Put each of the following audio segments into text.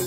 ¿Qué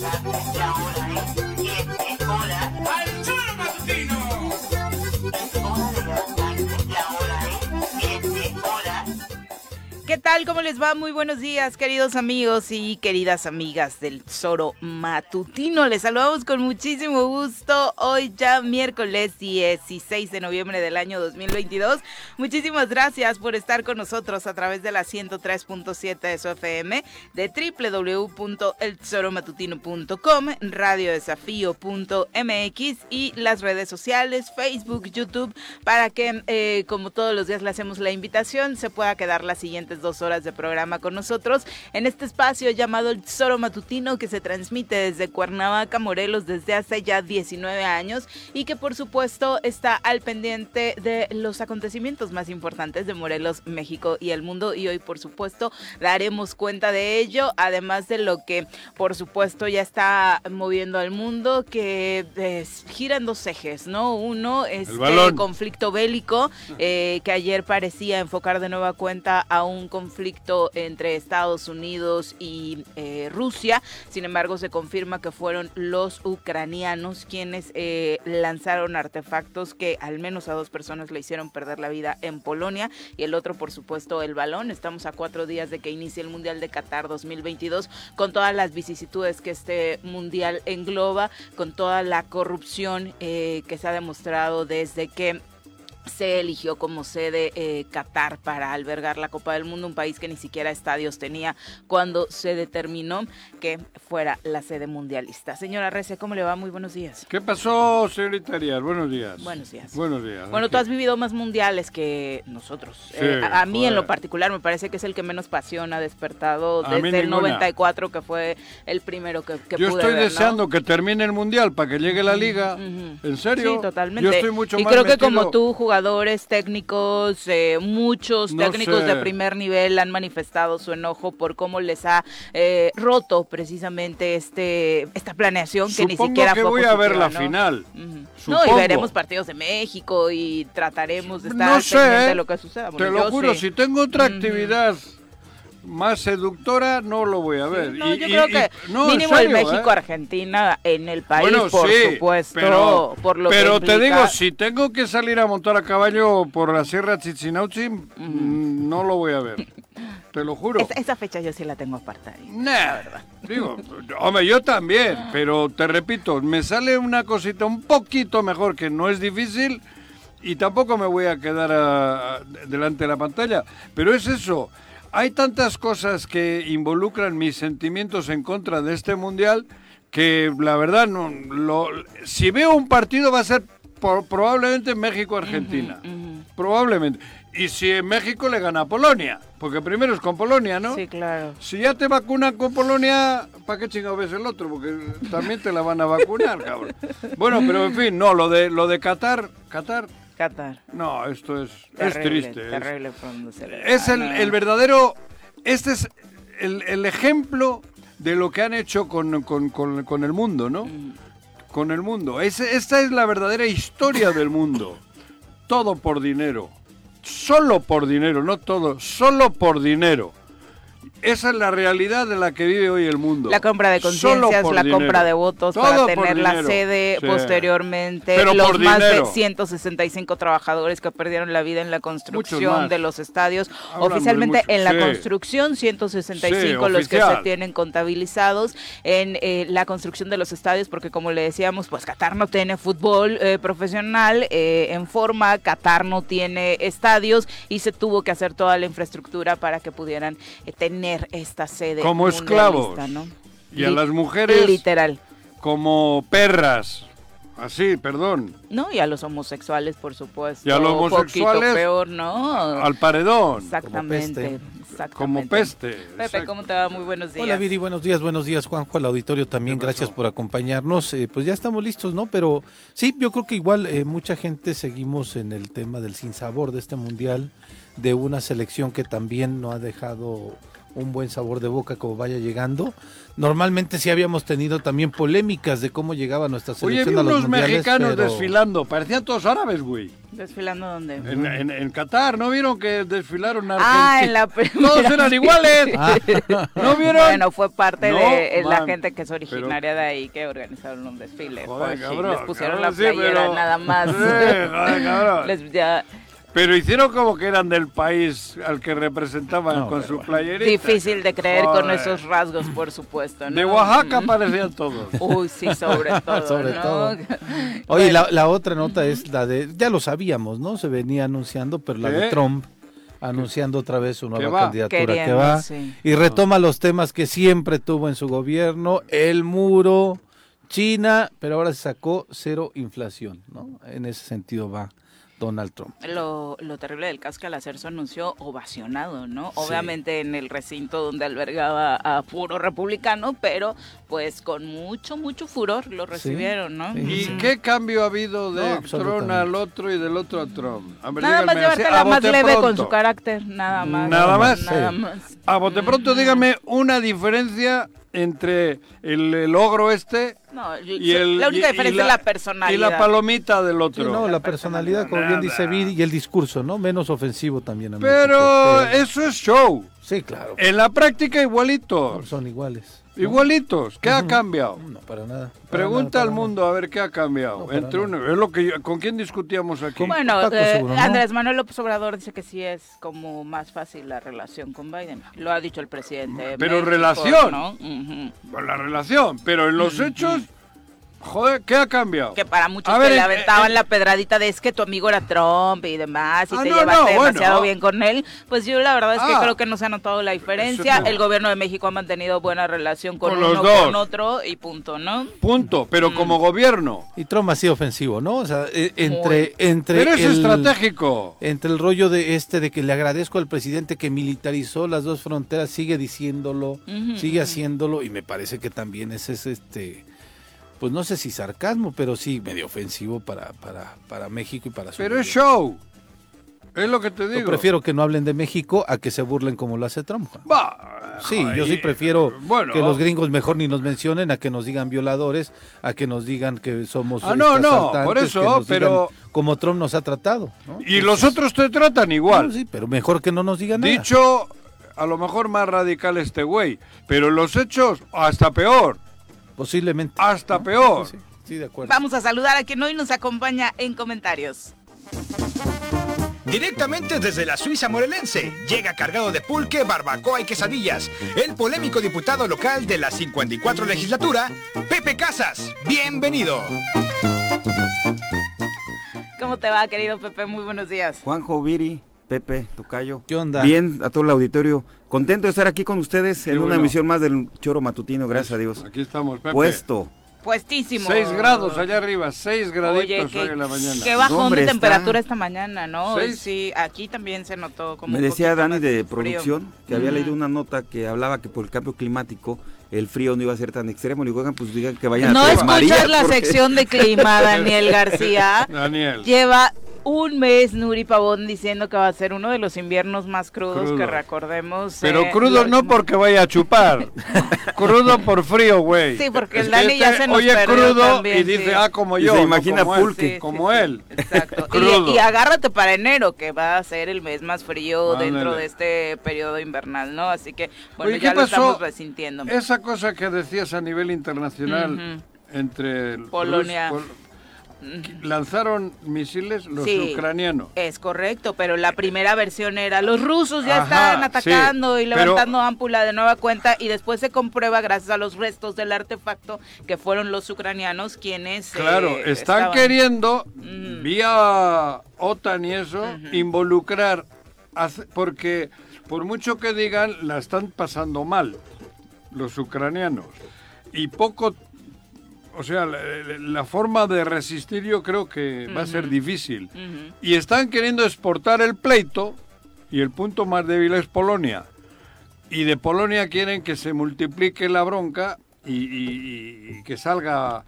tal? ¿Cómo les va? Muy buenos días, queridos amigos y queridas amigas del Zoro Matutino. Les saludamos con muchísimo gusto hoy ya miércoles 16 de noviembre del año 2022. Muchísimas gracias por estar con nosotros a través de la 103.7 de su FM, de www.elzoromatutino.com, radiodesafío.mx y las redes sociales, Facebook, YouTube, para que, eh, como todos los días le hacemos la invitación, se pueda quedar las siguientes dos horas de programa con nosotros en este espacio llamado El Tesoro Matutino que se transmite desde Cuernavaca, Morelos desde hace ya 19 años y que por supuesto está al pendiente de los acontecimientos más importantes de Morelos, México y el mundo y hoy por supuesto daremos cuenta de ello, además de lo que por supuesto ya está moviendo al mundo que es, gira en dos ejes, ¿no? Uno es el conflicto bélico eh, que ayer parecía enfocar de nueva cuenta a un conflicto entre Estados Unidos y eh, Rusia. Sin embargo, se confirma que fueron los ucranianos quienes eh, lanzaron artefactos que al menos a dos personas le hicieron perder la vida en Polonia y el otro, por supuesto, el balón. Estamos a cuatro días de que inicie el Mundial de Qatar 2022 con todas las vicisitudes que este Mundial engloba, con toda la corrupción eh, que se ha demostrado desde que se eligió como sede eh, Qatar para albergar la Copa del Mundo, un país que ni siquiera estadios tenía cuando se determinó que fuera la sede mundialista. Señora Rece, ¿cómo le va? Muy buenos días. ¿Qué pasó, señorita Arias? Buenos días. Buenos días. Buenos días. Bueno, tú has vivido más mundiales que nosotros. Eh, a, mí en lo particular me parece que es el que menos pasión ha despertado desde el 94, que fue el primero que, que Yo estoy deseando que termine el mundial para que llegue la liga. ¿En serio? Sí, totalmente. Yo estoy mucho y creo que como tú, jugadores técnicos, eh, muchos técnicos de primer nivel han manifestado su enojo por cómo les ha eh, roto precisamente este esta planeación que ni siquiera que voy a ver la final. No, y veremos partidos de México y trataremos de estar no de ¿eh? lo que suceda. te lo juro, si tengo otra actividad más seductora no lo voy a ver. No, yo creo que mínimo el México-Argentina en el país, por supuesto. Pero, por lo pero te digo, si tengo que salir a montar a caballo por la Sierra Chichinauchi, mm, no lo voy a ver. Te lo juro. Esa, fecha yo sí la tengo apartada. verdad. Digo, hombre, yo también, pero te repito, me sale una cosita un poquito mejor que no es difícil y tampoco me voy a quedar delante de la pantalla. Pero es eso hay tantas cosas que involucran mis sentimientos en contra de este mundial que la verdad no lo, si veo un partido va a ser probablemente México-Argentina. Probablemente. Y si en México le gana a Polonia, porque primero es con Polonia, ¿no? Sí, claro. Si ya te vacunan con Polonia, ¿para qué chingado ves el otro? Porque también te la van a vacunar, cabrón. Bueno, pero en fin, no, lo de lo de Qatar, Qatar Qatar. No, esto es, es triste. Terrible es, el, el, verdadero, este es el, el, ejemplo de lo que han hecho con, con, con, con el mundo, ¿no? Mm. Con el mundo. Es, esta es la verdadera historia del mundo. Todo por dinero. Solo por dinero, no todo, solo por dinero. Esa es la realidad de la que vive hoy el mundo. La compra de conciencias, la compra de votos para tener la sede posteriormente. los más de 165 trabajadores que perdieron la vida en la construcción de los estadios. Oficialmente en la construcción, 165 los que se tienen contabilizados en eh, la construcción de los estadios, porque como le decíamos, pues Qatar no tiene fútbol eh, profesional eh, en forma, Qatar no tiene estadios y se tuvo que hacer toda la infraestructura para que pudieran tener esta sede. Como esclavos. Y a las mujeres. Literal. Como perras. Así, perdón. No, y a los homosexuales, por supuesto. Y a los homosexuales. peor, ¿no? Al paredón. Exactamente. Como peste. Pepe, ¿cómo te va? Muy buenos días. Hola, Viri, buenos días, buenos días, Juanjo, al auditorio también, gracias por acompañarnos. Eh, pues ya estamos listos, ¿no? Pero sí, yo creo que igual eh, mucha gente seguimos en el tema del sinsabor de este mundial, de una selección que también no ha dejado un buen sabor de boca como vaya llegando. Normalmente sí habíamos tenido también polémicas de cómo llegaba nuestra Oye, selección vi a los unos mundiales, mexicanos pero- desfilando, parecían todos árabes, güey. ¿Desfilando dónde? En, en, en Qatar, ¿no vieron que desfilaron Ah, Argentina? en la primera. Todos eran iguales. Ah, ¿No vieron? Bueno, fue parte No, de la gente que es pero- originaria de ahí que organizaron un desfile. Joder, Pues, cabrón, les pusieron cabrón, la sí, playera pero- nada más. Sí, joder, cabrón. Les- ya- Pero hicieron como que eran del país al que representaban No, con su bueno. playerita. difícil de creer con esos rasgos, por supuesto. ¿no? De Oaxaca parecían todos. Uy, sí, sobre todo. Sobre ¿no? todo. Oye, Bueno, la, la otra nota es la de, ya lo sabíamos, ¿no? Se venía anunciando, pero la ¿Qué? de Trump anunciando otra vez su nueva va. candidatura que va sí. y retoma los temas que siempre tuvo en su gobierno, el muro, China, pero ahora se sacó cero inflación, ¿no? En ese sentido va Donald Trump. Lo, lo terrible del caso es que al hacer su anuncio ovacionado, ¿no? Sí. Obviamente en el recinto donde albergaba a puro republicano, pero pues con mucho, mucho furor lo recibieron, ¿no? Sí. ¿Y qué cambio ha habido de No, Trump al otro y del otro a Trump? A ver, Nada más así, llevártela a más leve con su carácter, nada más. Nada más. Nada Sí. más. A bote pronto, dígame una diferencia entre el, el ogro este No, y el... la única y- y diferencia es la personalidad. Y la palomita del Sí, otro. no, la La personalidad, como bien dice Viri, y el discurso, ¿no? Menos ofensivo también a Pero México, pero- eso es show. Sí, claro. En la práctica no, igualitos. son iguales. ¿no? Igualitos. ¿Qué ha cambiado? No, para nada. para Pregunta nada, al mundo a ver qué ha cambiado. No, Entre uno, es lo que yo- ¿Con quién discutíamos aquí? Bueno, Paco eh, seguro, ¿no? Andrés Manuel López Obrador dice que sí es como más fácil la relación con Biden. Lo ha dicho el presidente. de Pero México, relación. Con la relación, pero en los hechos, joder, ¿qué ha cambiado? Que para muchos ver, le en- aventaban en- la pedradita de es que tu amigo era Trump y demás y Ah, te no, llevaste no, bueno. demasiado bien con él, pues yo la verdad es que Ah. creo que no se ha notado la diferencia. No. El gobierno de México ha mantenido buena relación con, Con los uno, dos. con otro y punto, ¿no? Punto, pero Mm. como gobierno. Y Trump ha sido ofensivo, ¿no? O sea, eh, entre, entre Pero es el, estratégico. entre el rollo de este de que le agradezco al presidente que militarizó las dos fronteras, sigue diciéndolo, sigue haciéndolo y me parece que también ese es este pues no sé si sarcasmo, pero sí medio ofensivo para para, para México y para su Pero es show. Es lo que te Yo digo. prefiero que no hablen de México a que se burlen como lo hace Trump. Va, Sí, joder, yo sí prefiero bueno, que los gringos mejor ni nos mencionen, a que nos digan violadores, a que nos digan que somos Ah, no, no, por eso, pero- como Trump nos ha tratado. ¿no? Y los otros te tratan igual. no, sí, pero mejor que no nos digan nada. Dicho, a lo mejor más radical este güey, pero los hechos, hasta peor. Posiblemente. Hasta peor. Sí, sí, de acuerdo. Vamos a saludar a quien hoy nos acompaña en comentarios. Directamente desde la Suiza morelense, llega cargado de pulque, barbacoa y quesadillas, el polémico diputado local de la 54 legislatura, Pepe Casas. Bienvenido. ¿Cómo te va, querido Pepe? Muy buenos días. Juanjo, Viri, Pepe, Tocayo. ¿Qué onda? Bien, a todo el auditorio. Contento de estar aquí con ustedes en una emisión más del Choro Matutino, gracias a Dios. Aquí estamos, Pepe. Puesto. Puestísimo. 6 grados allá arriba, 6 graditos Oye, hoy qué, en la mañana. qué bajón de está- temperatura esta mañana, ¿no? Seis. Sí, aquí también se notó como Me decía Dani de frío. producción que había leído una nota que hablaba que por el cambio climático el frío no iba a ser tan extremo. Le digo, pues digan que vayan No a Tres escuchas Marías, la porque- sección de clima, Daniel García. Daniel. Lleva un mes Nuri Pavón diciendo que va a ser uno de los inviernos más crudos Crudo. que recordemos. Pero eh, crudo no porque vaya a chupar. crudo por frío, güey. Sí, porque el Dani ya este se nos oye crudo también, y dice, sí. ah, como Y yo. se imagina como pulque. Sí, como sí. él. Exacto. Crudo. Y, y agárrate para enero, que va a ser el mes más frío Ándale. dentro de este periodo invernal, ¿no? Así que, bueno, Oye, ya ¿qué lo pasó? estamos resintiendo. Esa cosa que decías a nivel internacional entre Polonia. Rus- Pol- lanzaron misiles los Sí. ucranianos. Es correcto, pero la primera versión era los rusos ya Ajá, están atacando sí, y pero- levantando ámpula de nueva cuenta y después se comprueba gracias a los restos del artefacto que fueron los ucranianos quienes eh, Claro, están estaban- queriendo, Mm. vía OTAN y eso, involucrar, porque por mucho que digan, la están pasando mal los ucranianos. Y poco, o sea, la, la forma de resistir yo creo que va a ser difícil. Y están queriendo exportar el pleito, y el punto más débil es Polonia. Y de Polonia quieren que se multiplique la bronca y, y- y que salga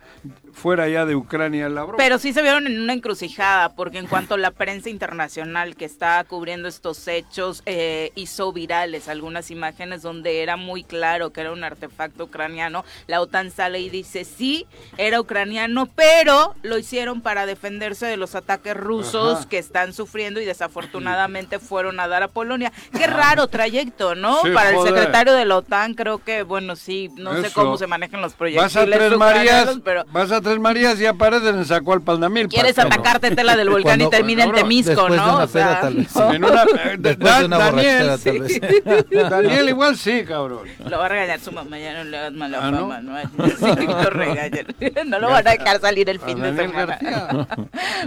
fuera ya de Ucrania la broma. Pero sí se vieron en una encrucijada, porque en cuanto la prensa internacional que está cubriendo estos hechos eh, hizo virales algunas imágenes donde era muy claro que era un artefacto ucraniano, la OTAN sale y dice sí, era ucraniano, pero lo hicieron para defenderse de los ataques rusos Ajá. que están sufriendo y desafortunadamente fueron a dar a Polonia. Qué raro trayecto, ¿no? Sí, para el secretario de la OTAN creo que, bueno, sí, no sé cómo se manejan los vas proyectos. a Tres Marías, pero vas a Tres Marías y aparecen en Zacualpaldamil. quieres atacarte tela del volcán Cuando- y termina en Temisco, después de ¿no? una O sea, peda, tal vez. no. En una, eh, Después de una Daniel, tal vez. Daniel igual sí, cabrón. Lo va a regañar su mamá, ya no le hagas mala ¿Ah, no? fama, ¿no? Sí, lo regañan. No lo van a dejar salir el fin de semana. García.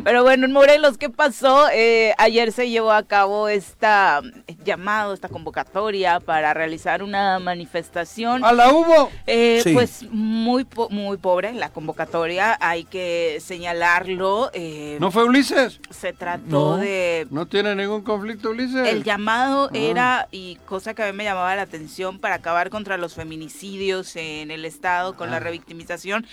Pero bueno, en Morelos, ¿qué pasó? Eh, ayer se llevó a cabo esta eh, llamado, esta convocatoria para realizar una manifestación. ¿A la hubo? Eh, Sí. Pues muy po- muy pobre la convocatoria, hay que señalarlo. eh, ¿No fue Ulises? Se trató No. de ¿No tiene ningún conflicto Ulises? El llamado Ah. era, y cosa que a mí me llamaba la atención, para acabar contra los feminicidios en el Estado, con Ah. la revictimización.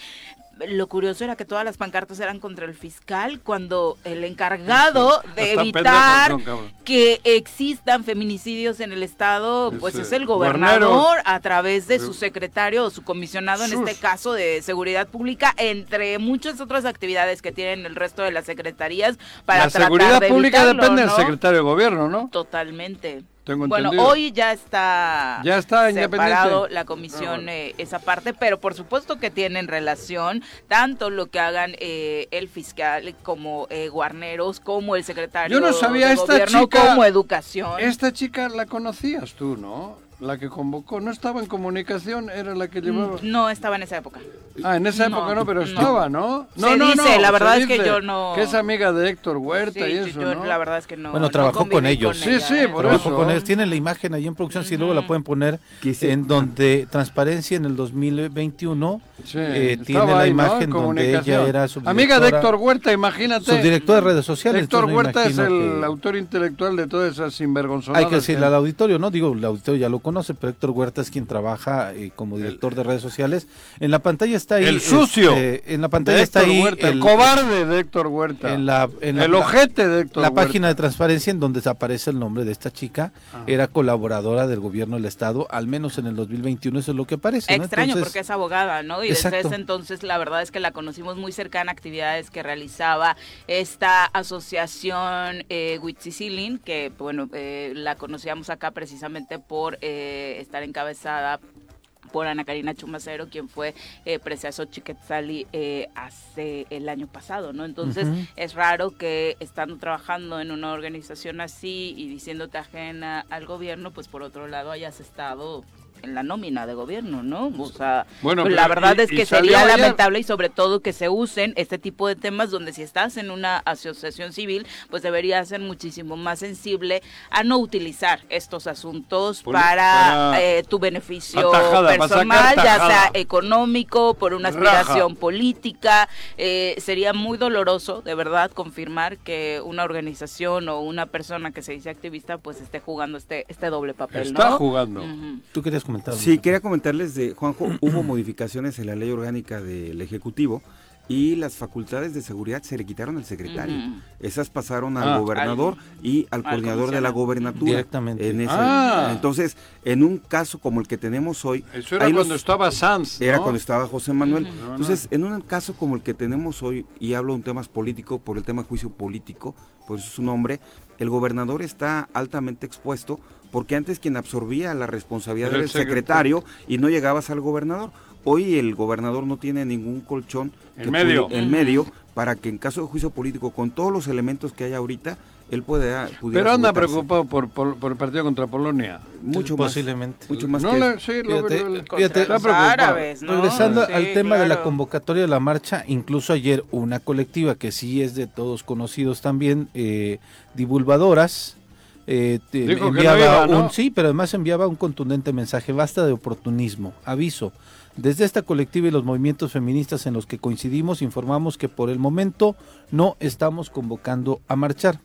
Lo curioso era que todas las pancartas eran contra el fiscal, cuando el encargado de evitar no, que existan feminicidios en el Estado, pues es el Guarnero. gobernador a través de su secretario o su comisionado, en este caso de seguridad pública, entre muchas otras actividades que tienen el resto de las secretarías para la tratar seguridad de pública depende ¿no? del secretario de gobierno, ¿no? Totalmente. Tengo bueno, entendido. hoy ya está, Ya está separado la comisión Ah, bueno. eh, esa parte, pero por supuesto que tienen relación tanto lo que hagan eh, el fiscal como eh, Guarneros, como el secretario Yo no sabía de esta gobierno, chica- como educación. Esta chica la conocías tú, ¿no? La que convocó. No estaba en comunicación, era la que llevaba. Mm, No estaba en esa época. Ah, en esa No, época no, pero estaba, ¿no? No, Se no, dice, no. la verdad es que yo no- Que es amiga de Héctor Huerta Sí, y yo- eso, yo ¿no? la verdad es que no. Bueno, no trabajó con ellos. Sí, ella, sí, ¿eh? por Trabajo eso. con ellos. Tienen la imagen ahí en producción, si luego la pueden poner, en donde Transparencia en el 2021 Sí, eh, tiene la imagen En donde ella era su Amiga de Héctor Huerta, imagínate. subdirector de redes sociales. Héctor Huerta es el que- autor intelectual de todas esas sinvergonzonadas. Hay que decirle al auditorio, ¿no? Digo, el auditorio ya lo conoce, pero Héctor Huerta es quien trabaja eh, como director de redes sociales. En la pantalla está ahí. El sucio este, en la pantalla está ahí. Huerta, el, cobarde de Héctor Huerta. En la, en la- el ojete de Héctor la Huerta. página de transparencia en donde aparece el nombre de esta chica era colaboradora del gobierno del estado, al menos en el 2021 eso es lo que aparece. ¿no? Extraño Entonces, porque es abogada, ¿no? Y desde Exacto. ese entonces la verdad es que la conocimos muy cercana a actividades que realizaba esta asociación eh, Huitzilin, que bueno, eh, la conocíamos acá precisamente por eh, estar encabezada por Ana Karina Chumacero, quien fue eh, Xochiquetzali eh, hace el año pasado, ¿no? Entonces es raro que estando trabajando en una organización así y diciéndote ajena al gobierno, pues por otro lado hayas estado en la nómina de gobierno, ¿no? O sea, Bueno, pues, la verdad y- es que sería ayer- lamentable y sobre todo que se usen este tipo de temas donde si estás en una asociación civil, pues debería ser muchísimo más sensible a no utilizar estos asuntos Poli- para, para- eh, tu beneficio personal, ya sea económico, por una Raja. aspiración política. Eh, sería muy doloroso, de verdad, confirmar que una organización o una persona que se dice activista, pues esté jugando este, este doble papel, Está ¿no? jugando. Ujú. Tú querías comentar. Sí, quería comentarles de Juanjo, hubo modificaciones en la ley orgánica del Ejecutivo y las facultades de seguridad se le quitaron al secretario. Esas pasaron al Ah. gobernador y al coordinador de la gobernatura. Directamente. En ese- Ah. Entonces, en un caso como el que tenemos hoy, Eso era ahí cuando los- estaba Sanz. era cuando estaba José Manuel. Entonces, en un caso como el que tenemos hoy, y hablo de temas políticos por el tema juicio político, por eso es su nombre, el gobernador está altamente expuesto porque antes quien absorbía la responsabilidad Era el secretario y no llegabas al gobernador. Hoy el gobernador no tiene ningún colchón En medio. en medio para que en caso de juicio político, con todos los elementos que hay ahorita, él pueda, pudiera Pero anda preocupado por, por, por el partido contra Polonia. Mucho más. Posiblemente. Mucho más no que le- sí, lo- Fíjate, lo- lo- Contra Fíjate, está los preocupado. árabes, ¿no? Regresando Sí, al tema de la convocatoria de la marcha, incluso ayer una colectiva que sí es de todos conocidos también, eh, divulgadoras, eh, no enviaba iba, ¿no? un sí, pero además enviaba un contundente mensaje, basta de oportunismo, aviso. Desde esta colectiva y los movimientos feministas en los que coincidimos, informamos que por el momento no estamos convocando a marchar.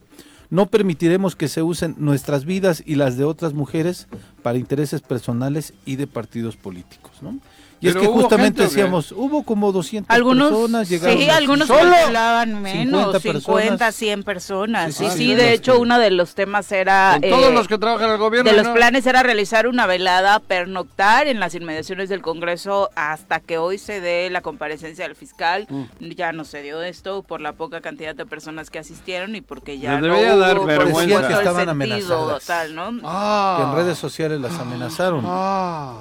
No permitiremos que se usen nuestras vidas y las de otras mujeres para intereses personales y de partidos políticos, ¿no? Y es que justamente decíamos, hubo como 200 Algunos, personas, llegaron sí, a- algunos solo calculaban menos, 50 50, personas. 100 personas. Sí, Sí, de hecho que- uno de los temas era... Con todos eh, los que trabajan en el gobierno. de los ¿no? planes era realizar una velada, pernoctar en las inmediaciones del Congreso hasta que hoy se dé la comparecencia del fiscal. Mm. Ya no se dio esto por la poca cantidad de personas que asistieron y porque ya Les no debería hubo, vergüenza. Que estaban amenazadas. tal, ¿no? Ah. que en redes sociales las amenazaron. Ah.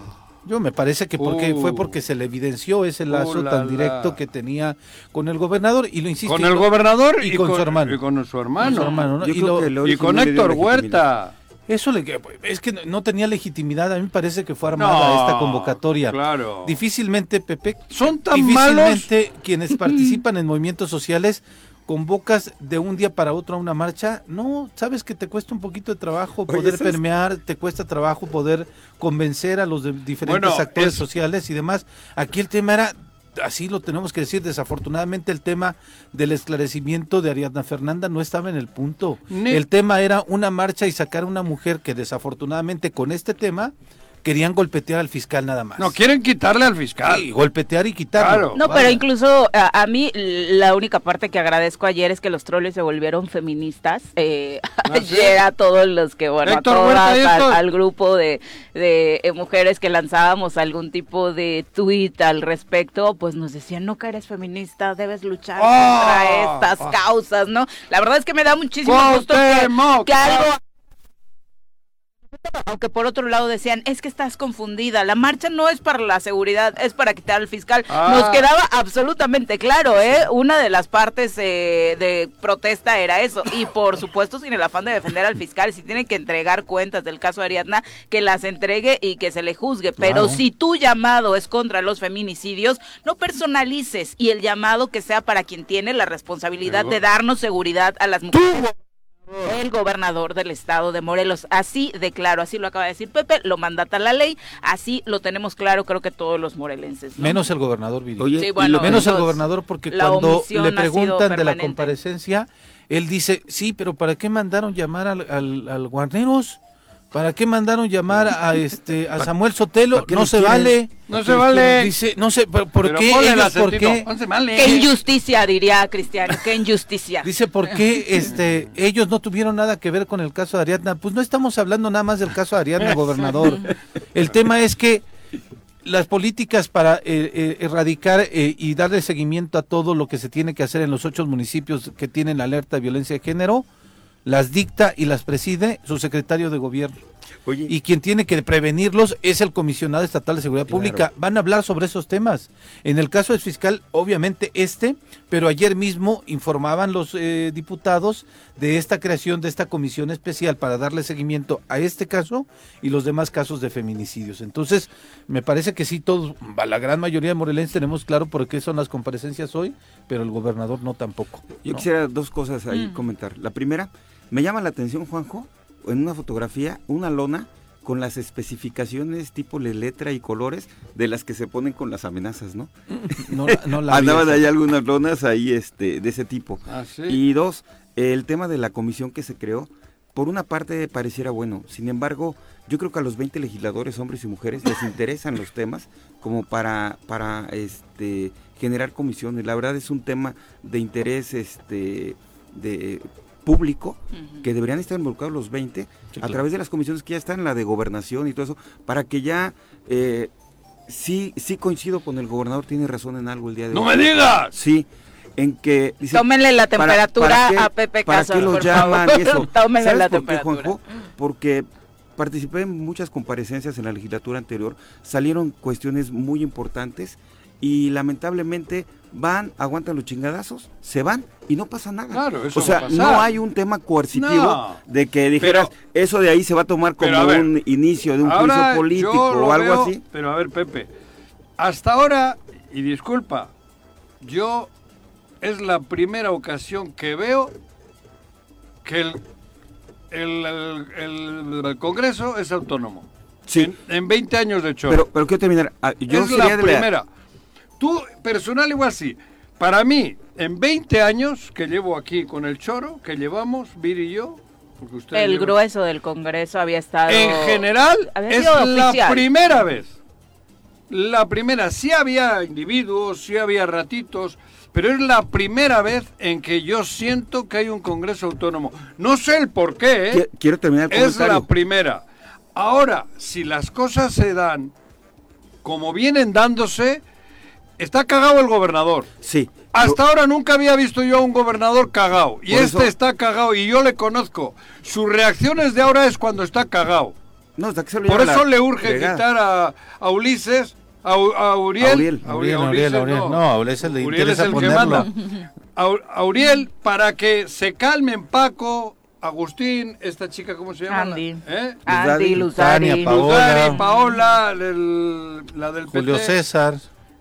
Yo me parece que porque Uh. fue porque se le evidenció ese lazo Uh, la, tan la. directo que tenía con el gobernador y lo insisto. Con el lo- gobernador y con su hermano. Y con su hermano. con su hermano, ¿no? Y lo- con Héctor. Huerta. Eso le, es que no- tenía legitimidad. A mí me parece que fue armada No, esta convocatoria. claro. Difícilmente, Pepe, Son tan malos. difícilmente quienes participan en movimientos sociales convocas de un día para otro a una marcha. No, sabes que te cuesta un poquito de trabajo Oye, poder permear, te cuesta trabajo poder convencer a los de- diferentes Bueno, actores es- sociales y demás. Aquí el tema era así lo tenemos que decir, desafortunadamente el tema del esclarecimiento de Ariadna Fernanda no estaba en el punto. Ni- El tema era una marcha y sacar a una mujer que desafortunadamente con este tema querían golpetear al fiscal nada más. No, quieren quitarle al fiscal. Sí, golpetear y quitarlo. Claro. No, Vaya. pero incluso a, a mí la única parte que agradezco ayer es que los troles se volvieron feministas. Eh, ¿Ah, sí? ayer a todos los que, bueno, a todas, al, grupo de, de, eh, mujeres que lanzábamos algún tipo de tuit al respecto, pues nos decían, no que eres feminista, debes luchar ¡Ah! contra estas causas, ¿no? La verdad es que me da muchísimo gusto que, Cuauhtémoc, que algo... Aunque por otro lado decían, es que estás confundida, la marcha no es para la seguridad, es para quitar al fiscal. Ah. Nos quedaba absolutamente claro, ¿eh? Una de las partes eh, de protesta era eso. Y por supuesto, sin el afán de defender al fiscal, si tiene que entregar cuentas del caso Ariadna, que las entregue y que se le juzgue. Pero Claro. si tu llamado es contra los feminicidios, no personalices y el llamado que sea para quien tiene la responsabilidad de darnos seguridad a las mujeres. El gobernador del estado de Morelos, así de claro, así lo acaba de decir Pepe, lo mandata la ley, así lo tenemos claro, creo que todos los morelenses. ¿no? Menos el gobernador, Viri. Oye, Sí, bueno, Menos el gobernador porque cuando le preguntan de la comparecencia, él dice, sí, pero ¿para qué mandaron llamar al, al, al Guarneros? ¿Para qué mandaron llamar a este a Samuel Sotelo? ¿Para qué No se quieren? vale. No se vale. Dice, no sé, ¿por, por qué? ellos, ¿por qué? Vale. Qué injusticia, diría Cristiano, qué injusticia. Dice, ¿por qué este, ellos no tuvieron nada que ver con el caso de Ariadna? Pues no estamos hablando nada más del caso de Ariadna, gobernador. El tema es que las políticas para eh, eh, erradicar eh, y darle seguimiento a todo lo que se tiene que hacer en los ocho municipios que tienen la alerta de violencia de género, las dicta y las preside su secretario de gobierno. Oye, Y quien tiene que prevenirlos es el comisionado estatal de seguridad Claro. pública. Van a hablar sobre esos temas. En el caso del fiscal, obviamente este, pero ayer mismo informaban los eh, diputados de esta creación de esta comisión especial para darle seguimiento a este caso y los demás casos de feminicidios. Entonces, me parece que sí, todos, la gran mayoría de morelenses tenemos claro por qué son las comparecencias hoy, pero el gobernador no tampoco. Yo ¿no? quisiera dos cosas ahí Mm. comentar. La primera, me llama la atención, Juanjo, en una fotografía, una lona con las especificaciones tipo de letra y colores de las que se ponen con las amenazas, ¿no? No, la- no la vi Andaban ahí algunas lonas ahí este, de ese tipo. Ah, sí. Y dos, el tema de la comisión que se creó, por una parte pareciera bueno, sin embargo, yo creo que a los 20 legisladores, hombres y mujeres, les interesan los temas como para, para este, generar comisiones. La verdad es un tema de interés este, de público que deberían estar involucrados los 20 Sí, a través de las comisiones que ya están, la de gobernación y todo eso, para que ya... eh, sí, sí coincido con el gobernador, tiene razón en algo el día de ¡No hoy. me digas! Sí, en que... dice, Tómenle la ¿Para- temperatura para qué- a Pepe ¿Para Casas, qué lo llaman favor. y eso? Tómenle ¿Sabes la por qué, temperatura. Juanjo? Porque participé en muchas comparecencias en la legislatura anterior, salieron cuestiones muy importantes y lamentablemente van, aguantan los chingadazos, se van y no pasa nada. Claro, eso o sea, no hay un tema coercitivo No. de que dijeras, Pero- eso de ahí se va a tomar como ver, un inicio de un juicio político o algo veo, así. Pero a ver, Pepe, hasta ahora, y disculpa, yo es la primera ocasión que veo que el, el, el- el Congreso es autónomo. Sí. En, en 20 años de hecho. Pero, pero quiero terminar. Ah, Yo es la primera. Tú, personal igual sí. Para mí, en 20 años que llevo aquí con el choro, que llevamos, Viri y yo, Porque ustedes El grueso del Congreso había estado... En general, es la primera vez. La primera, sí había individuos, sí había ratitos, pero es la primera vez en que yo siento que hay un Congreso autónomo. No sé el por qué, ¿eh? Qui- Quiero terminar el Es la primera. Ahora, si las cosas se dan como vienen dándose, está cagado el gobernador. Sí. Hasta ahora nunca había visto yo a un gobernador cagado. Y Por este eso- está cagado y yo le conozco. Sus reacciones de ahora es cuando está cagado. No, hasta que se Por eso la le urge quitar a, a Ulises, a, U- a Uriel. A Uriel. a Uriel, a Uriel, Uriel. No, a Ulises le Uriel es el que manda. A, U- a Uriel para que se calmen Paco, Agustín, esta chica, ¿cómo se llama? Andy. ¿Eh? Andy, Luzari, Luzari, Tania, Paola. Luzari, Paola, el- la del Julio PT. César.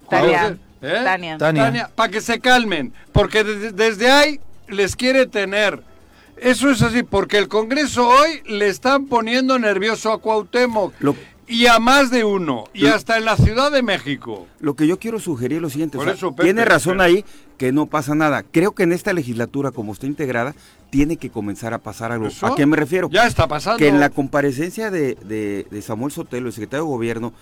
Tania. ¿Eh? Tania. Tania. para que se calmen, porque de- desde ahí les quiere tener. Eso es así, porque el Congreso hoy le están poniendo nervioso a Cuauhtémoc Lo- y a más de uno, y Lo- hasta en la Ciudad de México. Lo que yo quiero sugerir es lo siguiente. o Por sea, eso, Pepe, tiene razón ahí que no pasa nada. Creo que en esta legislatura, como está integrada, tiene que comenzar a pasar algo. ¿Eso? ¿A qué me refiero? Ya está pasando. que en la comparecencia de, de- de Samuel Sotelo, el secretario de Gobierno,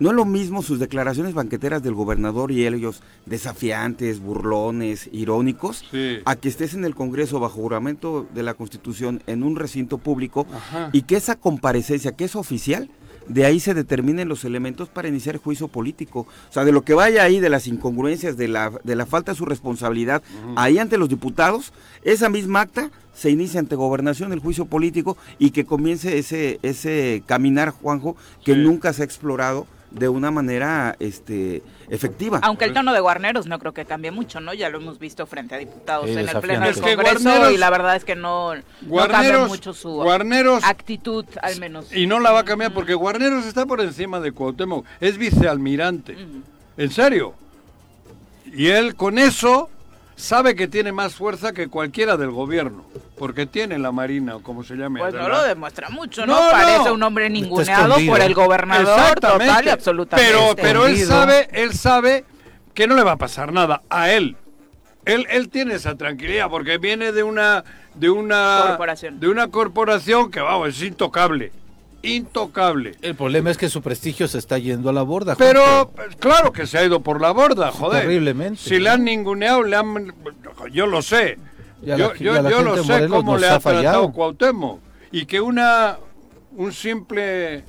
no es lo mismo sus declaraciones banqueteras del gobernador y ellos desafiantes, burlones, irónicos, Sí. a que estés en el Congreso bajo juramento de la Constitución en un recinto público Ajá. y que esa comparecencia, que es oficial, de ahí se determinen los elementos para iniciar el juicio político. O sea, de lo que vaya ahí, de las incongruencias, de la, de la falta de su responsabilidad, ahí ante los diputados, esa misma acta se inicia ante gobernación el juicio político y que comience ese, ese caminar, Juanjo, que Sí. nunca se ha explorado de una manera este, efectiva. Aunque el tono de Guarneros no creo que cambie mucho, ¿no? Ya lo hemos visto frente a diputados Sí, en el. Pleno del Es que Congreso Guarneros- y la verdad es que no, no cambia mucho su Guarneros actitud, al menos. y no la va a cambiar porque Guarneros está por encima de Cuauhtémoc, es vicealmirante. En serio. Y él con eso sabe que tiene más fuerza que cualquiera del gobierno, porque tiene la Marina o como se llame. Pues no lo demuestra mucho, ¿no? No, Parece no. un hombre ninguneado por el gobernador Exactamente. total y absolutamente. Pero, pero él sabe, él sabe que no le va a pasar nada a él. Él, él tiene esa tranquilidad porque viene de una de una Corporación. de una corporación que vamos es intocable, intocable. El problema es que su prestigio se está yendo a la borda. Pero pues, claro que se ha ido por la borda, joder. Terriblemente. Si le han ninguneado, le han yo lo sé. Yo la- lo sé cómo le ha ha tratado fallado. Cuauhtémoc y que una un simple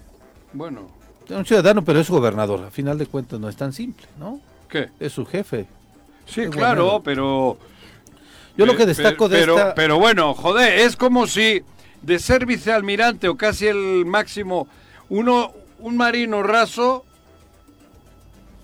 bueno, un ciudadano, pero es gobernador. A final de cuentas no es tan simple, ¿no? ¿qué? Es su jefe. Sí, claro, pero Yo lo que destaco de pero, esta... Pero bueno, joder, es como si de ser vicealmirante o casi el máximo, uno, un marino raso,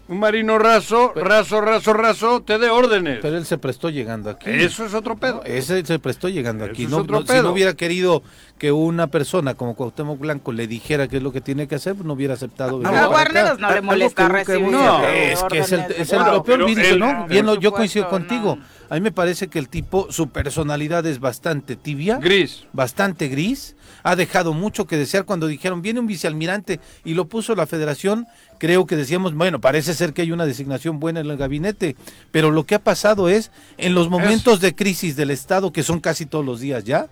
un marino raso, Pero- raso, raso, raso, te dé órdenes. Pero él se prestó llegando aquí. Eso es otro pedo. No, ese se prestó llegando Eso aquí. es No, otro no- si no hubiera querido que una persona como Cuauhtémoc Blanco le dijera qué es lo que tiene que hacer, pues no hubiera aceptado venir a. Guarneros no le molesta recibir No, Es que es el, es el lo peor vírico, él- ¿no? Bien, yo coincido no. contigo. A mí me parece que el tipo, su personalidad es bastante tibia, Gris. bastante gris. Ha dejado mucho que desear cuando dijeron, viene un vicealmirante y lo puso la federación. Creo que decíamos, bueno, parece ser que hay una designación buena en el gabinete, pero lo que ha pasado es, en los momentos de crisis del Estado, que son casi todos los días ya,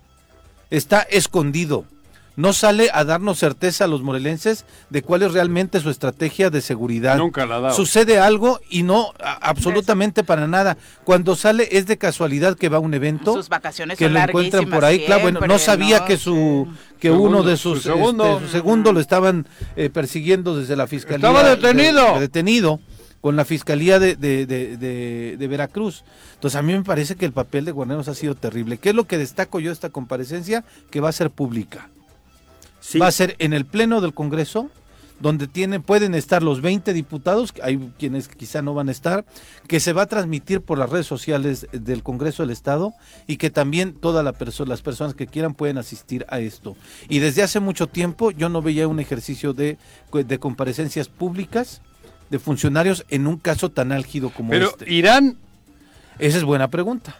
está escondido. No sale a darnos certeza a los morelenses de cuál es realmente su estrategia de seguridad. Nunca la ha dado. Sucede algo y no a- absolutamente para nada. Cuando sale es de casualidad que va a un evento Sus vacaciones que son lo encuentran por ahí. Claro, bueno, no sabía ¿no? que su que Segundo, uno de su sus segundo. este, su segundo lo estaban eh, persiguiendo desde la fiscalía. Estaba de- detenido. de- detenido con la fiscalía de, de- de- de- de Veracruz. Entonces a mí me parece que el papel de Guarneros ha sido terrible. ¿Qué es lo que destaco yo de esta comparecencia? Que va a ser pública. Sí. Va a ser en el pleno del Congreso, donde tienen, pueden estar los 20 diputados, hay quienes quizá no van a estar, que se va a transmitir por las redes sociales del Congreso del Estado y que también todas la perso- las personas que quieran pueden asistir a esto. Y desde hace mucho tiempo yo no veía un ejercicio de, de comparecencias públicas de funcionarios en un caso tan álgido como Pero este. Irán, Esa es buena pregunta.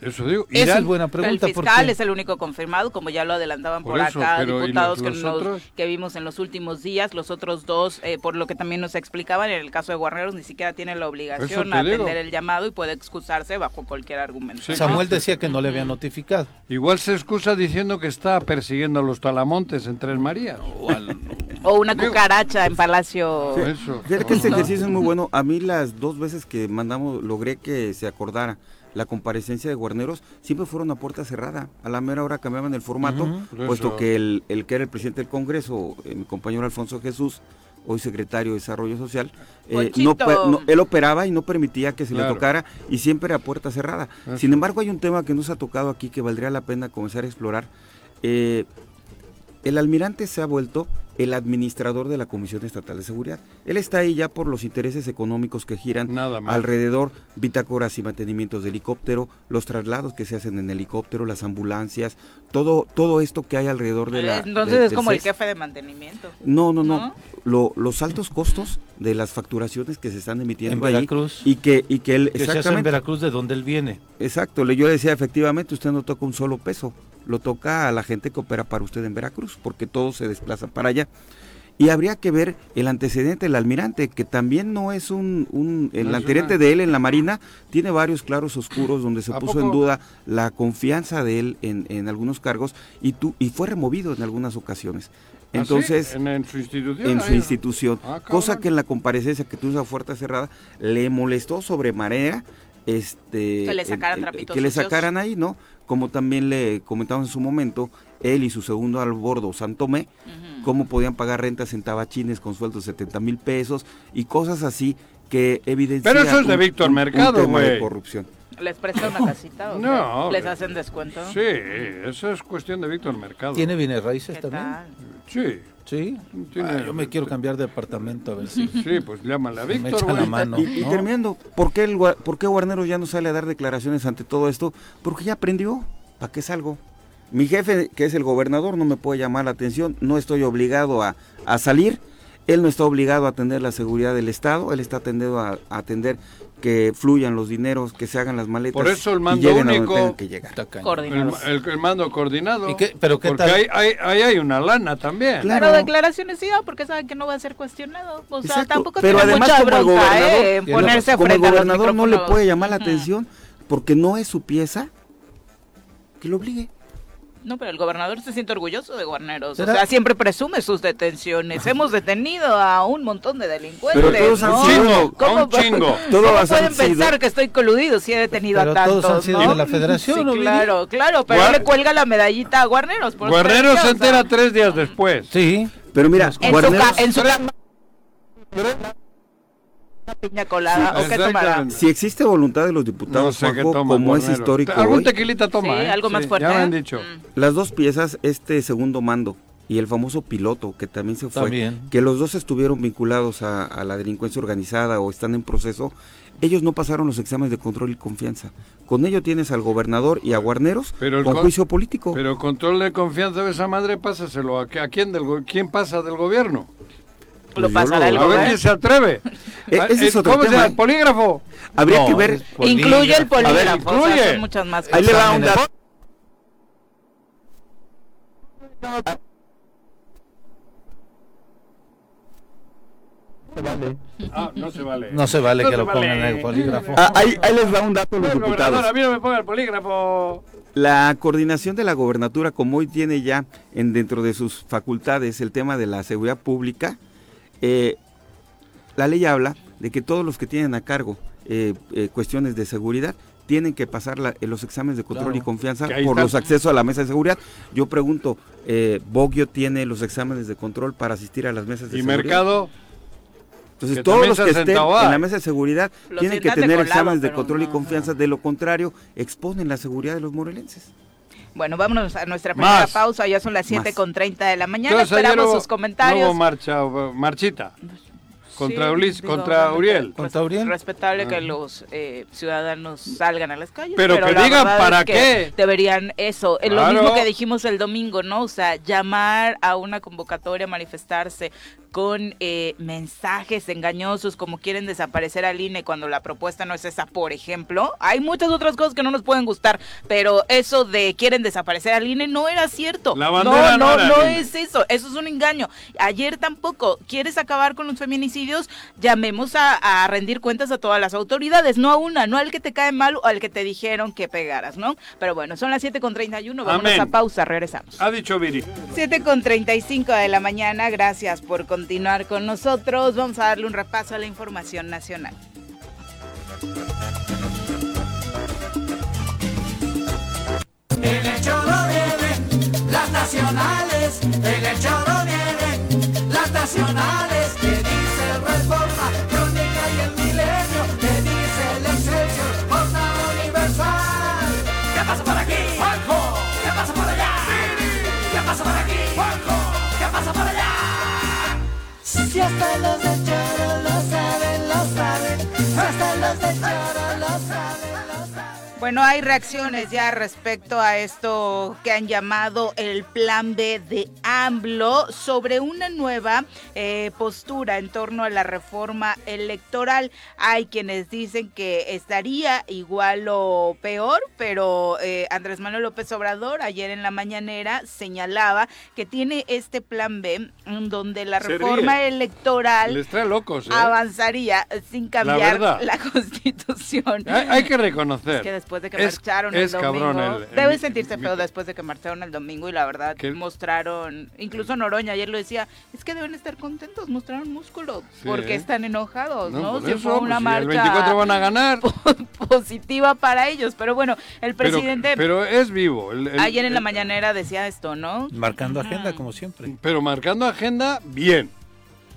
Eso digo. Es buena Pero el pregunta. fiscal porque es el único confirmado, como ya lo adelantaban por, Por eso, acá pero ¿y diputados los- que, los nos- que vimos en los últimos días. Los otros dos, eh, por lo que también nos explicaban, en el caso de Guarneros ni siquiera tiene la obligación Eso digo. atender el llamado y puede excusarse bajo cualquier argumento. Sí. Samuel decía que no le había notificado. Igual se excusa diciendo que está persiguiendo a los talamontes en Tres Marías. O al- O una Digo- cucaracha en Palacio. Eso. Fíjate que este No. ejercicio es muy bueno. A mí las dos veces que mandamos, logré que se acordara la comparecencia de Guarneros, siempre fueron a puerta cerrada. A la mera hora cambiaban el formato, puesto que el, el que era el presidente del Congreso, eh, mi compañero Alfonso Jesús, hoy secretario de Desarrollo Social, eh, no, no- él operaba y no permitía que se Claro. le tocara y siempre a puerta cerrada. Eso. Sin embargo, hay un tema que nos ha tocado aquí que valdría la pena comenzar a explorar. Eh, el almirante se ha vuelto el administrador de la Comisión Estatal de Seguridad. Él está ahí ya por los intereses económicos que giran Nada más. alrededor, bitácoras y mantenimientos de helicóptero, los traslados que se hacen en helicóptero, las ambulancias, todo, todo esto que hay alrededor de la... Entonces de- es como el jefe de mantenimiento. No, no, no. ¿No? Lo- los altos costos de las facturaciones que se están emitiendo En ahí Veracruz. y que y que él Que se hace en exactamente Veracruz de donde él viene. exacto, le- yo le decía efectivamente usted no toca un solo peso, lo toca a la gente que opera para usted en Veracruz, porque todo se desplaza para allá. Y habría que ver el antecedente del almirante, que también no es un, un el No antecedente una- de él en la Marina, tiene varios claros oscuros donde se ¿A puso en duda la confianza de él en, en algunos cargos y, tu, y fue removido en algunas ocasiones. ¿Ah, sí? Entonces, en, en su institución. en su ahí. institución, Ah, cosa que en la comparecencia que tuvo esa fuerza cerrada le molestó sobremanera este Que le sacaran el- que le sacaran ahí, ¿no? Como también le comentamos en su momento, él y su segundo al bordo, Santomé, Ujú. cómo podían pagar rentas en tabachines con sueldos de 70 mil pesos y cosas así que evidencian Pero eso es de Víctor Mercado, tema de corrupción. ¿Les presta una casita o qué? No, ¿Les hacen descuento? Sí, eso es cuestión de Víctor Mercado. ¿Tiene bienes raíces ¿Qué también? tal? Sí. Sí. Ah, yo me quiero cambiar de departamento a ver si. Sí, pues llámale a Me Víctor, echan la mano. y, y ¿no? terminando, ¿por qué, el, ¿por qué Guarneros ya no sale a dar declaraciones ante todo esto? Porque ya aprendió. ¿Para qué salgo? Mi jefe, que es el gobernador, no me puede llamar la atención. No estoy obligado a, a salir. Él no está obligado a atender la seguridad del Estado. Él está atendido a, a atender que fluyan los dineros, que se hagan las maletas. Por eso el y mando lleguen a donde único- que llegar. El, el- el mando coordinado. ¿Y qué- pero qué Porque tal? ahí hay, ahí hay una lana también. Claro. Pero declaraciones sí, porque saben que no va a ser cuestionado. O sea, Exacto, tampoco pero tiene además mucha como el bronca, gobernador- ¿eh? en y el- ponerse Como el frente a los gobernador no le puede llamar la atención porque no es su pieza, que lo obligue. No, pero el gobernador se siente orgulloso de Guarneros. O ¿Será? sea, siempre presume sus detenciones. Hemos detenido a un montón de delincuentes. Pero todos han ¿no? sido- ¿Cómo, un chingo. Todos ¿Cómo han pueden sido- pensar que estoy coludido si he detenido Pero a tantos? todos han sido ¿no? de la federación, Sí, ¿no, claro, claro, pero Guar- le cuelga la medallita a Guarneros. por Guerrero se entera o tres días después. Sí. Pero mira, En su, Guarneros- ca- en su Una piña colada. ¿O qué tomará? Exactamente. Si existe voluntad de los No diputados, sé qué Juanjo, toma. como es histórico Algún tequilita toma, Sí, ¿eh? algo más Sí, fuerte. Ya me ¿eh? han dicho. Mm. las dos piezas, este segundo mando y el famoso piloto que también se fue, También. que los dos estuvieron vinculados a, a la delincuencia organizada o están en proceso, ellos no pasaron los exámenes de control y confianza. Con ello tienes al gobernador y a Guarneros Pero con con- juicio político. Pero control de confianza de esa madre, pásaselo. ¿A, a quién, del, quién pasa del gobierno? Pues Lo pasará el A ver quién gobierno. se atreve. Ese es eh, otro ¿Cómo se tema, llama? ¿eh? ¿Polígrafo? Habría No, que ver, es Incluye el polígrafo. polígrafo. o sea, incluye. son muchas más ahí le va un dato. Ah, no se vale. No se vale No que se lo pongan vale. en el polígrafo. Ah, ahí, ahí les va un dato a los diputados. a mí no me ponga el polígrafo. La coordinación de la gobernatura, como hoy tiene ya en dentro de sus facultades el tema de la seguridad pública, eh, la ley habla de que todos los que tienen a cargo eh, eh, cuestiones de seguridad tienen que pasar la- eh, los exámenes de control Claro. y confianza por está. los accesos a la mesa de seguridad. Yo pregunto, eh, ¿Boggio tiene los exámenes de control para asistir a las mesas de Y seguridad? mercado. Entonces que todos los que estén sentado en la mesa de seguridad Los tienen que tener colado, exámenes de control y no. confianza, de lo contrario exponen la seguridad de los morelenses. Bueno, vámonos a nuestra primera Más. pausa. Ya son las 7 Más. con 30 de la mañana. Entonces, Esperamos sus comentarios. no hubo marcha, marchita. Contra, Sí, Ulis- digo, contra Uriel. Contra Uriel. Respetable que los eh, ciudadanos salgan a las calles. Pero que la digan para es que qué. Deberían eso. eh, Lo Claro. mismo que dijimos el domingo, ¿no? O sea, llamar a una convocatoria a manifestarse con eh, mensajes engañosos como quieren desaparecer al INE cuando la propuesta no es esa, por ejemplo. Hay muchas otras cosas que no nos pueden gustar, pero eso de quieren desaparecer al INE no era cierto. La bandera no no, era no, el INE. es eso, eso es un engaño. Ayer tampoco, ¿quieres acabar con los feminicidios? Llamemos a, a rendir cuentas a todas las autoridades, no a una, no al que te cae mal o al que te dijeron que pegaras, ¿no? Pero bueno, son las 7 con 31, vámonos Amén. a pausa, regresamos. Ha dicho Viri. 7 con 35 de la mañana, gracias por continuar con nosotros. Vamos a darle un repaso a la información nacional. En el choro vienen las nacionales, en el choro vienen las nacionales, Si hasta los Bueno, hay reacciones ya respecto a esto que han llamado el plan B de AMLO sobre una nueva eh, postura en torno a la reforma electoral. Hay quienes dicen que estaría igual o peor, pero eh, Andrés Manuel López Obrador ayer en la mañanera señalaba que tiene este plan B donde la reforma electoral Les trae locos, ¿eh? avanzaría sin cambiar la constitución. Hay, hay que reconocer. Es que después de que Es- marcharon es el domingo, cabrón el- el- debe sentirse feo después de que marcharon el domingo y la verdad Que- mostraron, incluso Noroña ayer lo decía, es que deben estar contentos, mostraron músculo Sí, porque ¿eh? están enojados, ¿no? por Si eso, fue una pues, si marcha El 24 van a ganar. positiva para ellos, pero bueno, el presidente pero es vivo. el- el- ayer en la mañanera decía esto, ¿no? Marcando agenda, como siempre. Pero marcando agenda, bien.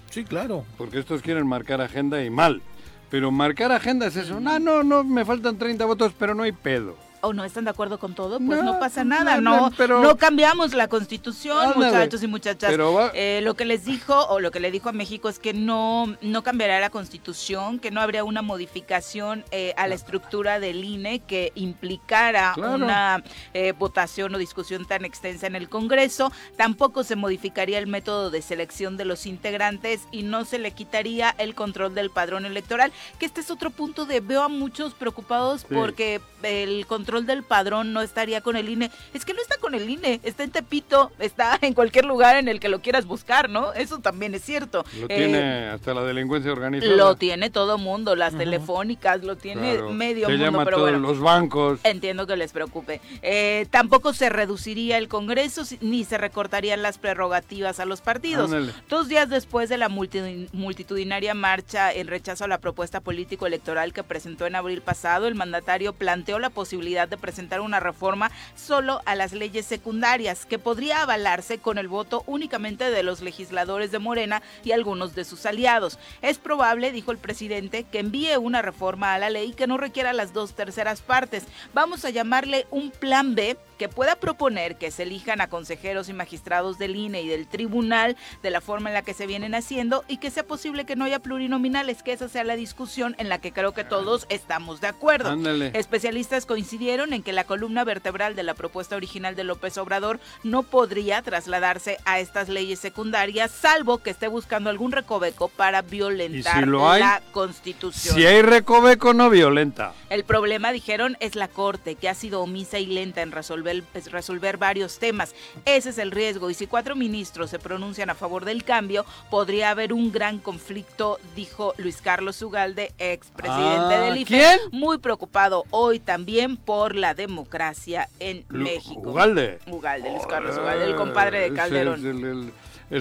Sí, claro. Porque estos quieren marcar agenda y mal. Pero marcar agenda es eso. No, no, no, me faltan 30 votos, pero no hay pedo. O no están de acuerdo con todo, pues no, No, pasa nada, nada, no, pero- no cambiamos la constitución, Ándale. muchachos y muchachas. Pero va- Eh, lo que les dijo o lo que le dijo a México es que no, no cambiará la constitución, que no habría una modificación eh, a la estructura del INE que implicara Claro. una eh, votación o discusión tan extensa en el Congreso, tampoco se modificaría el método de selección de los integrantes y no se le quitaría el control del padrón electoral, que este es otro punto de veo a muchos preocupados Sí. porque el control del padrón no estaría con el INE. Es que no está con el INE, está en Tepito, está en cualquier lugar en el que lo quieras buscar, ¿no? Eso también es cierto. Lo Eh, tiene hasta la delincuencia organizada. lo tiene todo mundo, las telefónicas, lo tiene Claro. medio Se mundo, llama pero todos bueno. los bancos. Entiendo que les preocupe. Eh, tampoco se reduciría el Congreso ni se recortarían las prerrogativas a los partidos. Ándale. Dos días después de la multi- multitudinaria marcha en rechazo a la propuesta político-electoral que presentó en abril pasado, el mandatario planteó la posibilidad de presentar una reforma solo a las leyes secundarias, que podría avalarse con el voto únicamente de los legisladores de Morena y algunos de sus aliados. Es probable, dijo el presidente, que envíe una reforma a la ley que no requiera las dos terceras partes. Vamos a llamarle un plan B que pueda proponer que se elijan a consejeros y magistrados del INE y del tribunal de la forma en la que se vienen haciendo y que sea posible que no haya plurinominales, que esa sea la discusión en la que creo que todos estamos de acuerdo. Ándale. Especialistas coincidieron en que la columna vertebral de la propuesta original de López Obrador no podría trasladarse a estas leyes secundarias, salvo que esté buscando algún recoveco para violentar hay? la Constitución. Si hay recoveco, no violenta. El problema, dijeron, es la Corte, que ha sido omisa y lenta en resolver, es resolver varios temas. Ese es el riesgo. Y si cuatro ministros se pronuncian a favor del cambio, podría haber un gran conflicto, dijo Luis Carlos Ugalde, expresidente Ah, del IFE. ¿quién? Muy preocupado hoy también por la democracia en Lu- México. Ugalde. Ugalde, Luis Carlos Ugalde, el compadre de Calderón. es el, el- el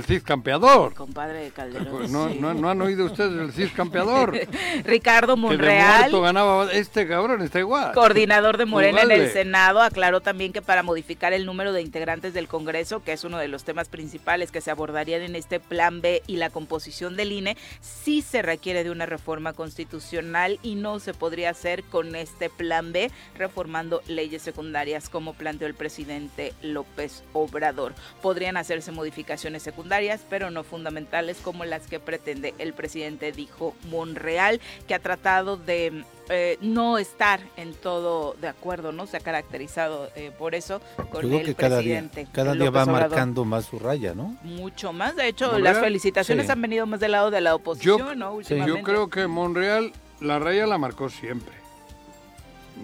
Cid campeador. Compadre de Calderón. Pues no, sí. no, no han oído ustedes el Cid campeador. que Ricardo de Monreal. muerto ganaba. Este cabrón está igual. Coordinador de Morena en el. Senado aclaró también que para modificar el número de integrantes del Congreso, que es uno de los temas principales que se abordarían en este plan B y la composición del INE, sí se requiere de una reforma constitucional y no se podría hacer con este plan B reformando leyes secundarias como planteó el presidente López Obrador. Podrían hacerse modificaciones secundarias secundarias, pero no fundamentales como las que pretende el presidente, dijo Monreal, que ha tratado de eh, no estar en todo de acuerdo, ¿no? Se ha caracterizado eh, por eso con Yo creo el que cada día, presidente. cada día va Obrador. marcando más su raya, ¿no? Mucho más, de hecho, Monreal, las felicitaciones sí. han venido más del lado de la oposición, ¿no? Yo Últimamente. creo que Monreal la raya la marcó siempre.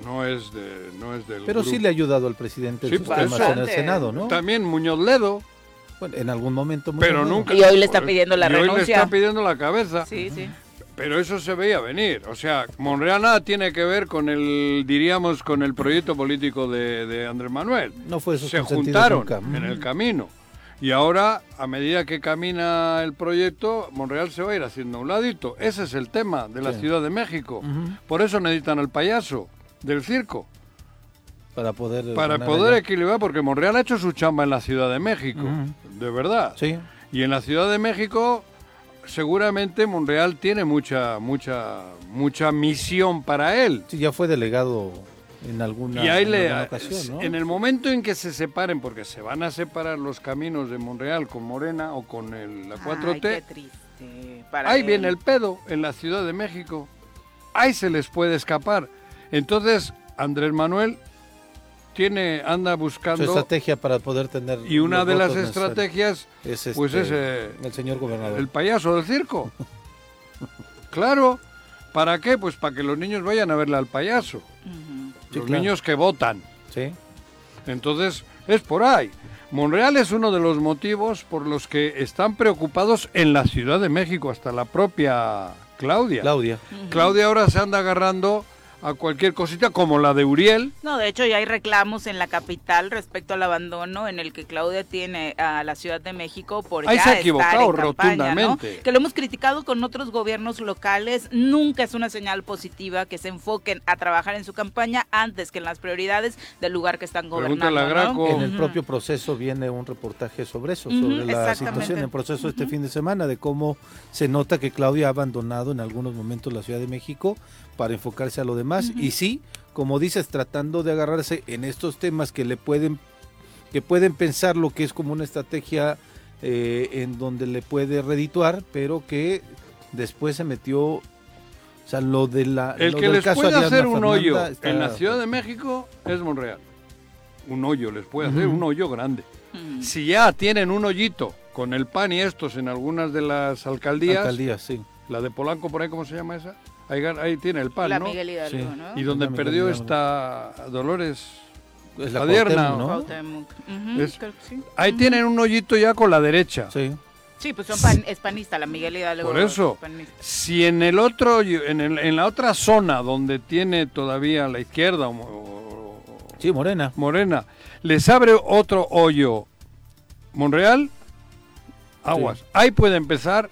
No es de, no es del Pero sí grupo. le ha ayudado al presidente Sí, en sus por temas eso. en el Senado, ¿no? También Muñoz Ledo, Bueno, en algún momento. muy pero bueno. nunca. Y hoy le está pidiendo la y hoy le renuncia. está pidiendo la cabeza. Sí, sí. Pero eso se veía venir. O sea, Monreal nada tiene que ver con el, diríamos, con el proyecto político de, de Andrés Manuel. No fue eso se juntaron en el camino. Y ahora, a medida que camina el proyecto, Monreal se va a ir haciendo a un ladito. Ese es el tema de la Sí. Ciudad de México. Por eso necesitan al payaso del circo. Para poder. Para ganar poder allá. equilibrar, porque Monreal ha hecho su chamba en la Ciudad de México. De verdad. Sí. Y en la Ciudad de México, seguramente Monreal tiene mucha, mucha, mucha misión para él. Sí, ya fue delegado en alguna, y ahí en le, alguna ocasión, ¿no? en el momento en que se separen, porque se van a separar los caminos de Monreal con Morena o con el, la 4T, Ay, qué triste. para ahí él. viene el pedo en la Ciudad de México. Ahí se les puede escapar. Entonces, Andrés Manuel tiene, anda Su buscando estrategia para poder tener. y una de las estrategias, es pues este, es eh, el señor gobernador. el payaso del circo. claro, ¿para qué? Pues para que los niños vayan a verle al payaso. Sí, los claro. niños que votan. Sí. Entonces, es por ahí. Monreal es uno de los motivos por los que están preocupados en la Ciudad de México, hasta la propia Claudia. Claudia. Claudia ahora se anda agarrando a cualquier cosita, como la de Uriel. No, de hecho ya hay reclamos en la capital respecto al abandono en el que Claudia tiene a la Ciudad de México por Ahí ya se ha estar equivocado en campaña, ¿no? rotundamente. Que lo hemos criticado con otros gobiernos locales, nunca es una señal positiva que se enfoquen a trabajar en su campaña antes que en las prioridades del lugar que están gobernando. En el propio proceso viene un reportaje sobre eso, sobre la situación en proceso este fin de semana, de cómo se nota que Claudia ha abandonado en algunos momentos la Ciudad de México para enfocarse a lo demás. Y sí, como dices, tratando de agarrarse en estos temas que le pueden, que pueden pensar lo que es como una estrategia eh, en donde le puede redituar, pero que después se metió, o sea, lo de la... El lo que del les caso puede hacer un hoyo está- en la Ciudad de México es Monreal. Un hoyo, les puede hacer un hoyo grande. Ujú. Si ya tienen un hoyito con el PAN y estos en algunas de las alcaldías, Alcaldía, sí. la de Polanco, por ahí, ¿cómo se llama esa? Ahí, tiene el PAN, La ¿no? Miguel Hidalgo, Sí. ¿no? Y donde La Miguel perdió Hidalgo. esta Dolores. Es la Padierna, Cuauhtémoc, ¿no? Cuauhtémoc. Ujú, Es- creo que sí. Ahí tienen un hoyito ya con la derecha. Sí. Sí, pues son pan, es panista, la Miguel Hidalgo. Por eso. es. Si en el otro, en, el- en la otra zona donde tiene todavía la izquierda o, o- o- Sí, Morena. Morena, les abre otro hoyo Monreal, aguas. Ahí puede empezar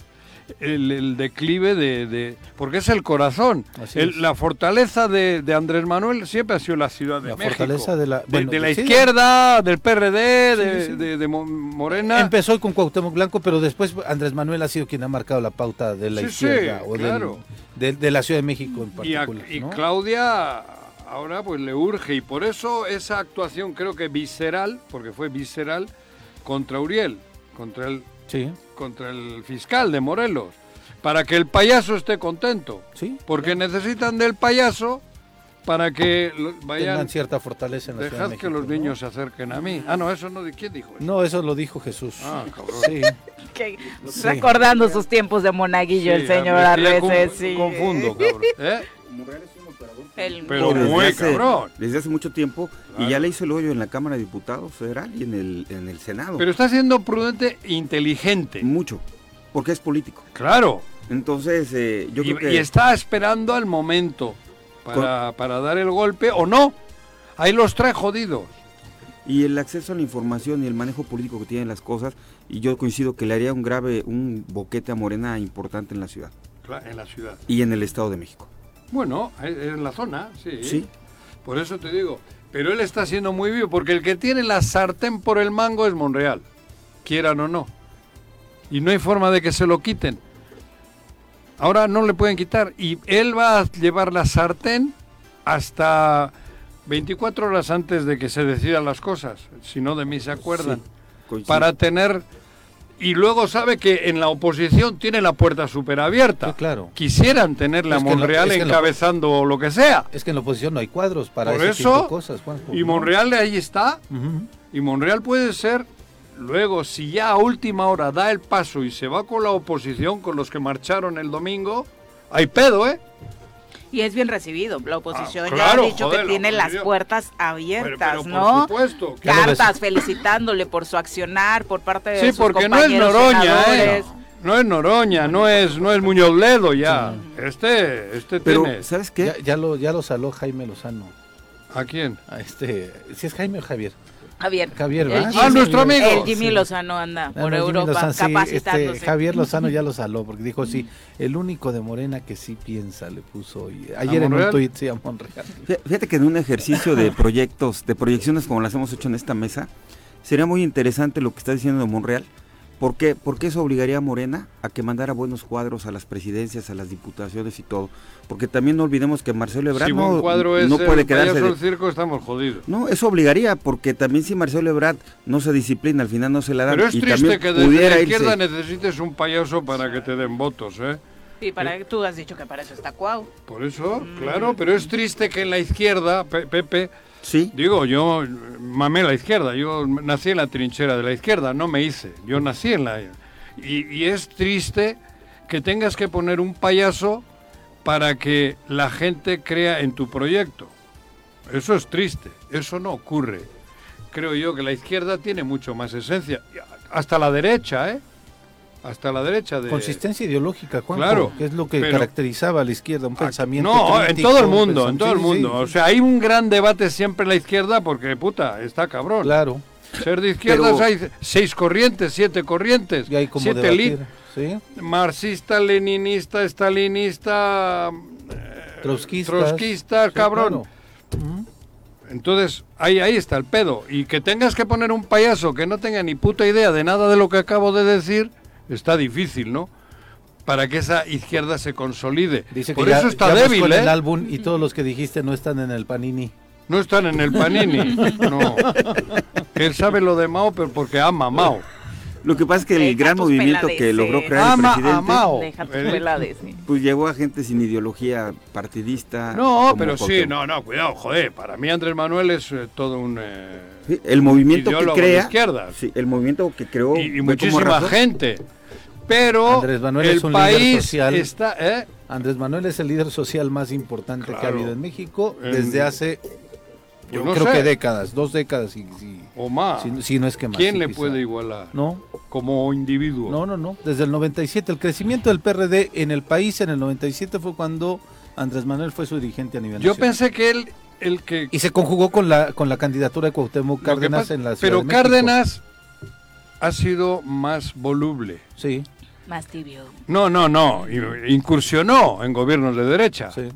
el, el declive de, de- porque es el corazón. El- la fortaleza de, de Andrés Manuel siempre ha sido la Ciudad de La México. fortaleza de la- de, bueno, de la sí. izquierda, del PRD, de, Sí, sí. de- de Mo- Morena. Empezó con Cuauhtémoc Blanco, pero después Andrés Manuel ha sido quien ha marcado la pauta de la izquierda o claro. de, de la Ciudad de México en Y, a- particular. y ¿no? Claudia ahora pues le urge y por eso esa actuación creo que visceral, porque fue visceral, contra Uriel, contra el, Sí, contra el fiscal de Morelos, para que el payaso esté contento, sí. porque necesitan del payaso para que lo- vayan, Tengan cierta fortaleza en la Ciudad de dejad que los ¿no? niños se acerquen a mí. Ah, no, eso no, ¿de quién dijo eso? No, eso lo dijo Jesús. Ah, cabrón. Sí. Que- Sí. Recordando sus tiempos de monaguillo, el señor a sí. Confundo, cabrón. ¿Eh? El- Pero Desde muy hace- cabrón. Desde hace mucho tiempo Claro. y ya le hizo el hoyo en la Cámara de Diputados Federal y en el, en el Senado. Pero está siendo prudente e inteligente. Mucho, porque es político. Claro. Entonces, eh, yo y, creo que... y está esperando al momento para, para dar el golpe o no. Ahí los trae jodidos. Y el acceso a la información y el manejo político que tienen las cosas, y yo coincido que le haría un grave, un boquete a Morena importante en la ciudad En la ciudad. y en el Estado de México. Bueno, es en la zona, sí. Sí. Por eso te digo. Pero él está siendo muy vivo, porque el que tiene la sartén por el mango es Monreal, quieran o no. Y no hay forma de que se lo quiten. Ahora no le pueden quitar. Y él va a llevar la sartén hasta 24 horas antes de que se decidan las cosas. Si no, de mí se acuerdan. Sí, para tener y luego sabe que en la oposición tiene la puerta súper abierta. Sí, claro. Quisieran tenerle a lo- Monreal lo- encabezando lo que sea. Es que en la oposición no hay cuadros para Por ese tipo eso, de cosas, Juanjo. y Monreal ahí está. Ujú. Y Monreal puede ser, luego, si ya a última hora da el paso y se va con la oposición, con los que marcharon el domingo, hay pedo, ¿eh? Y es bien recibido. La oposición Ah, ya ha dicho joder, que tiene las puertas abiertas, pero por ¿no? supuesto. Cartas felicitándole por su accionar por parte de Sí, sus porque no es Noroña, ¿eh? senadores. No es Noroña, no es, no es Muñoz Ledo ya. Este, este Pero, tiene... ¿sabes qué? Ya, ya lo, ya lo saló Jaime Lozano. ¿A quién? A este, si es Jaime o Javier. Javier. Javier, El ¿verdad? Jimmy- Ah, nuestro amigo. El Jimmy Sí. Lozano anda Ah, por Europa Lozano, sí, capacitándose. este, Javier Lozano ya lo saló porque dijo sí, el único de Morena que sí piensa le puso hoy. Ayer en un tuit sí a Monreal. Fí- Fíjate que en un ejercicio de proyectos, de proyecciones como las hemos hecho en esta mesa, sería muy interesante lo que está diciendo de Monreal. ¿Por qué? Porque eso obligaría a Morena a que mandara buenos cuadros a las presidencias, a las diputaciones y todo. Porque también no olvidemos que Marcelo Ebrard si no, un cuadro es no puede el quedarse... payaso de- del circo, estamos jodidos. No, eso obligaría, porque también si Marcelo Ebrard no se disciplina, al final no se la dan. Pero es y triste que desde la irse- izquierda necesites un payaso para que te den votos, ¿eh? Sí, para, tú has dicho que para eso está Cuau. Por eso, Mm. claro, pero es triste que en la izquierda, Pe- Pepe, Sí, digo, yo mamé la izquierda, yo nací en la trinchera de la izquierda, no me hice, yo nací en la... Y, y es triste que tengas que poner un payaso para que la gente crea en tu proyecto. Eso es triste, eso no ocurre. Creo yo que la izquierda tiene mucho más esencia, hasta la derecha, ¿eh? Hasta la derecha de... Consistencia ideológica, Juanjo, Claro, que es lo que pero- caracterizaba a la izquierda, un pensamiento No, en todo el un mundo, en todo el mundo. sí, O sea, hay un gran debate siempre en la izquierda porque, puta, está cabrón. claro, Ser de izquierdas Pero- hay seis corrientes, siete corrientes, y hay como siete debatir, ¿sí? marxista, leninista, estalinista, eh, trotskista, sí, cabrón. claro. Entonces, ahí, ahí está el pedo. Y que tengas que poner un payaso que no tenga ni puta idea de nada de lo que acabo de decir, está difícil, ¿no? Para que esa izquierda se consolide. Dice que Por ya, eso está ya débil, en el ¿eh? álbum y todos los que dijiste no están en el Panini. No están en el Panini, no. Él sabe lo de Mao, pero porque ama a Mao. lo que pasa es que el Deja gran movimiento que peladeces. logró crear el Ama a presidente, Mao. Deja tus Eh, pelades, sí. pues llevó a gente sin ideología partidista. No, pero sí, no, no, cuidado, joder. Para mí Andrés Manuel es eh, todo un... eh, Sí, el movimiento que de crea, izquierdas. sí, el movimiento que creó y, muchísima razón. gente. Pero Andrés Manuel el es un líder país social. está... ¿eh? Andrés Manuel es el líder social más importante que ha habido en México En- desde hace, Yo yo no creo sé. que décadas, dos décadas, y, y- O más. si, si no es que más. ¿Quién sí, le quizá. puede igualar? No, Como individuo. no, no, no. Desde el 97, el crecimiento del PRD en el país en el 97 fue cuando Andrés Manuel fue su dirigente a nivel Yo nacional. pensé que él, el que... Y se conjugó con la con la candidatura de Cuauhtémoc Cárdenas pasa- en la Ciudad pero de. Cárdenas ha sido más voluble. Sí, Más tibio. No, no, no. Incursionó en gobiernos de derecha. sí.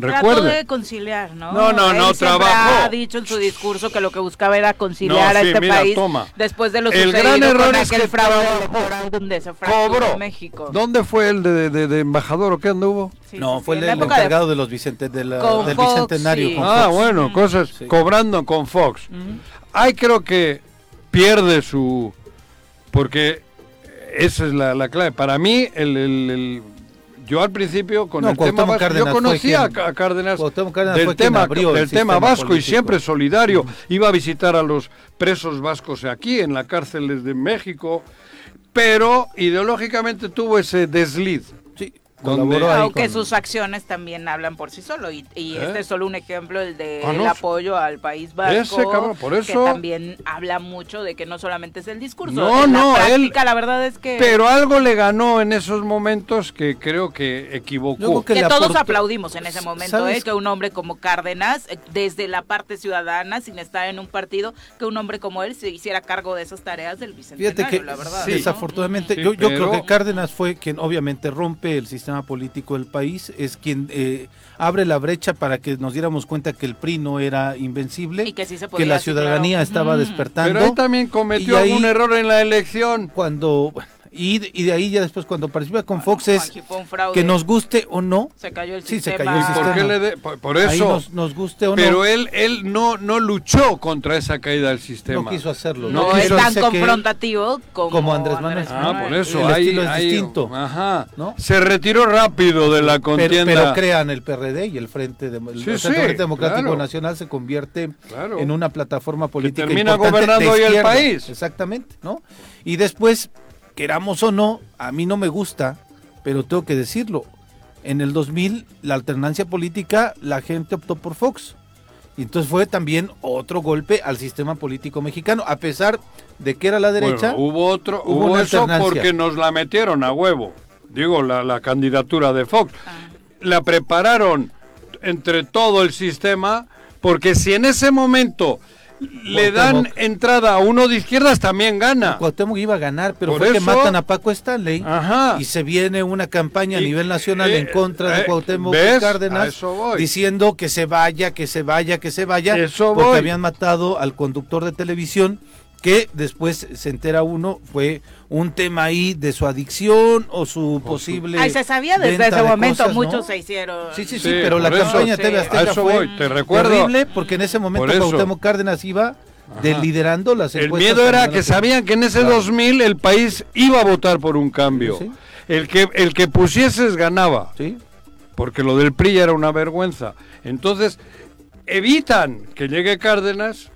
Trató Recuerde. de conciliar, ¿no? No, no, no, trabajó. ha dicho en su discurso que lo que buscaba era conciliar No, a sí, este mira, país toma. después de lo El sucedido gran error con es aquel que fraude electoral donde se fracturó Cobró. México. ¿Dónde fue el de, de- de embajador o qué anduvo? Sí, no, sí, fue sí, el, el época de- encargado de los Vicente, de la- Con del Fox, bicentenario. sí. con Ah, Fox. bueno, cosas Sí. cobrando con Fox. Ujú. Ahí creo que pierde su... Porque esa es la, la clave. Para mí, el, el- el- yo al principio con No, el tema vasco, yo conocía quien- a Cárdenas Cárdenas del tema, abrió el del tema vasco y siempre solidario. Iba a visitar a los presos vascos aquí, en la cárcel de México, pero ideológicamente tuvo ese desliz. Colaboró ahí Aunque con- sus acciones también hablan por sí solo y, y ¿Eh? este es solo un ejemplo el de Ah, no, el apoyo al país vasco ese cabrón, por que eso- también habla mucho de que no solamente es el discurso No, en la no, él- práctica la verdad es que Pero algo le ganó en esos momentos que creo que equivocó. Que todos aportó- aplaudimos en ese momento. ¿eh? que un hombre como Cárdenas, eh, desde la parte ciudadana, sin estar en un partido, que un hombre como él se hiciera cargo de esas tareas del bicentenario, Fíjate que la verdad. Sí. ¿no? desafortunadamente, Sí, yo, yo creo que Cárdenas fue quien obviamente rompe el sistema político del país, es quien eh, abre la brecha para que nos diéramos cuenta que el PRI no era invencible, Y que sí se que podía, la sí, ciudadanía claro. estaba Mm. despertando. Pero él también cometió ahí- algún error en la elección. Cuando bueno, Y, de- y de ahí ya después cuando participa con Fox es fraude. que nos guste o no, Se cayó el Sí, se sistema. cayó el ¿Por sistema. qué le de- por, por ahí eso. nos, nos guste o Pero no, él, él no, no luchó contra esa caída del sistema. no quiso hacerlo. No, no es quiso tan hacerse que- confrontativo como, como Andrés Manuel. Ah, por eso. El hay- estilo es hay- distinto, Ajá. ¿no? Se retiró rápido de la pero, contienda. pero crean el PRD y el Frente, de, el Sí, Centro sí, Frente Democrático claro. Nacional se convierte Claro. en una plataforma política termina importante gobernando hoy el país. Exactamente, ¿no? Y después, queramos o no, a mí no me gusta, pero tengo que decirlo. En el 2000, la alternancia política, la gente optó por Fox. Y entonces fue también otro golpe al sistema político mexicano, a pesar de que era la derecha. Bueno, hubo otro, hubo eso alternancia. porque nos la metieron a huevo. Digo, la, la candidatura de Fox. La prepararon entre todo el sistema, porque si en ese momento le dan entrada a uno de izquierdas, también gana. Cuauhtémoc iba a ganar, pero Por fue que eso- matan a Paco Stanley Ajá. y se viene una campaña a Y- nivel nacional eh, en contra de eh, Cuauhtémoc. A Cárdenas eso voy. diciendo que se vaya, que se vaya, que se vaya, Eso porque voy. habían matado al conductor de televisión que después se entera uno fue un tema ahí de su adicción o su posible Ay, se sabía desde venta ese de momento, cosas, ¿no? muchos se hicieron. Sí, sí, sí, Sí, pero la eso, campaña sí. TV A Azteca eso fue voy, te recuerdo. terrible porque en ese momento. Cuauhtémoc Cárdenas iba de liderando las El encuestas miedo era que sabían que en ese Claro. 2000 el país iba a votar por un cambio. Sí. El que el que pusieses ganaba, Sí. porque lo del PRI era una vergüenza. Entonces, evitan que llegue Cárdenas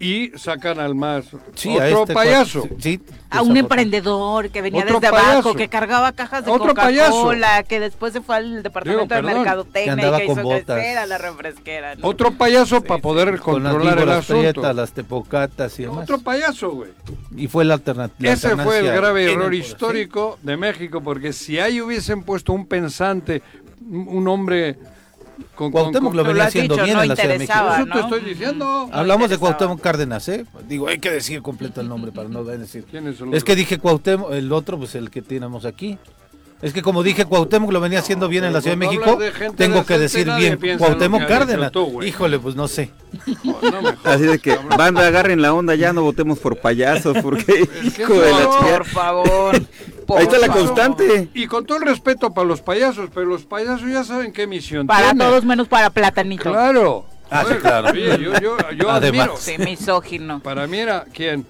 y sacan al más Sí, otro a este payaso. sí, A un emprendedor que venía Otro desde payaso. abajo, que cargaba cajas de Otro Coca-Cola, que después se fue al departamento Digo, de mercadotecnia y que con hizo botas. crecer a la refresquera. ¿no? Otro payaso para poder con las controlar el asunto. prietas, las tepocatas y demás. Otro payaso, güey. Y fue la alternativa. Ese fue el grave error histórico de México, porque si ahí hubiesen puesto un pensante, un hombre con... con- Cuauhtémoc con- lo venía haciendo dicho, bien no en la Ciudad de México. Eso estoy diciendo. Hablamos de. Cuauhtémoc Cárdenas, ¿eh? Digo, hay que decir completo el nombre para no decir. ¿Quiénes son Es los que dije Cuauhtémoc, el otro, pues el que tenemos aquí. Es que como dije Cuauhtémoc lo venía haciendo bien en la Ciudad de México, de tengo que decir bien Cuauhtémoc Cárdenas. tú. Híjole, pues no sé. No, no me jodas, Así de que, banda, agarren la onda, ya no votemos por payasos, porque, que hijo de la. Por favor. Ahí está la constante. Y con todo el respeto para los payasos, pero los payasos ya saben qué misión Para tienen. todos menos para Platanito. Claro. Ah, sí, claro. oye, yo, yo, yo Además. admiro. Sí, misógino. Para mí era, ¿quién?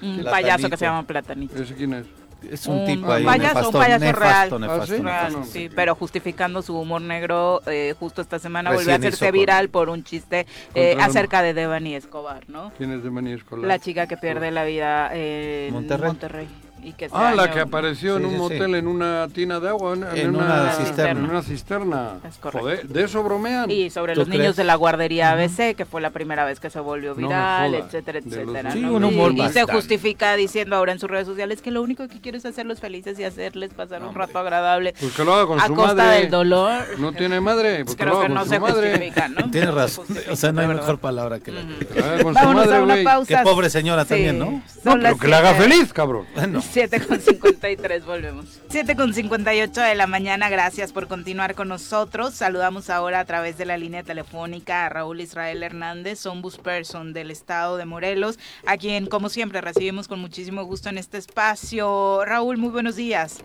Un Platanito. payaso que se llama Platanito. ¿Ese quién es? Es un, Un tipo ahí payaso, nefasto, un payaso nefasto, real. nefasto, ¿Ah, sí? Real, no, sí, no. pero justificando su humor negro, eh, justo esta semana volvió a hacerse viral por un chiste eh, acerca de Devani Escobar, ¿no? ¿Quién es de Maní Escolar? La chica que pierde la vida en Monterrey. Monterrey. Y que Ah, la que apareció en Sí, un sí, sí. motel en una tina de agua. En, En una cisterna. En una cisterna. Es correcto. Joder, de eso bromean. Y sobre ¿Tú los niños crees? de la guardería ABC, que fue la primera vez que se volvió No viral, jodas. etcétera, los etcétera. Sí, ¿no? un humor y, y se justifica diciendo ahora en sus redes sociales que lo único que quiere es hacerlos felices y hacerles pasar un rato agradable Pues que lo haga con a su costa madre. del dolor. No tiene madre. Pues que Creo que con no se madre. justifica, ¿no? Tienes No razón. O sea, no hay mejor palabra que la. Que lo haga con su Vámonos madre, a una pausa. Qué pobre señora Sí, también, ¿no? No, pero que la haga feliz, cabrón. Bueno. 7 con 53, volvemos. 7 con 58 de la mañana, gracias por continuar con nosotros. Saludamos ahora a través de la línea telefónica a Raúl Israel Hernández, ombudsperson del estado de Morelos, a quien como siempre recibimos con muchísimo gusto en este espacio. Raúl, muy buenos días.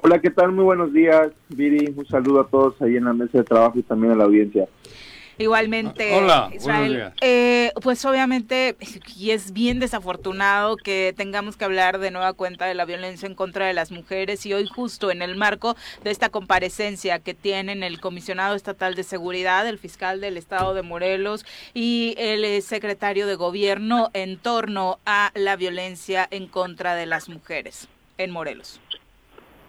Hola, ¿qué tal? Muy buenos días, Viri. Un saludo a todos ahí en la mesa de trabajo y también a la audiencia. Igualmente, Ah, Hola, Israel. buenos días. Eh, pues obviamente, y es bien desafortunado que tengamos que hablar de nueva cuenta de la violencia en contra de las mujeres y hoy justo en el marco de esta comparecencia que tienen el comisionado estatal de seguridad, el fiscal del estado de Morelos y el eh, secretario de gobierno en torno a la violencia en contra de las mujeres en Morelos.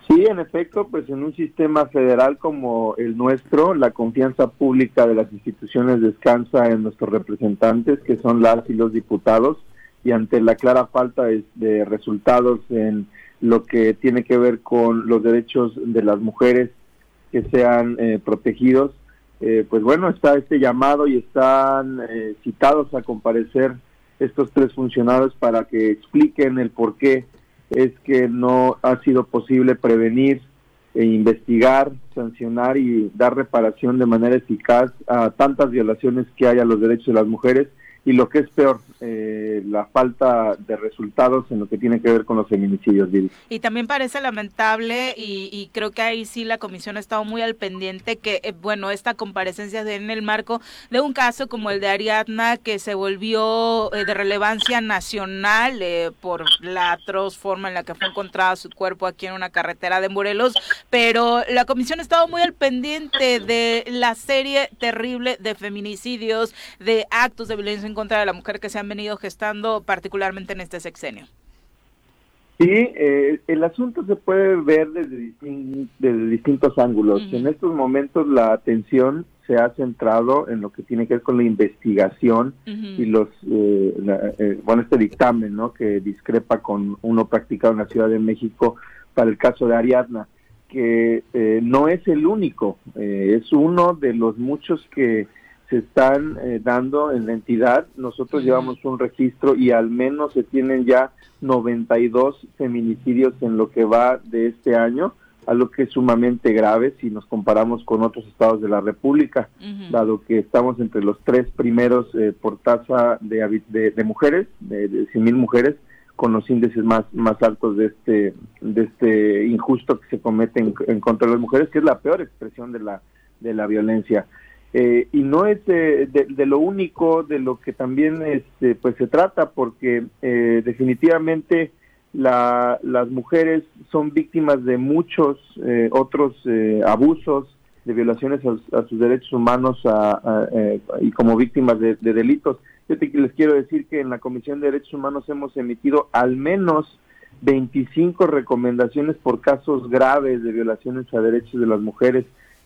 Sí, en efecto, pues en un sistema federal como el nuestro, la confianza pública de las instituciones descansa en nuestros representantes, que son las y los diputados, y ante la clara falta de, resultados en lo que tiene que ver con los derechos de las mujeres que sean eh, protegidos, eh, pues bueno, está este llamado y están eh, citados a comparecer estos tres funcionarios para que expliquen el por qué es que no ha sido posible prevenir, e investigar, sancionar y dar reparación de manera eficaz a tantas violaciones que hay a los derechos de las mujeres y lo que es peor, eh, la falta de resultados en lo que tiene que ver con los feminicidios. Y también parece lamentable, y, creo que ahí sí la comisión ha estado muy al pendiente, que, eh, bueno, esta comparecencia en el marco de un caso como el de Ariadna, que se volvió eh, de relevancia nacional por la atroz forma en la que fue encontrado su cuerpo aquí en una carretera de Morelos, pero la comisión ha estado muy al pendiente de la serie terrible de feminicidios, de actos de violencia en contra de la mujer que se han venido gestando particularmente en este sexenio. Sí, eh, el asunto se puede ver desde, desde distintos ángulos. En estos momentos la atención se ha centrado en lo que tiene que ver con la investigación y los eh, eh, bueno este dictamen no que discrepa con uno practicado en la Ciudad de México para el caso de Ariadna que no es el único es uno de los muchos que se están eh, dando en la entidad. Nosotros llevamos un registro y al menos se tienen ya 92 feminicidios en lo que va de este año, a lo que es sumamente grave si nos comparamos con otros estados de la República, dado que estamos entre los tres primeros eh, por tasa de, de, mujeres, de, de 100 mil mujeres, con los índices más más altos de este de este injusto que se comete en, en contra de las mujeres, que es la peor expresión de la de la violencia. Eh, y no es de, lo único de lo que también este, pues se trata, porque eh, definitivamente la, las mujeres son víctimas de muchos eh, otros abusos, de violaciones a, sus derechos humanos y como víctimas de, delitos. Yo les quiero decir que en la Comisión de Derechos Humanos hemos emitido al menos 25 recomendaciones por casos graves de violaciones a derechos de las mujeres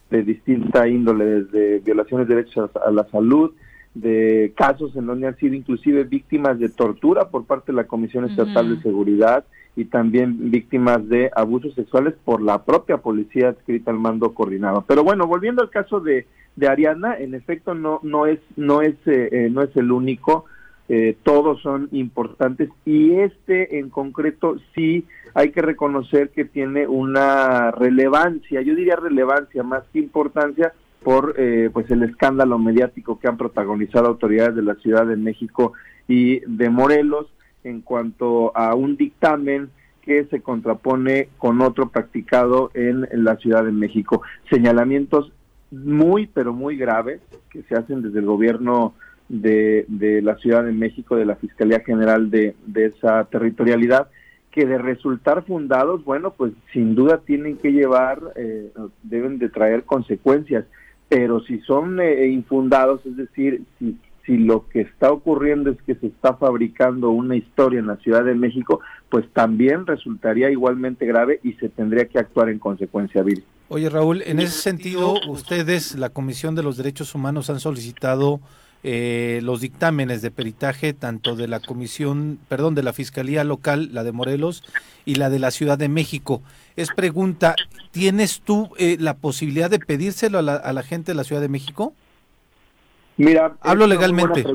de distinta índole, desde violaciones de derechos a la salud, de casos en donde han sido inclusive víctimas de tortura por parte de la Comisión Estatal de Seguridad y también víctimas de abusos sexuales por la propia policía adscrita al mando coordinado. Pero bueno, volviendo al caso de, de Ariana, en efecto no no es no es eh, eh, no es el único. Eh, todos son importantes y este en concreto sí hay que reconocer que tiene una relevancia, yo diría relevancia más que importancia por eh, pues el escándalo mediático que han protagonizado autoridades de la Ciudad de México y de Morelos en cuanto a un dictamen que se contrapone con otro practicado en, la Ciudad de México. Señalamientos muy, pero muy graves que se hacen desde el gobierno de, de la Ciudad de México, de la Fiscalía General de, de esa territorialidad, que de resultar fundados, bueno, pues sin duda tienen que llevar, eh, deben de traer consecuencias, pero si son eh, infundados, es decir, si, si lo que está ocurriendo es que se está fabricando una historia en la Ciudad de México, pues también resultaría igualmente grave y se tendría que actuar en consecuencia, Vir. Oye, Raúl, en ese sentido, ustedes, la Comisión de los Derechos Humanos, han solicitado eh, los dictámenes de peritaje tanto de la comisión, perdón, de la Fiscalía Local, la de Morelos, y la de la Ciudad de México. Es pregunta, ¿tienes tú eh, la posibilidad de pedírselo a la, gente de la Ciudad de México? Mira, hablo legalmente.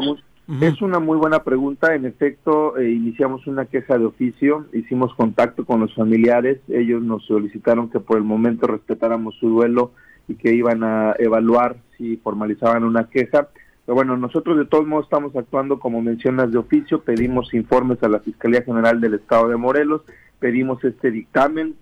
Es una muy buena pregunta. En efecto, eh, iniciamos una queja de oficio, hicimos contacto con los familiares, ellos nos solicitaron que por el momento respetáramos su duelo y que iban a evaluar si formalizaban una queja. Pero bueno, nosotros de todos modos estamos actuando como mencionas de oficio, pedimos informes a la Fiscalía General del Estado de Morelos, pedimos este dictamen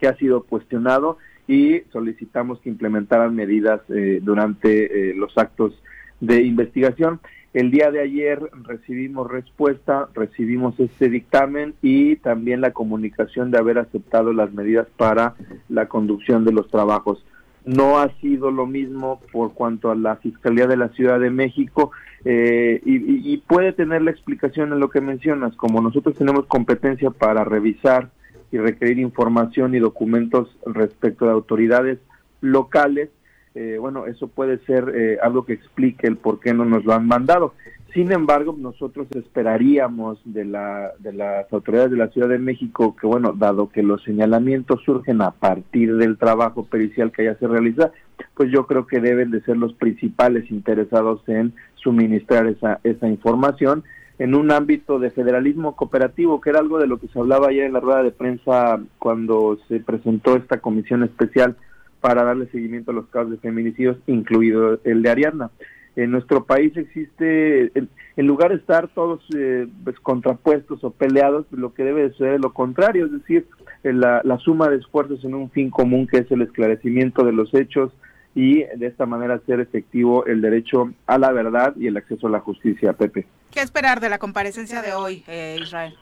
que ha sido cuestionado y solicitamos que implementaran medidas eh, durante eh, los actos de investigación. El día de ayer recibimos respuesta, recibimos este dictamen y también la comunicación de haber aceptado las medidas para la conducción de los trabajos no ha sido lo mismo por cuanto a la Fiscalía de la Ciudad de México eh, y, puede tener la explicación en lo que mencionas, como nosotros tenemos competencia para revisar y requerir información y documentos respecto de autoridades locales, eh, bueno, eso puede ser eh, algo que explique el por qué no nos lo han mandado. Sin embargo, nosotros esperaríamos de, la, de las autoridades de la Ciudad de México que, bueno, dado que los señalamientos surgen a partir del trabajo pericial que ya se realiza, pues yo creo que deben de ser los principales interesados en suministrar esa, esa información en un ámbito de federalismo cooperativo, que era algo de lo que se hablaba ayer en la rueda de prensa cuando se presentó esta comisión especial para darle seguimiento a los casos de feminicidios, incluido el de Ariadna. En nuestro país existe, en, en lugar de estar todos eh, pues, contrapuestos o peleados, lo que debe de ser lo contrario, es decir, eh, la, la suma de esfuerzos en un fin común que es el esclarecimiento de los hechos y de esta manera hacer efectivo el derecho a la verdad y el acceso a la justicia, Pepe. ¿Qué esperar de la comparecencia de hoy, eh, Israel?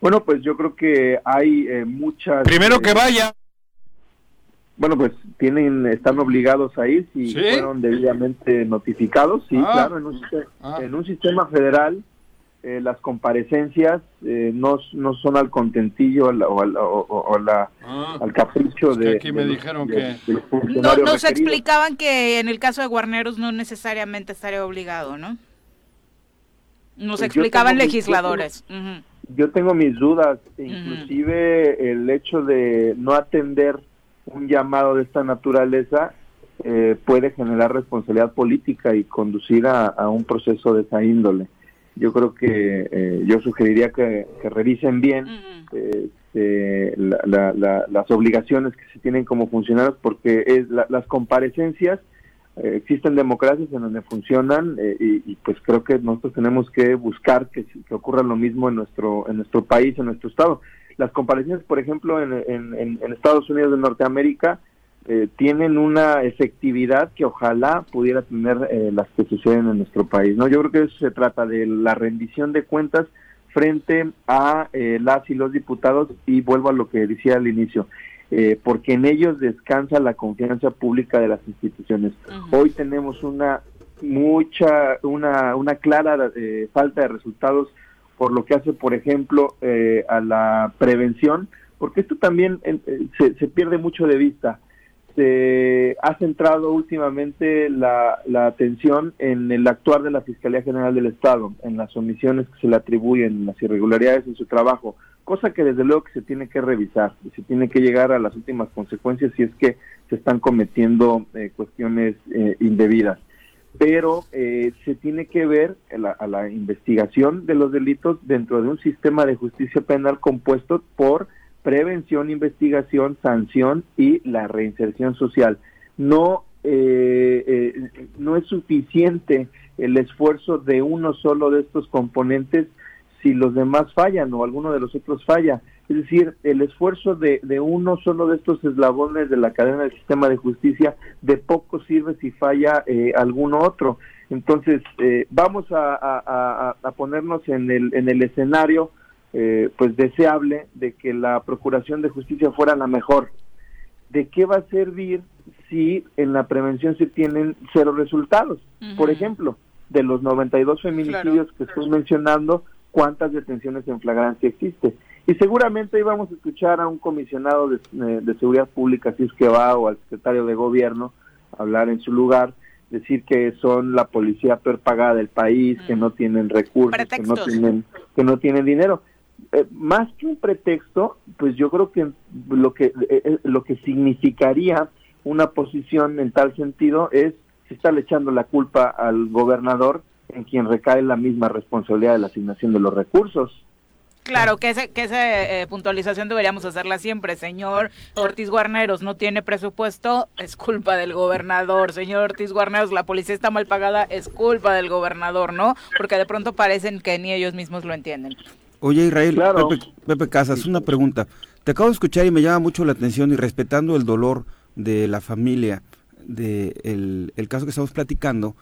Bueno, pues yo creo que hay eh, muchas... Primero eh, que vaya. Bueno, pues tienen, están obligados a ir si ¿Sí? fueron debidamente notificados, sí, Ah. claro, en un, sistema, Ah. en un sistema federal eh, las comparecencias eh, no, no son al contentillo o, la- o al- o- o- o la- Ah. al capricho Es que de... aquí me de dijeron de- que- de No, nos explicaban que en el caso de Guarneros no necesariamente estaría obligado, ¿no? Nos Pues explicaban mis- legisladores. Ujú. Yo tengo mis dudas, inclusive el hecho de no atender un llamado de esta naturaleza eh, puede generar responsabilidad política y conducir a, a un proceso de esa índole. Yo creo que eh, yo sugeriría que, que revisen bien eh, la- la- la- las obligaciones que se tienen como funcionarios porque es la- las comparecencias eh, existen democracias en donde funcionan eh, y, y, pues creo que nosotros tenemos que buscar que, que ocurra lo mismo en nuestro en nuestro país en nuestro estado las comparecencias por ejemplo en, en- Estados Unidos de Norteamérica eh, tienen una efectividad que ojalá pudiera tener eh, las que suceden en nuestro país no yo creo que eso se trata de la rendición de cuentas frente a eh, las y los diputados y vuelvo a lo que decía al inicio eh, porque en ellos descansa la confianza pública de las instituciones. Hoy tenemos una mucha, una, una clara eh, falta de resultados por lo que hace, por ejemplo, eh, a la prevención, porque esto también eh, se, se pierde mucho de vista. Se ha centrado últimamente la, la atención en el actuar de la Fiscalía General del Estado, en las omisiones que se le atribuyen, en las irregularidades en su trabajo, cosa que desde luego que se tiene que revisar, y se tiene que llegar a las últimas consecuencias si es que se están cometiendo eh, cuestiones eh, indebidas. Pero eh, se tiene que ver a la, a la investigación de los delitos dentro de un sistema de justicia penal compuesto por prevención, investigación, sanción y la reinserción social. No, eh, eh, no es suficiente el esfuerzo de uno solo de estos componentes si los demás fallan o alguno de los otros falla. Es decir, el esfuerzo de, de uno solo de estos eslabones de la cadena del sistema de justicia de poco sirve si falla eh, alguno otro. Entonces, eh, vamos a, a- a- a ponernos en el, en el escenario eh, pues deseable de que la Procuración de Justicia fuera la mejor. ¿De qué va a servir si en la prevención se tienen cero resultados? Por ejemplo, de los 92 feminicidios que estoy mencionando, ¿cuántas detenciones en flagrancia existe? Y seguramente íbamos a escuchar a un comisionado de, eh, de seguridad pública, si es que va, o al secretario de gobierno, hablar en su lugar, decir que son la policía peor pagada del país, que no tienen recursos, que no tienen, que no tienen dinero. Eh, más que un pretexto, pues yo creo que lo que eh, lo que significaría una posición en tal sentido es le echando la culpa al gobernador en quien recae la misma responsabilidad de la asignación de los recursos. Claro, que, ese, que esa eh, puntualización deberíamos hacerla siempre. Señor Ortiz Guarneros no tiene presupuesto, es culpa del gobernador. Señor Ortiz Guarneros, la policía está mal pagada, es culpa del gobernador, ¿no? Porque de pronto parecen que ni ellos mismos lo entienden. Oye, Israel, Claro. Pepe, Pepe Casas, una pregunta. Te acabo de escuchar y me llama mucho la atención y respetando el dolor de la familia, de el, el caso que estamos platicando,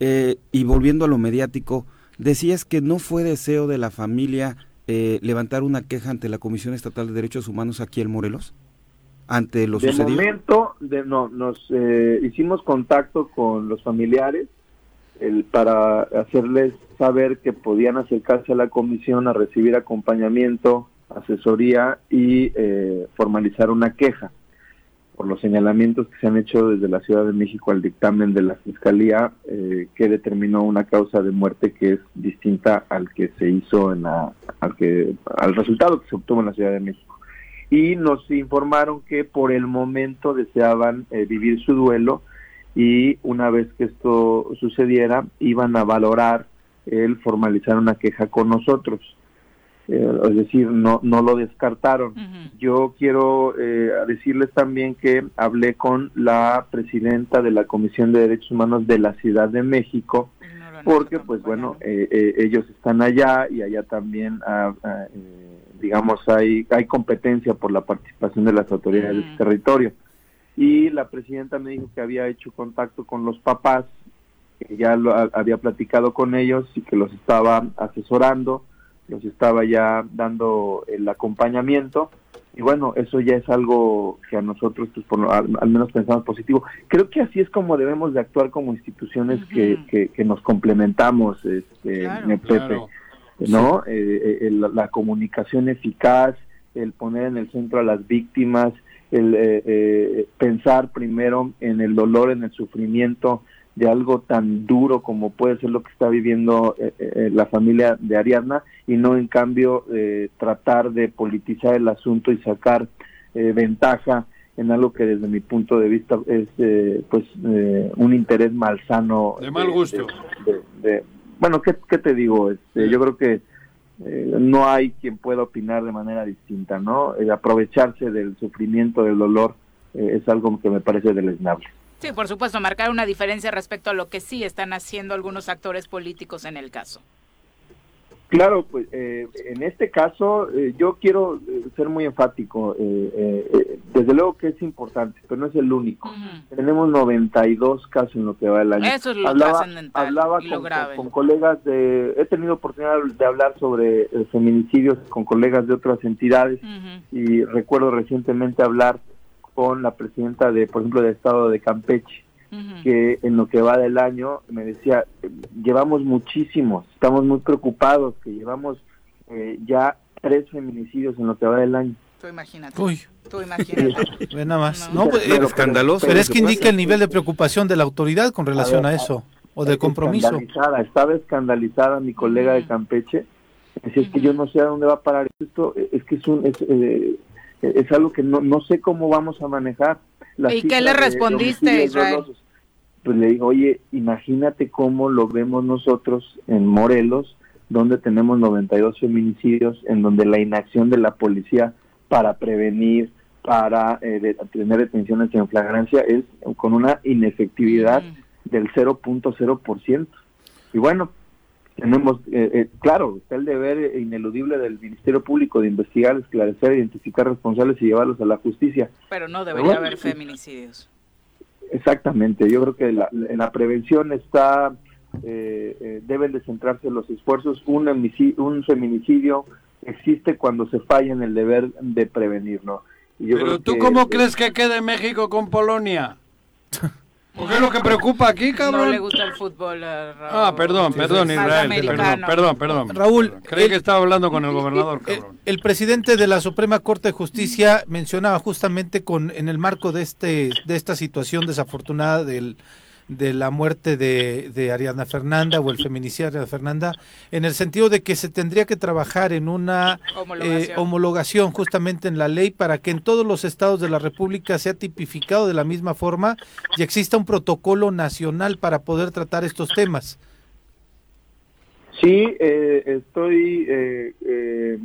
eh, y volviendo a lo mediático, decías que no fue deseo de la familia eh, levantar una queja ante la Comisión Estatal de Derechos Humanos aquí en Morelos, ante lo de sucedido. momento, de, no, nos eh, hicimos contacto con los familiares el, para hacerles saber que podían acercarse a la comisión a recibir acompañamiento, asesoría y eh, formalizar una queja por los señalamientos que se han hecho desde la Ciudad de México al dictamen de la Fiscalía eh, que determinó una causa de muerte que es distinta al que se hizo en la, al que al resultado que se obtuvo en la Ciudad de México y nos informaron que por el momento deseaban eh, vivir su duelo y una vez que esto sucediera iban a valorar el formalizar una queja con nosotros. Eh, es decir, no, no lo descartaron. Yo quiero eh, decirles también que hablé con la presidenta de la Comisión de Derechos Humanos de la Ciudad de México, porque pues bueno, eh, ellos están allá y allá también, ah, ah, digamos, hay, hay competencia por la participación de las autoridades del territorio. Y la presidenta me dijo que había hecho contacto con los papás, que ya lo, había platicado con ellos y que los estaba asesorando los estaba ya dando el acompañamiento. Y bueno, eso ya es algo que a nosotros pues, al, menos pensamos positivo. Creo que así es como debemos de actuar como instituciones que, que, nos complementamos, este, Pepe, ¿no? Eh, eh, la, comunicación eficaz, el poner en el centro a las víctimas, el eh, pensar primero en el dolor, en el sufrimiento, de algo tan duro como puede ser lo que está viviendo eh, eh, la familia de Ariadna y no en cambio eh, tratar de politizar el asunto y sacar ventaja en algo que desde mi punto de vista es pues un interés malsano de mal gusto. bueno ¿qué, te digo este, yo creo que no hay quien pueda opinar de manera distinta no aprovecharse del sufrimiento del dolor es algo que me parece deleznable Sí, por supuesto, marcar una diferencia respecto a lo que sí están haciendo algunos actores políticos en el caso. Claro, pues eh, en este caso eh, yo quiero eh, ser muy enfático. desde luego que es importante, pero no es el único. Tenemos 92 casos en lo que va el año. Eso es lo hablaba, hablaba con, con, colegas de... He tenido oportunidad de hablar sobre feminicidios con colegas de otras entidades y recuerdo recientemente hablar con la presidenta de, por ejemplo, del estado de Campeche, que en lo que va del año me decía, llevamos muchísimos, estamos muy preocupados, que llevamos eh, ya tres feminicidios en lo que va del año. Tú imagínate. Uy. Tú imagínate. nada más. No, pues, escandaloso. Pero, es que indica el nivel de preocupación de la autoridad con relación a, eso, o de compromiso. Escandalizada, estaba escandalizada mi colega de Campeche. Decía, es que yo no sé a dónde va a parar esto. Es que es un... Es, eh, es algo que no, no sé cómo vamos a manejar. ¿Y qué le respondiste, Israel? Pues le digo, oye, imagínate cómo lo vemos nosotros en Morelos, donde tenemos 92 feminicidios, en donde la inacción de la policía para prevenir, para eh, tener detenciones en flagrancia es con una inefectividad mm. del 0.0%. Y bueno, tenemos, eh, eh, claro, está el deber ineludible del Ministerio Público de investigar, esclarecer, identificar responsables y llevarlos a la justicia. Pero no debería haber feminicidios. Exactamente, yo creo que la, en la prevención está, eh, deben de centrarse los esfuerzos. Un, un feminicidio existe cuando se falla en el deber de prevenir, ¿no? Pero tú cómo crees que quede México con Polonia? ¿Qué es lo que preocupa aquí, cabrón? No le gusta el fútbol a Raúl. Ah, perdón, perdón, Israel. Perdón, perdón, perdón. Raúl. Creí que estaba hablando con el gobernador, cabrón. El, presidente de la Suprema Corte de Justicia mencionaba justamente con en el marco de este de esta situación desafortunada del de la muerte de, de, Ariana Fernanda o el feminicidio de Ariana Fernanda, en el sentido de que se tendría que trabajar en una eh, homologación. justamente en la ley para que en todos los estados de la República sea tipificado de la misma forma y exista un protocolo nacional para poder tratar estos temas. Sí, eh, estoy, eh,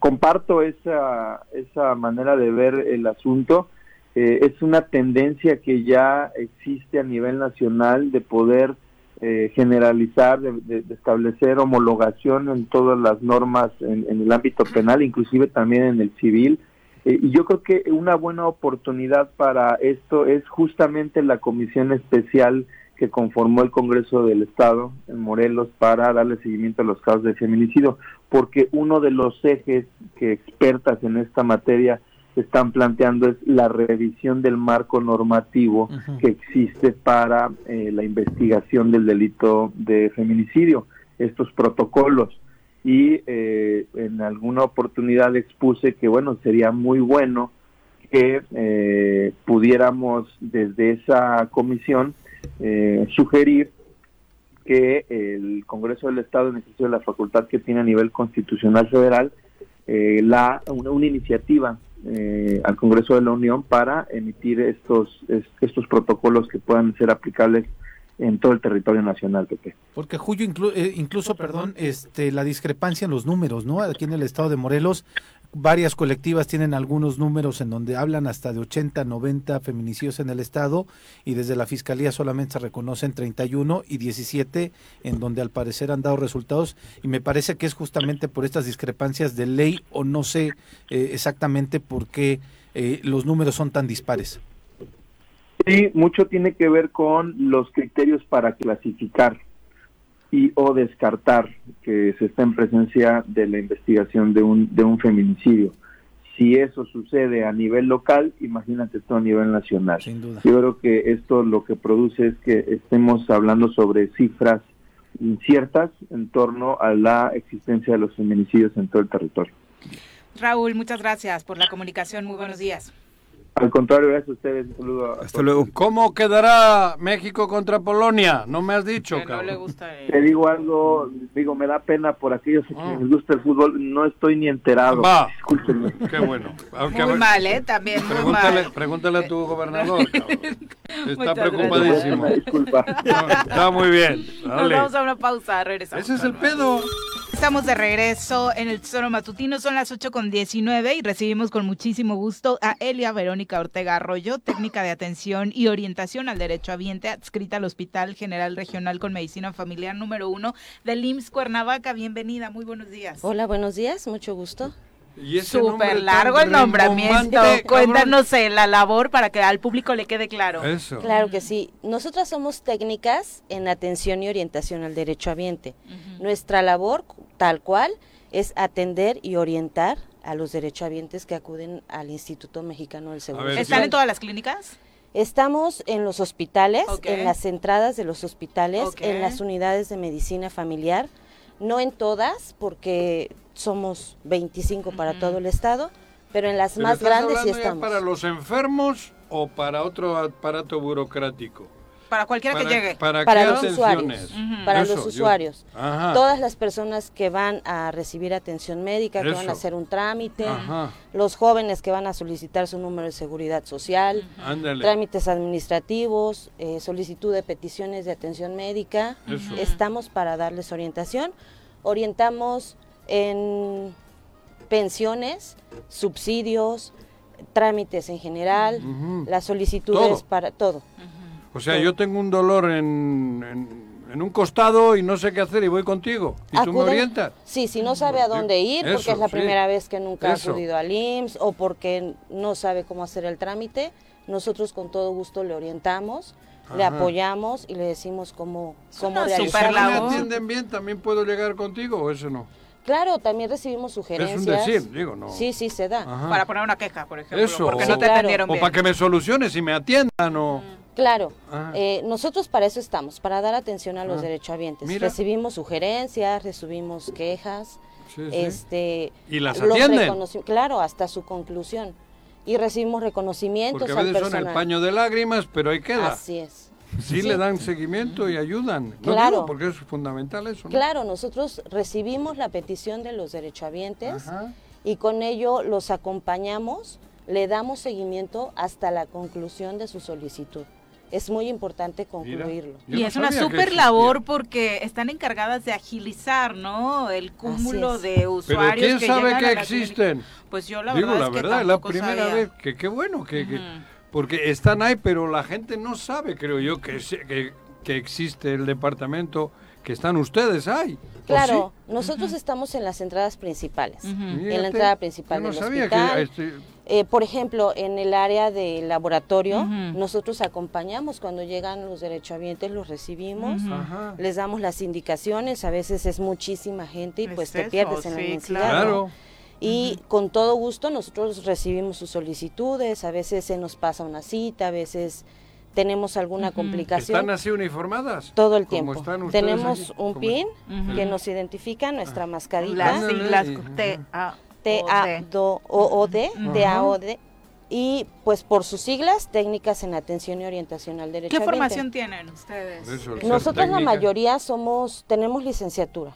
comparto esa, esa manera de ver el asunto. Eh, es una tendencia que ya existe a nivel nacional de poder eh, generalizar, de, establecer homologación en todas las normas en, el ámbito penal, inclusive también en el civil. Eh, y yo creo que una buena oportunidad para esto es justamente la comisión especial que conformó el Congreso del Estado en Morelos para darle seguimiento a los casos de feminicidio, porque uno de los ejes que expertas en esta materia están planteando es la revisión del marco normativo que existe para eh, la investigación del delito de feminicidio, estos protocolos. Y eh, en alguna oportunidad expuse que, bueno, sería muy bueno que eh, pudiéramos desde esa comisión sugerir que el Congreso del Estado, en ejercicio de la facultad que tiene a nivel constitucional federal, la, una iniciativa eh, al Congreso de la Unión para emitir estos estos protocolos que puedan ser aplicables en todo el territorio nacional, Pepe. Porque Julio, inclu- eh, incluso, perdón, este, la discrepancia en los números, ¿no? Aquí en el estado de Morelos, varias colectivas tienen algunos números en donde hablan hasta de 80, 90 feminicidios en el estado y desde la fiscalía solamente se reconocen 31 y 17 en donde al parecer han dado resultados y me parece que es justamente por estas discrepancias de ley o no sé eh, exactamente por qué eh, los números son tan dispares. Sí, mucho tiene que ver con los criterios para clasificar y o descartar que se está en presencia de la investigación de un, de un feminicidio. Si eso sucede a nivel local, imagínate esto a nivel nacional. Sin duda. Yo creo que esto lo que produce es que estemos hablando sobre cifras inciertas en torno a la existencia de los feminicidios en todo el territorio. Raúl, muchas gracias por la comunicación. Muy buenos días. Al contrario, gracias a ustedes. Un saludo. a Hasta luego. ¿Cómo quedará México contra Polonia? No me has dicho, Que no cabrón. le gusta Te el- digo algo, digo, me da pena por aquellos a Ah. quienes les gusta el fútbol, no estoy ni enterado. Va. Discúlpenme. Qué bueno. Aunque, Muy ver, mal, ¿eh? También muy Pregúntale, mal. pregúntale a tu gobernador, cabrón. Está Muchas preocupadísimo. Una disculpa. No, está muy bien. Nos Dale. vamos a una pausa, regresamos. Ese es el pedo. Estamos de regreso en el Tesoro Matutino, son las 8 con 19 y recibimos con muchísimo gusto a Elia Verónica Ortega Arroyo, técnica de atención y orientación al derecho habiente, adscrita al Hospital General Regional con Medicina Familiar número 1 del IMSS Cuernavaca. Bienvenida, muy buenos días. Hola, buenos días, mucho gusto. Y ese nombre Súper largo el nombramiento. Cuéntanos eh, la labor para que al público le quede claro. Eso. Claro que sí. Nosotras somos técnicas en atención y orientación al derecho habiente. Nuestra labor, tal cual, es atender y orientar a los derechohabientes que acuden al Instituto Mexicano del Seguro ver, Social. ¿Están en todas las clínicas? Estamos en los hospitales, en las entradas de los hospitales, en las unidades de medicina familiar, no en todas, porque somos 25 para todo el estado, pero en las ¿Pero más estás grandes sí estamos. para los enfermos o para otro aparato burocrático? Para cualquiera que ¿Para, llegue. ¿Para, los atenciones? usuarios. Para Eso, los yo- usuarios. Ajá. Todas las personas que van a recibir atención médica, que van a hacer un trámite, Ajá. los jóvenes que van a solicitar su número de seguridad social, trámites administrativos, eh, solicitud de peticiones de atención médica. Eso. Estamos para darles orientación. Orientamos en pensiones, subsidios, trámites en general, las solicitudes Todo. para todo. O sea, yo tengo un dolor en, en, en un costado y no sé qué hacer y voy contigo. ¿Y tú me orientas? Sí, si no sabe a dónde ir, porque Eso, es la sí. primera vez que nunca Eso. ha acudido al IMSS o porque no sabe cómo hacer el trámite, nosotros con todo gusto le orientamos, le Ajá. apoyamos y le decimos cómo, cómo una ¿Y si no me atienden bien, también puedo llegar contigo o eso no? Claro, también recibimos sugerencias. decir, digo, no. Sí, sí, se da. Ajá. Para poner una queja, por ejemplo. Eso, Porque o- no te Claro. atendieron O bien. para que me soluciones y me atiendan o... Claro, Ah. eh, nosotros para eso estamos, para dar atención a los Ah. derechohabientes. Mira. Recibimos sugerencias, recibimos quejas, Sí, sí. este, ¿Y las atienden? Claro, hasta su conclusión. Y recibimos reconocimientos Porque a al veces son el paño de lágrimas, pero ahí queda. Así es. Sí, Sí. le dan seguimiento y ayudan. No Claro. digo, porque es fundamental eso, ¿no? Claro, nosotros recibimos la petición de los derechohabientes Ajá. y con ello los acompañamos, le damos seguimiento hasta la conclusión de su solicitud. Es muy importante concluirlo. y no es una súper labor porque están encargadas de agilizar, ¿no? El cúmulo de Pero usuarios ¿quién que sabe que la existen? Pues yo la Digo, verdad la es que verdad, es la primera sabía. vez que qué bueno que, porque están ahí, pero la gente no sabe, creo yo, que, se- que, que existe el departamento, que están ustedes ahí. ¿O Claro, nosotros estamos en las entradas principales. En la entrada principal yo no del sabía hospital. que este, Eh, por ejemplo, en el área del laboratorio, nosotros acompañamos cuando llegan los derechohabientes, los recibimos, les damos las indicaciones, a veces es muchísima gente y Es pues te eso, pierdes en la sí, inmensidad. Claro. ¿no? Y con todo gusto nosotros recibimos sus solicitudes, a veces se nos pasa una cita, a veces tenemos alguna complicación. ¿Están así uniformadas? todo el tiempo. están ustedes Tenemos aquí, un pin que nos identifica nuestra mascarita. Las Ándale, siglas y- T A T-A-O-O-D, Ujú. D-A-O-D, y pues por sus siglas, técnicas en atención y orientación al derecho. ¿Qué formación tienen ustedes? Nosotros la mayoría somos, tenemos licenciatura,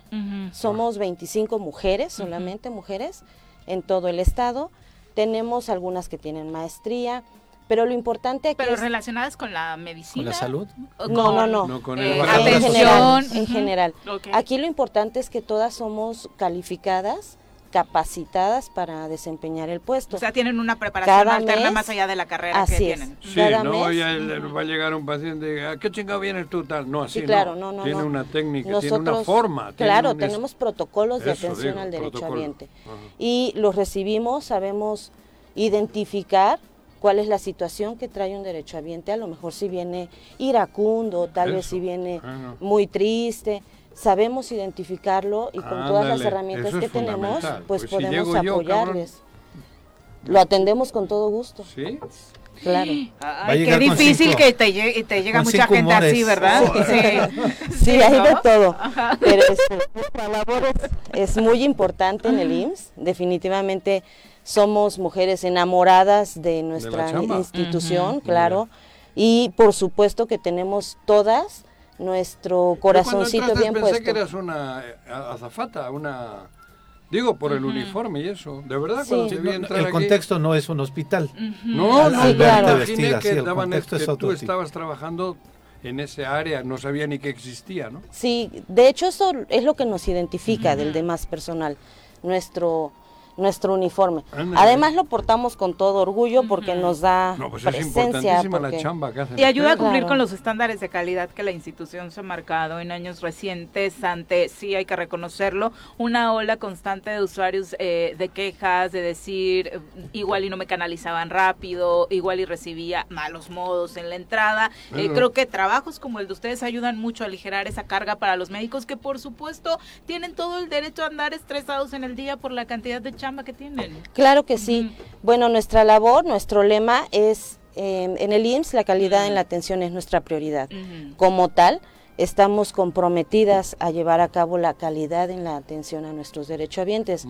somos 25 mujeres, solamente mujeres, en todo el estado. Tenemos algunas que tienen maestría, Pero lo importante aquí Pero es relacionadas con la medicina. ¿Con la salud? o No, no, no. No, con eh, el valor en general, atención. en Ujú. general. Ok. Aquí lo importante es que todas somos calificadas, capacitadas para desempeñar el puesto. O sea, tienen una preparación Cada alterna mes, más allá de la carrera que así es. tienen. Sí, Cada no mes. ya el- va a llegar un paciente y diga, ¿a qué chingado vienes tú tal? No, así Sí, claro, no, no, Tiene no. una técnica, tiene una Nosotros, forma. Claro, un- tenemos protocolos de Eso atención digo, al protocolo. derechohabiente. Ajá. Y los recibimos, sabemos identificar cuál es la situación que trae un derechohabiente. A lo mejor si viene iracundo, tal vez si viene muy triste. Sabemos identificarlo y con todas las herramientas eso que tenemos, pues, pues si podemos yo, apoyarles. Lo atendemos con todo gusto, ¿Sí? claro. a Ay, qué difícil cinco- que te llegue, te llega mucha gente así. ¿verdad? Sí. Sí, hay de ¿no? todo. Pero este, nuestra labor es, es muy importante en el IMSS. Definitivamente somos mujeres enamoradas de nuestra institución, claro. Y por supuesto que tenemos todas nuestro corazoncito bien pensé puesto. que eras una eh, azafata, una... Digo, por el uniforme y eso. De verdad, Sí. cuando te vi no, entrar el aquí- contexto no es un hospital. No, no, Sí, claro. Vestida, que, sí, el contexto es que otro tú tipo. estabas trabajando en ese área, no sabía ni que existía, ¿no? Sí, de hecho eso es lo que nos identifica del demás personal, nuestro nuestro uniforme. Ándale. Además lo portamos con todo orgullo porque nos da No, pues es presencia. importantísima la porque- chamba que hacen. Y ayuda a cumplir Claro. con los estándares de calidad que la institución se ha marcado en años recientes ante, sí hay que reconocerlo, una ola constante de usuarios eh, de quejas, de decir eh, igual y no me canalizaban rápido, igual y recibía malos modos en la entrada. Eh, creo que trabajos como el de ustedes ayudan mucho a aligerar esa carga para los médicos que por supuesto tienen todo el derecho a andar estresados en el día por la cantidad de chamba que tienen. Claro que sí. Bueno, nuestra labor, nuestro lema es, eh, en el IMSS, la calidad en la atención es nuestra prioridad. Como tal, estamos comprometidas a llevar a cabo la calidad en la atención a nuestros derechohabientes.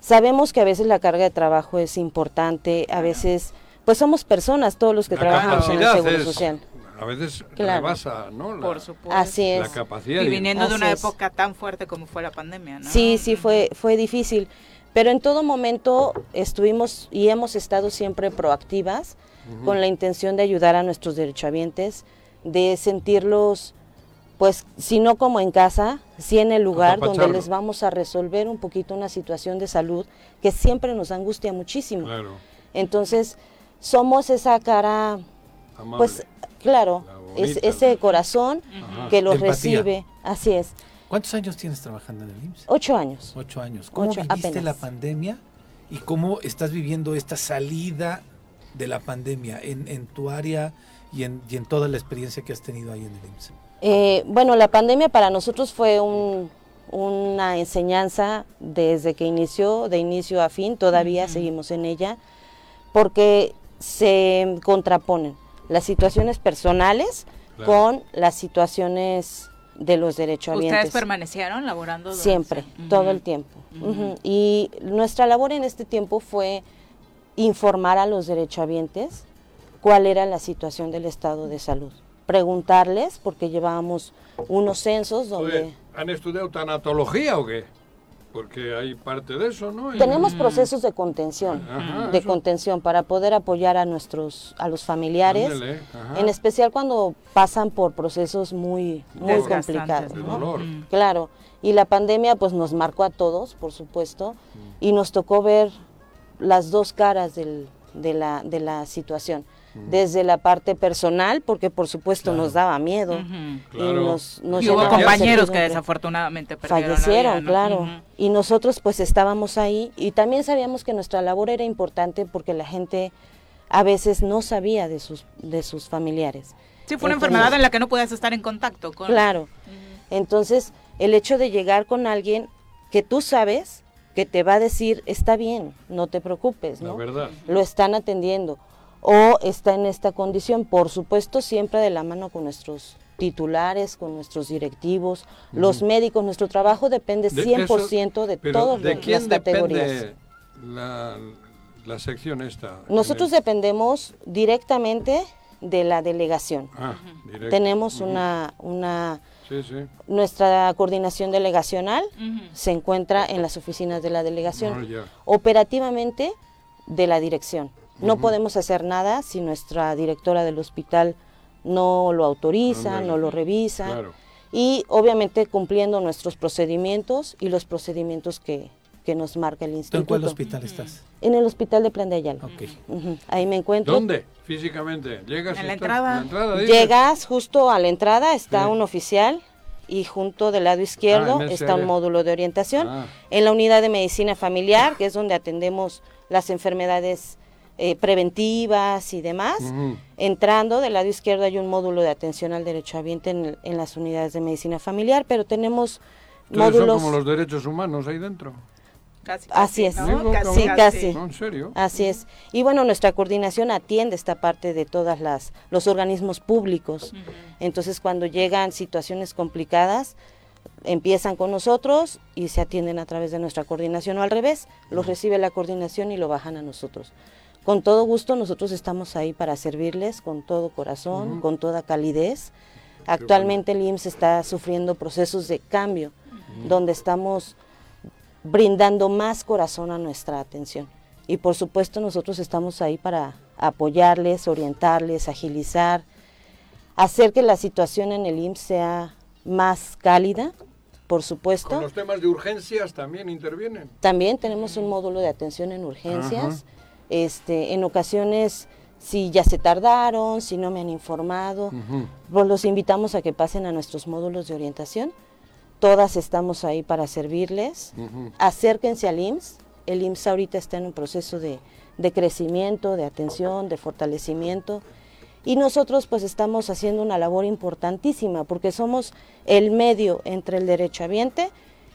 Sabemos que a veces la carga de trabajo es importante, a veces, pues somos personas, todos los que La trabajamos en el Seguro es- Social. A veces Claro. rebasa, ¿no? La, Por supuesto. Así la es. capacidad. Y viniendo de una es. época tan fuerte como fue la pandemia, ¿no? Sí, sí, fue, fue difícil, pero en todo momento estuvimos y hemos estado siempre proactivas con la intención de ayudar a nuestros derechohabientes, de sentirlos, pues, si no como en casa, sí en el lugar donde les vamos a resolver un poquito una situación de salud que siempre nos angustia muchísimo. Claro, Entonces, somos esa cara, amable. pues, claro, La es, ese corazón Ajá. que los Empatía. recibe, así es, ¿Cuántos años tienes trabajando en el IMSS? ocho años. Ocho años. ¿Cómo Ocho, viviste apenas. la pandemia y cómo estás viviendo esta salida de la pandemia en, en tu área y en, y en toda la experiencia que has tenido ahí en el IMSS? Eh, bueno, la pandemia para nosotros fue un- una enseñanza desde que inició, de inicio a fin, todavía seguimos en ella, porque se contraponen las situaciones personales Claro. con las situaciones de los derechohabientes. ¿Ustedes permanecieron laborando? durante- Siempre, todo el tiempo. Y nuestra labor en este tiempo fue informar a los derechohabientes cuál era la situación del estado de salud. Preguntarles, porque llevábamos unos censos donde Oye, ¿Han estudiado tanatología o qué? Porque hay parte de eso, ¿no? Y- tenemos procesos de contención, Ajá, de eso. contención para poder apoyar a nuestros, a los familiares, en especial cuando pasan por procesos muy, muy complicados. De ¿no? dolor. Ujú. Claro, y la pandemia pues nos marcó a todos, por supuesto, y nos tocó ver las dos caras del- de, la, de la situación. Desde la parte personal, porque por supuesto nos daba miedo. Y Claro. nos, nos Y hubo compañeros que desafortunadamente fallecieron, vida, ¿no? claro. Y nosotros pues estábamos ahí y también sabíamos que nuestra labor era importante porque la gente a veces no sabía de sus, de sus familiares. Sí, fue una Entonces- enfermedad en la que no podías estar en contacto con... Claro. Entonces, el hecho de llegar con alguien que tú sabes que te va a decir, está bien, no te preocupes, La ¿no? verdad. Lo están atendiendo. O está en esta condición, por supuesto, siempre de la mano con nuestros titulares, con nuestros directivos, los médicos. Nuestro trabajo depende De 100% de Pero, todas ¿de las categorías. depende la, la sección esta? Nosotros el- dependemos directamente de la delegación. Ah, directo. Tenemos una, una, Sí, sí. nuestra coordinación delegacional se encuentra en las oficinas de la delegación, Ah, operativamente de la dirección. No podemos hacer nada si nuestra directora del hospital no lo autoriza, no lo revisa. Claro. Y obviamente cumpliendo nuestros procedimientos y los procedimientos que, que nos marca el ¿Tú en instituto. cuál hospital estás? En el hospital de Plan de Ayala. Ahí me encuentro. ¿Dónde? Físicamente. Llegas la entrada. en la entrada. Llegas justo a la entrada, está Sí. un oficial y junto del lado izquierdo Ah, está un módulo de orientación. Ah. En la unidad de medicina familiar, que es donde atendemos las enfermedades eh, preventivas y demás. Entrando del lado izquierdo hay un módulo de atención al derechohabiente en, en las unidades de medicina familiar, pero tenemos Entonces módulos... son como los derechos humanos ahí dentro. Casi, Así es. ¿no? Digo, Casi, Sí, casi. No, en serio. Así es. Y bueno, nuestra coordinación atiende esta parte de todas las los organismos públicos. Entonces, cuando llegan situaciones complicadas, empiezan con nosotros y se atienden a través de nuestra coordinación o al revés, los recibe la coordinación y lo bajan a nosotros. Con todo gusto, nosotros estamos ahí para servirles con todo corazón, con toda calidez. Actualmente el IMSS está sufriendo procesos de cambio, donde estamos brindando más corazón a nuestra atención. Y por supuesto nosotros estamos ahí para apoyarles, orientarles, agilizar, hacer que la situación en el IMSS sea más cálida, por supuesto. Con los temas de urgencias también intervienen. También tenemos un módulo de atención en urgencias. Este, en ocasiones, si ya se tardaron, si no me han informado, pues los invitamos a que pasen a nuestros módulos de orientación. Todas estamos ahí para servirles. Acérquense al IMSS. El IMSS ahorita está en un proceso de, de crecimiento, de atención, de fortalecimiento. Y nosotros pues estamos haciendo una labor importantísima porque somos el medio entre el derechohabiente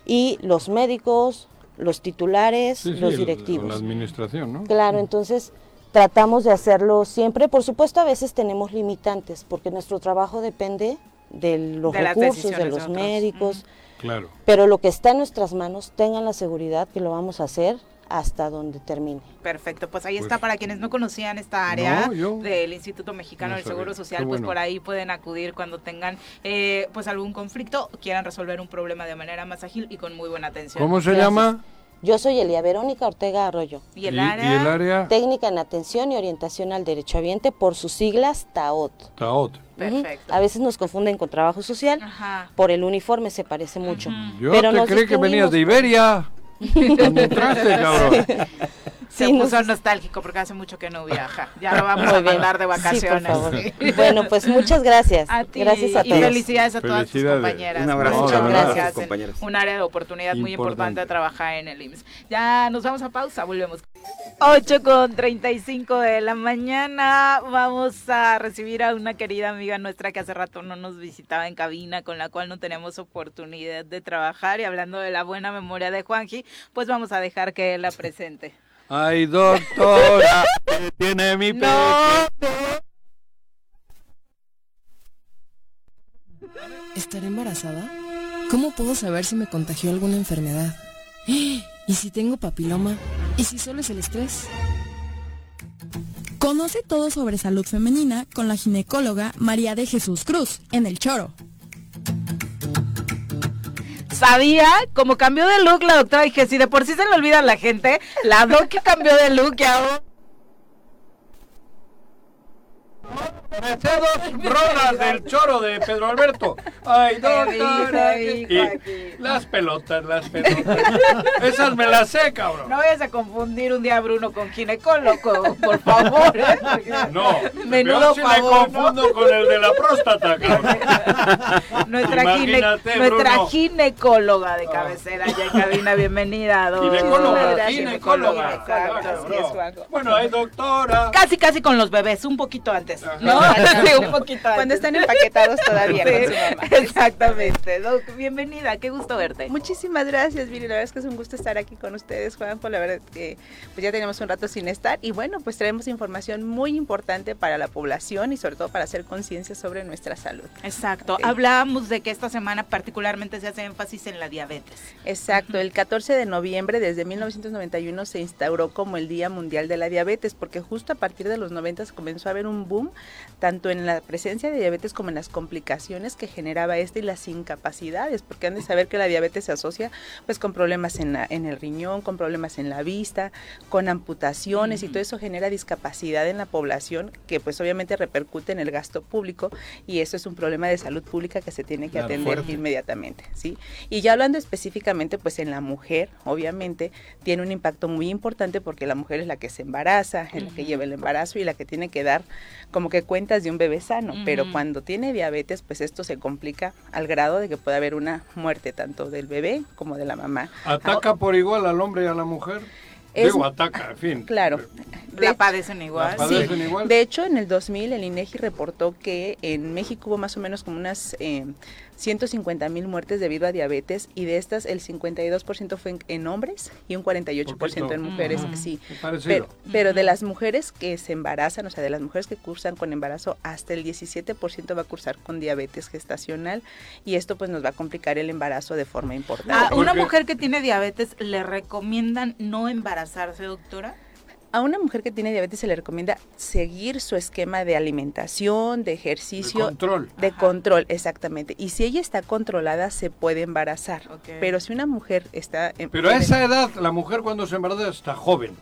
y los médicos, los titulares, Sí, sí, los el- directivos. La administración, ¿no? Claro, entonces tratamos de hacerlo siempre. Por supuesto, a veces tenemos limitantes porque nuestro trabajo depende de los De recursos, de los médicos, Claro. pero lo que está en nuestras manos, tengan la seguridad que lo vamos a hacer hasta donde termine. Perfecto, pues ahí Pues- está para quienes no conocían esta área No, yo del Instituto Mexicano no del. Seguro Social, Qué pues bueno. por ahí pueden acudir cuando tengan eh, pues algún conflicto, quieran resolver un problema de manera más ágil y con muy buena atención. ¿Cómo se Gracias. llama? Yo soy Elia Verónica Ortega Arroyo, Y el área, y el área técnica en atención y orientación al derechohabiente por sus siglas TAOT. Taot. Perfecto. A veces nos confunden con trabajo social, Ajá. por el uniforme se parece mucho. Yo Pero te creí que venías de Iberia. Entraste, cabrón. Se Sí, puso nos- nostálgico porque hace mucho que no viaja. Ya lo vamos Muy a bien. mandar de Sí, por vacaciones. favor. Sí. Bueno, pues muchas gracias. A ti Gracias a y todos. felicidades a todas tus compañeras. Un abrazo Muchas a todas gracias. compañeras. Un área de oportunidad muy importante Importante. a trabajar en el IMSS. Ya nos vamos a pausa, volvemos. 8 con 35 de la mañana. Vamos a recibir a una querida amiga nuestra que hace rato no nos visitaba en cabina, con la cual no tenemos oportunidad de trabajar. Y hablando de la buena memoria de Juanji, pues vamos a dejar que él la presente. Ay, doctora, que tiene mi No, ¿Estaré embarazada? ¿Cómo puedo saber si me contagió alguna enfermedad? ¿Y si tengo papiloma? ¿Y si solo es el estrés? Conoce todo sobre salud femenina con la ginecóloga María de Jesús Cruz en El Choro. Sabía, como cambió de look la doctora, dije, si de por sí se le olvida a la gente, la doc que cambió de look y ahora... Dos rolas del choro de Pedro Alberto. Ay, doctora. Y las pelotas, las pelotas. Esas me las sé, cabrón. No vayas a confundir un día a Bruno con ginecólogo, por favor. ¿eh? No, Menudo yo sí me confundo con el de la próstata, cabrón. Nuestra, gine- ginecóloga de cabecera ya en cabina, bienvenida. doc. Ginecóloga, ginecóloga. Exacto, Claro, así es. Juanjo. Bueno, hay doctora. Casi, casi con los bebés, un poquito antes, ¿no? Sí, un poquito antes. Cuando están empaquetados todavía con su mamá. Exactamente. Doc, bienvenida, qué gusto verte. Muchísimas gracias, Viri. La verdad es que es un gusto estar aquí con ustedes, Juanjo. La verdad que pues ya tenemos un rato sin estar y bueno, pues traemos información muy importante para la población y sobre todo para hacer conciencia sobre nuestra salud. Exacto. Hablábamos de que esta semana particularmente se hace énfasis en la diabetes. Exacto, el 14 de noviembre desde 1991 se instauró como el Día Mundial de la Diabetes, porque justo a partir de los 90 comenzó a haber un boom tanto en la presencia de diabetes como en las complicaciones que generaba este y las incapacidades, porque han de saber que la diabetes se asocia pues con problemas en, la- en el riñón, con problemas en la vista, con amputaciones y todo eso genera discapacidad en la población que pues obviamente repercute en el gasto público y eso es un problema de salud pública que se tiene que Claro, atender fuerte. inmediatamente, ¿sí? Y ya hablando específicamente pues en la mujer, obviamente tiene un impacto muy importante porque la mujer es la que se embaraza, es la que lleva el embarazo y la que tiene que dar como que cuentas de un bebé sano, pero cuando tiene diabetes pues esto se complica al grado de que puede haber una muerte tanto del bebé como de la mamá. ¿Ataca por igual al hombre y a la mujer? Es- Digo, ataca, en fin. Claro. La padecen igual. La padecen igual. De hecho, en el 2000 el INEGI reportó que en México hubo más o menos como unas eh, 150 mil muertes debido a diabetes y de estas el 52% fue en, en hombres y un 48% Poquito. en mujeres, sí. Pero, pero de las mujeres que se embarazan, o sea, de las mujeres que cursan con embarazo, hasta el 17% va a cursar con diabetes gestacional y esto pues nos va a complicar el embarazo de forma importante. A una Porque- mujer que tiene diabetes, ¿le recomiendan no embarazarse, doctora? A una mujer que tiene diabetes se le recomienda seguir su esquema de alimentación, de ejercicio, De control. de Ajá. control, exactamente. Y si ella está controlada, se puede embarazar. Pero si una mujer está... en- Pero a esa edad, la mujer cuando se embaraza está joven.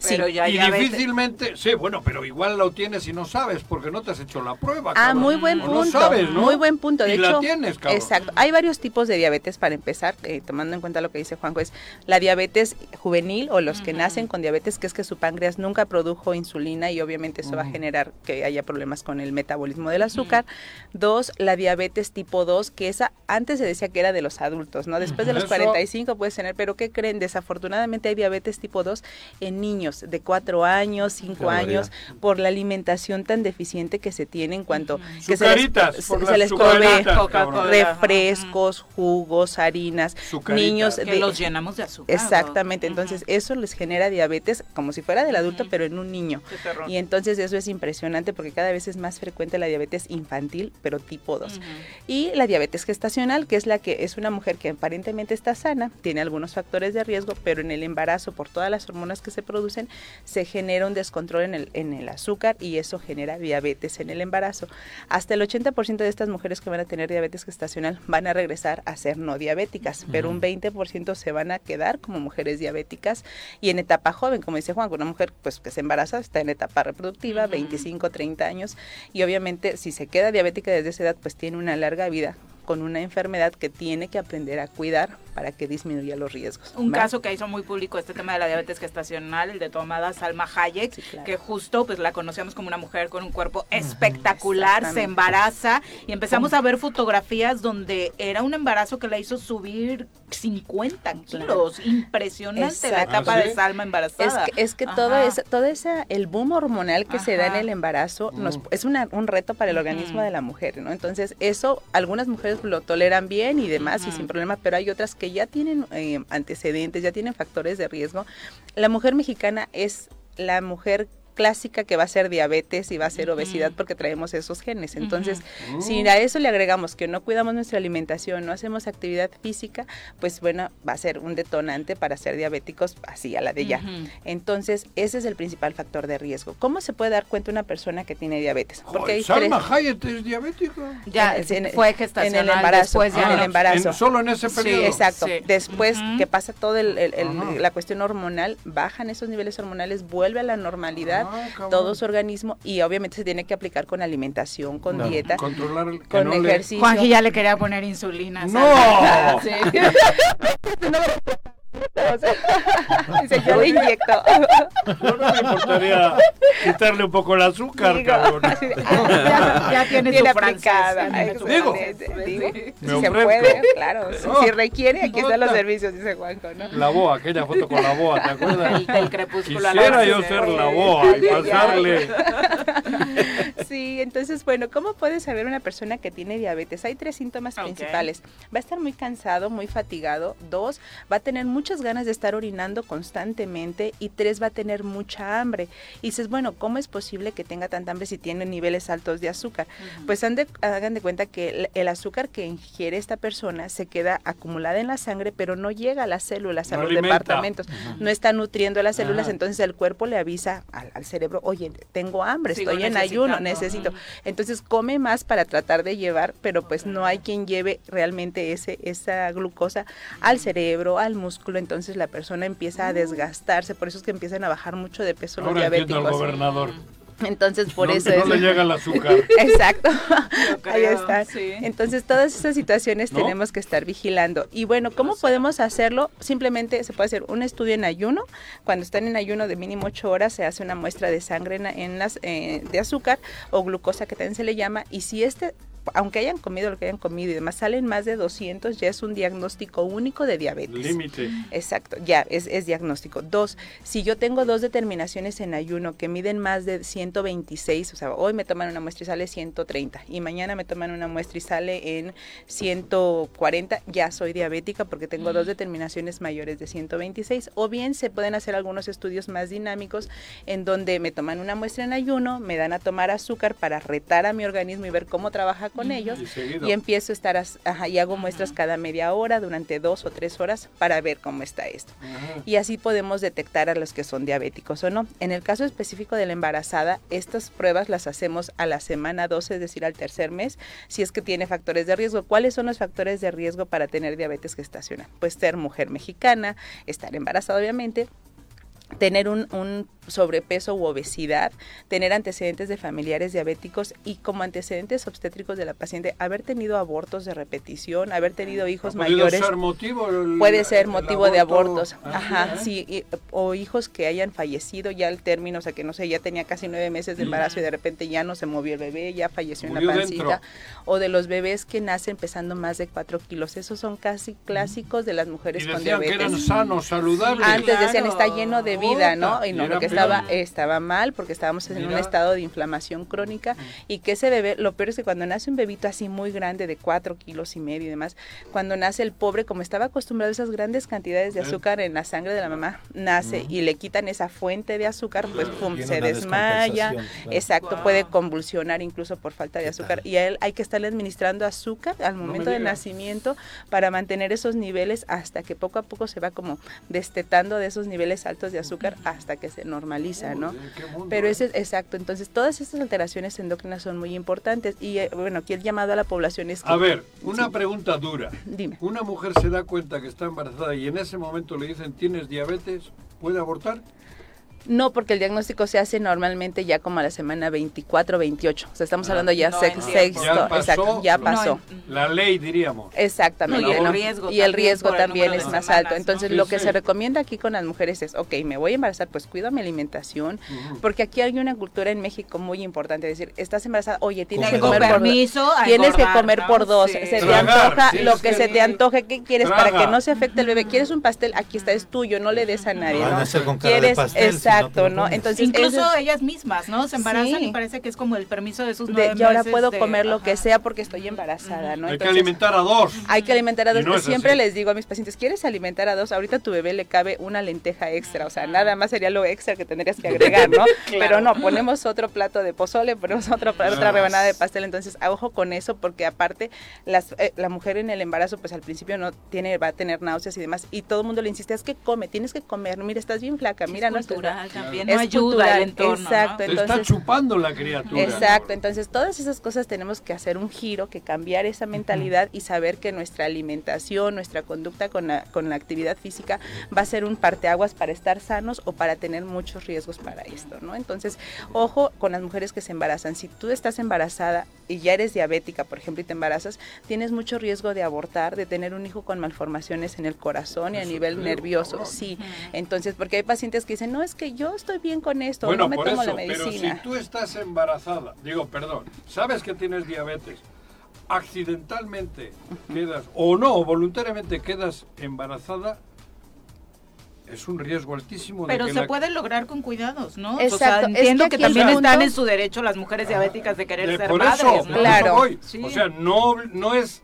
Sí. Pero ya y difícilmente, sí, bueno, pero igual lo tienes y no sabes porque no te has hecho la prueba. Ah, cabrón. muy buen O punto. No sabes, ¿no? Muy buen punto. De y hecho, la tienes, cabrón. Exacto. Hay varios tipos de diabetes para empezar, eh, tomando en cuenta lo que dice Juanjo, es la diabetes juvenil o los que nacen con diabetes, que es que su páncreas nunca produjo insulina y obviamente eso va a generar que haya problemas con el metabolismo del azúcar. Dos, la diabetes tipo 2, que esa antes se decía que era de los adultos, ¿no? Después de los Eso- 45 puedes tener, pero ¿qué creen? Desafortunadamente hay diabetes tipo 2 en niños de 4 años, 5 barbaridad. años, por la alimentación tan deficiente que se tiene en cuanto que se les, Sucaritas, se- les Coca-Cola. refrescos, jugos, harinas, Sucaritas. niños Que de- los llenamos de azúcar. Exactamente, entonces eso les genera diabetes como si fuera del adulto, pero en un niño. Y entonces eso es impresionante porque cada vez es más frecuente la diabetes infantil, pero tipo 2. Ujú. Y la diabetes gestacional, que es la que es una mujer que aparentemente está sana, tiene algunos factores de riesgo, pero en el embarazo, por todas las hormonas que se producen, se genera un descontrol en el, en el azúcar y eso genera diabetes en el embarazo. Hasta el 80% de estas mujeres que van a tener diabetes gestacional van a regresar a ser no diabéticas, pero un 20% se van a quedar como mujeres diabéticas y en etapa joven, como dice Juan, una mujer pues que se embaraza está en etapa reproductiva, Ujú. 25, 30 años y obviamente si se queda diabética desde esa edad pues tiene una larga vida con una enfermedad que tiene que aprender a cuidar para que disminuya los riesgos. Un caso que hizo muy público este tema de la diabetes gestacional, el de tu amada Salma Hayek, Sí, claro. que justo pues la conocíamos como una mujer con un cuerpo espectacular, se embaraza y empezamos a ver fotografías donde era un embarazo que la hizo subir 50 kilos. Impresionante la Exacto. etapa ¿Ah, sí? de Salma Es embarazada. que, es que todo esa, todo esa, el boom hormonal que se da en el embarazo nos, Mm. es una, un reto para el organismo de la mujer, ¿no? Entonces, eso, algunas mujeres lo toleran bien y demás y sin problema, pero hay otras que ya tienen eh, antecedentes, ya tienen factores de riesgo. La mujer mexicana es la mujer clásica que va a ser diabetes y va a ser obesidad porque traemos esos genes. Entonces, Ujú. si a eso le agregamos que no cuidamos nuestra alimentación, no hacemos actividad física, pues bueno, va a ser un detonante para ser diabéticos así a la de ya. Entonces, ese es el principal factor de riesgo. ¿Cómo se puede dar cuenta una persona que tiene diabetes? Joder, hay Salma tres- Hayek es diabético. Ya en- en- fue gestacional en el embarazo, después ya en el Ah, embarazo. en- solo en ese Sí, periodo. Exacto. Sí. Después Ujú. que pasa todo el, el- el- la cuestión hormonal, bajan esos niveles hormonales, vuelve a la normalidad Ah, todo su organismo y obviamente se tiene que aplicar con alimentación, con dieta, Controlar el, con no le- ejercicio. Juanji ya le quería poner insulina. ¡No! Dice, yo le inyecto. No, no me importaría quitarle un poco el azúcar, Digo, cabrón. de- Ya, ya tiene Bien su aplicada. Digo. Digo, Sí. si Me se puede, claro. Si, No. si requiere, aquí están los servicios, dice Juanjo, ¿no? La boa, aquella foto con la boa, ¿te acuerdas? Del, del crepúsculo a la Quisiera yo ser la boa y pasarle. Sí, entonces, bueno, ¿cómo puede saber una persona que tiene diabetes? Hay tres síntomas Ok. principales. Va a estar muy cansado, muy fatigado. Dos, va a tener mucha muchas ganas de estar orinando constantemente y tres va a tener mucha hambre. Y dices, bueno, ¿cómo es posible que tenga tanta hambre si tiene niveles altos de azúcar? Pues han de- hagan de cuenta que el, el azúcar que ingiere esta persona se queda acumulada en la sangre, pero no llega a las células, a No los alimenta. departamentos, no está nutriendo las células, Ajá. entonces el cuerpo le avisa al, al cerebro, oye, tengo hambre, Sigo estoy en ayuno, necesito. Entonces come más para tratar de llevar, pero pues no hay quien lleve realmente ese esa glucosa al cerebro, al músculo, entonces la persona empieza a desgastarse, por eso es que empiezan a bajar mucho de peso los al diabéticos. gobernador. Entonces por No, eso no es le llega el azúcar. Exacto. Ahí está. sí. Entonces, todas esas situaciones ¿No? tenemos que estar vigilando. Y bueno, ¿cómo podemos hacerlo? Simplemente se puede hacer un estudio en ayuno. Cuando están en ayuno de mínimo 8 horas, se hace una muestra de sangre en, en las, eh, de azúcar o glucosa, que también se le llama. Y si este aunque hayan comido lo que hayan comido y demás, salen más de 200, ya es un diagnóstico único de diabetes. Límite. Exacto, ya es, es diagnóstico. Dos, si yo tengo dos determinaciones en ayuno que miden más de 126, o sea, hoy me toman una muestra y sale 130 y mañana me toman una muestra y sale en 140, ya soy diabética porque tengo dos determinaciones mayores de 126. O bien se pueden hacer algunos estudios más dinámicos en donde me toman una muestra en ayuno, me dan a tomar azúcar para retar a mi organismo y ver cómo trabaja con ellos Y empiezo a estar as- ajá, y hago muestras cada media hora durante dos o tres horas para ver cómo está esto. Ajá. Y así podemos detectar a los que son diabéticos o no. En el caso específico de la embarazada, estas pruebas las hacemos a la semana 12, es decir, al tercer mes, si es que tiene factores de riesgo. ¿Cuáles son los factores de riesgo para tener diabetes gestacional? Pues ser mujer mexicana, estar embarazada obviamente, tener un, un sobrepeso u obesidad, tener antecedentes de familiares diabéticos y como antecedentes obstétricos de la paciente, haber tenido abortos de repetición, haber tenido hijos ¿Ha podido mayores. ser motivo el- Puede ser el motivo de aborto? abortos, Ah, ajá, sí, sí, y- o hijos que hayan fallecido ya al término, o sea que no sé, ya tenía casi nueve meses de embarazo y de repente ya no se movió el bebé, ya falleció en la pancita, dentro. o de los bebés que nacen pesando más de cuatro kilos, esos son casi clásicos de las mujeres Y con decían que diabetes. eran sanos, saludables. Antes decían está lleno de vida, ¿no? Y no, lo que estaba estaba mal porque estábamos en un estado de inflamación crónica. Y que ese bebé, lo peor es que cuando nace un bebito así muy grande de cuatro kilos y medio y demás, cuando nace el pobre, como estaba acostumbrado a esas grandes cantidades de azúcar en la sangre de la mamá, nace y le quitan esa fuente de azúcar, pues pum, se desmaya, claro. exacto, Wow. puede convulsionar incluso por falta de ¿Qué azúcar. y a él hay que estarle administrando azúcar al me momento del digas. nacimiento para mantener esos niveles hasta que poco a poco se va como destetando de esos niveles altos de azúcar hasta que se normaliza, ¿no? Mundo, Pero ¿eh? ese es exacto, entonces todas estas alteraciones endócrinas son muy importantes y eh, bueno, aquí el llamado a la población es que A ver, una pregunta dura. dime. Una mujer se da cuenta que está embarazada y en ese momento le dicen tienes diabetes, ¿puede abortar? No, porque el diagnóstico se hace normalmente ya como a la semana 24, 28. O sea, estamos Ah. hablando ya No sex- en tiempo. sexto, Ya pasó. exacto, ya No, pasó. La ley, diríamos. Exactamente. No, y el ¿no? riesgo Y el también riesgo también es más semanas, alto. Entonces, ¿no? lo que sí. se recomienda aquí con las mujeres es, ok, me voy a embarazar, pues cuido mi alimentación, porque aquí hay una cultura en México muy importante, decir, estás embarazada, oye, tienes que comer por permiso a Tienes que comer por dos. Sí. Se te antoja lo que se te antoje. ¿Qué quieres? Para que no se afecte el bebé. ¿Quieres un pastel? Aquí está, es tuyo, no le des a nadie, Van a ¿no? hacer con cara de ¿Quieres? Exacto, ¿no? Entonces, Incluso es- ellas mismas, ¿no? Se embarazan Sí. y parece que es como el permiso de sus de- nueve y ahora puedo de- comer lo que sea porque estoy embarazada, ¿no? Hay que alimentar a dos. Hay que alimentar a dos. no Siempre así. les digo a mis pacientes, ¿quieres alimentar a dos? Ahorita a tu bebé le cabe una lenteja extra, o sea, nada más sería lo extra que tendrías que agregar, ¿no? Pero no, ponemos otro plato de pozole, ponemos otro, pla- otra rebanada de pastel, entonces a ojo con eso porque aparte las, eh, la mujer en el embarazo pues al principio no tiene, va a tener náuseas y demás y todo el mundo le insiste, es que come, tienes que comer, mira, estás bien flaca, mira, es no también, es no ayuda cultural, el entorno, ¿no? exacto, Te está entonces chupando la criatura. Exacto, entonces todas esas cosas tenemos que hacer un giro, que cambiar esa mentalidad y saber que nuestra alimentación, nuestra conducta con la, con la actividad física va a ser un parteaguas para estar sanos o para tener muchos riesgos para esto, ¿no? Entonces, ojo con las mujeres que se embarazan. Si tú estás embarazada y ya eres diabética, por ejemplo, y te embarazas, tienes mucho riesgo de abortar, de tener un hijo con malformaciones en el corazón y a nivel nervioso, sí. Entonces, porque hay pacientes que dicen, no, es que yo estoy bien con esto, Bueno, no me por tomo eso, la pero medicina. si tú estás embarazada, digo, perdón, sabes que tienes diabetes, accidentalmente quedas, o no, voluntariamente quedas embarazada, es un riesgo altísimo de Pero que se la- puede lograr con cuidados, ¿no? o sea, Exacto, es entiendo que que, también punto- están en su derecho las mujeres diabéticas de querer de- ser por madres, eso, ¿no? por Claro. eso voy. Sí. O sea, no, no es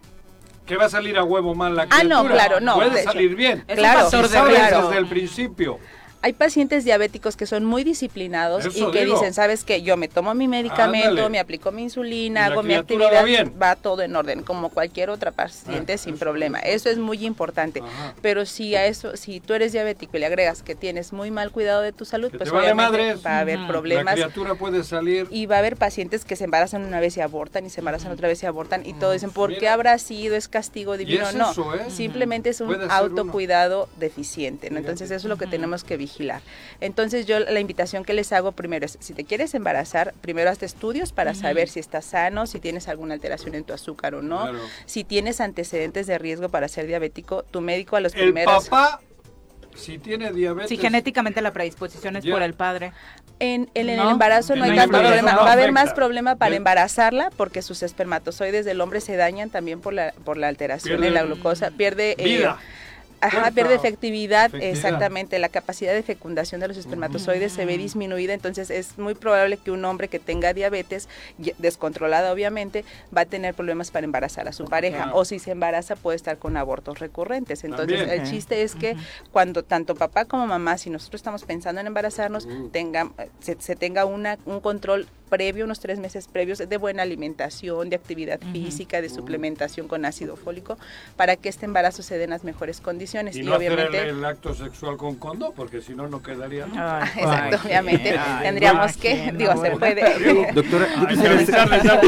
que va a salir a huevo mal la Ah, criatura. no, claro, no, Puede de salir bien. Es un Claro. factor Si de sabes desde el principio. Hay pacientes diabéticos que son muy disciplinados Eso y que digo. dicen, ¿sabes qué? Yo me tomo mi medicamento, Ándale. me aplico mi insulina, hago mi actividad, va bien. va todo en orden, como cualquier otra paciente Ah, sin eso problema. Eso es muy importante. Pero si a eso, si tú eres diabético y le agregas que tienes muy mal cuidado de tu salud, Que pues vale obviamente va a haber La problemas. criatura puede salir. Y va a haber pacientes que se embarazan una vez y abortan y se embarazan otra vez y abortan y todos dicen, ¿por qué habrá sido? ¿Es castigo divino? es no, eso, ¿eh? simplemente es un uno. autocuidado deficiente, ¿no? Entonces eso es lo que tenemos que vigilar. Entonces yo la invitación que les hago primero es, si te quieres embarazar, primero hazte estudios para saber si estás sano, si tienes alguna alteración en tu azúcar o no, Claro. si tienes antecedentes de riesgo para ser diabético, tu médico a los El primeros... papá, si tiene diabetes. Si genéticamente la predisposición es por el padre. En, en el ¿No? embarazo no En hay tanto embarazo problema. no Va a haber más problema para embarazarla porque sus espermatozoides del hombre se dañan también por la, por la alteración en la glucosa. Pierde... eh, vida. Ajá, pierde efectividad, Efectividad. exactamente, la capacidad de fecundación de los espermatozoides se ve disminuida, entonces es muy probable que un hombre que tenga diabetes, descontrolada obviamente, va a tener problemas para embarazar a su pareja, Claro. o si se embaraza puede estar con abortos recurrentes. Entonces También. el chiste es que cuando tanto papá como mamá, si nosotros estamos pensando en embarazarnos, Mm. tenga, se, se tenga una, un control previo, unos tres meses previos, de buena alimentación, de actividad física, de suplementación con ácido fólico, para que este embarazo se dé en las mejores condiciones. Y Y, no hacer obviamente... el, el acto sexual con condón, porque si no, no quedaría. Ah, Exacto, Ay, obviamente ay, tendríamos ay, que, digo, se no, puede, Doctora, yo quisiera,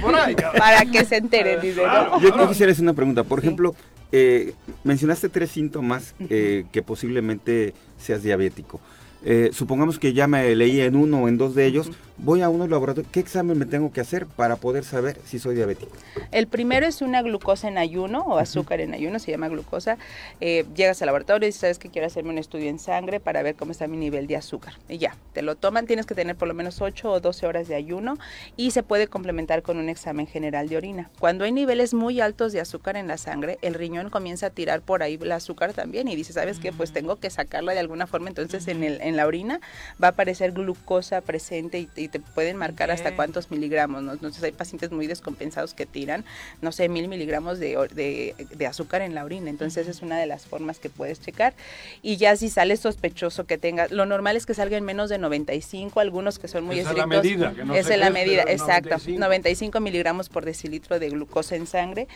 por ahí. para que se enteren, dice, ¿no? yo- yo quisiera hacer una pregunta. Por ejemplo, eh, mencionaste tres síntomas eh, que posiblemente seas diabético. Eh, supongamos que ya me leí en uno o en dos de ellos, voy a uno laboratorio, ¿qué examen me tengo que hacer para poder saber si soy diabético? El primero es una glucosa en ayuno o azúcar en ayuno, se llama glucosa. Eh, llegas al laboratorio y sabes que quiero hacerme un estudio en sangre para ver cómo está mi nivel de azúcar. Y ya, te lo toman, tienes que tener por lo menos 8 o 12 horas de ayuno y se puede complementar con un examen general de orina. Cuando hay niveles muy altos de azúcar en la sangre, el riñón comienza a tirar por ahí el azúcar también y dice, ¿sabes qué? Pues tengo que sacarla de alguna forma. Entonces en, el, en la orina va a aparecer glucosa presente y, y te pueden marcar hasta cuántos miligramos. ¿no? Entonces hay pacientes muy descompensados que tiran, no sé, mil miligramos de, de, de azúcar en la orina. Entonces es una de las formas que puedes checar. Y ya si sale sospechoso que tenga, lo normal es que salga en menos de 95, algunos que son muy Esa es la estrictos. medida, que no es la medida, exacto. 95. 95 miligramos por decilitro de glucosa en sangre.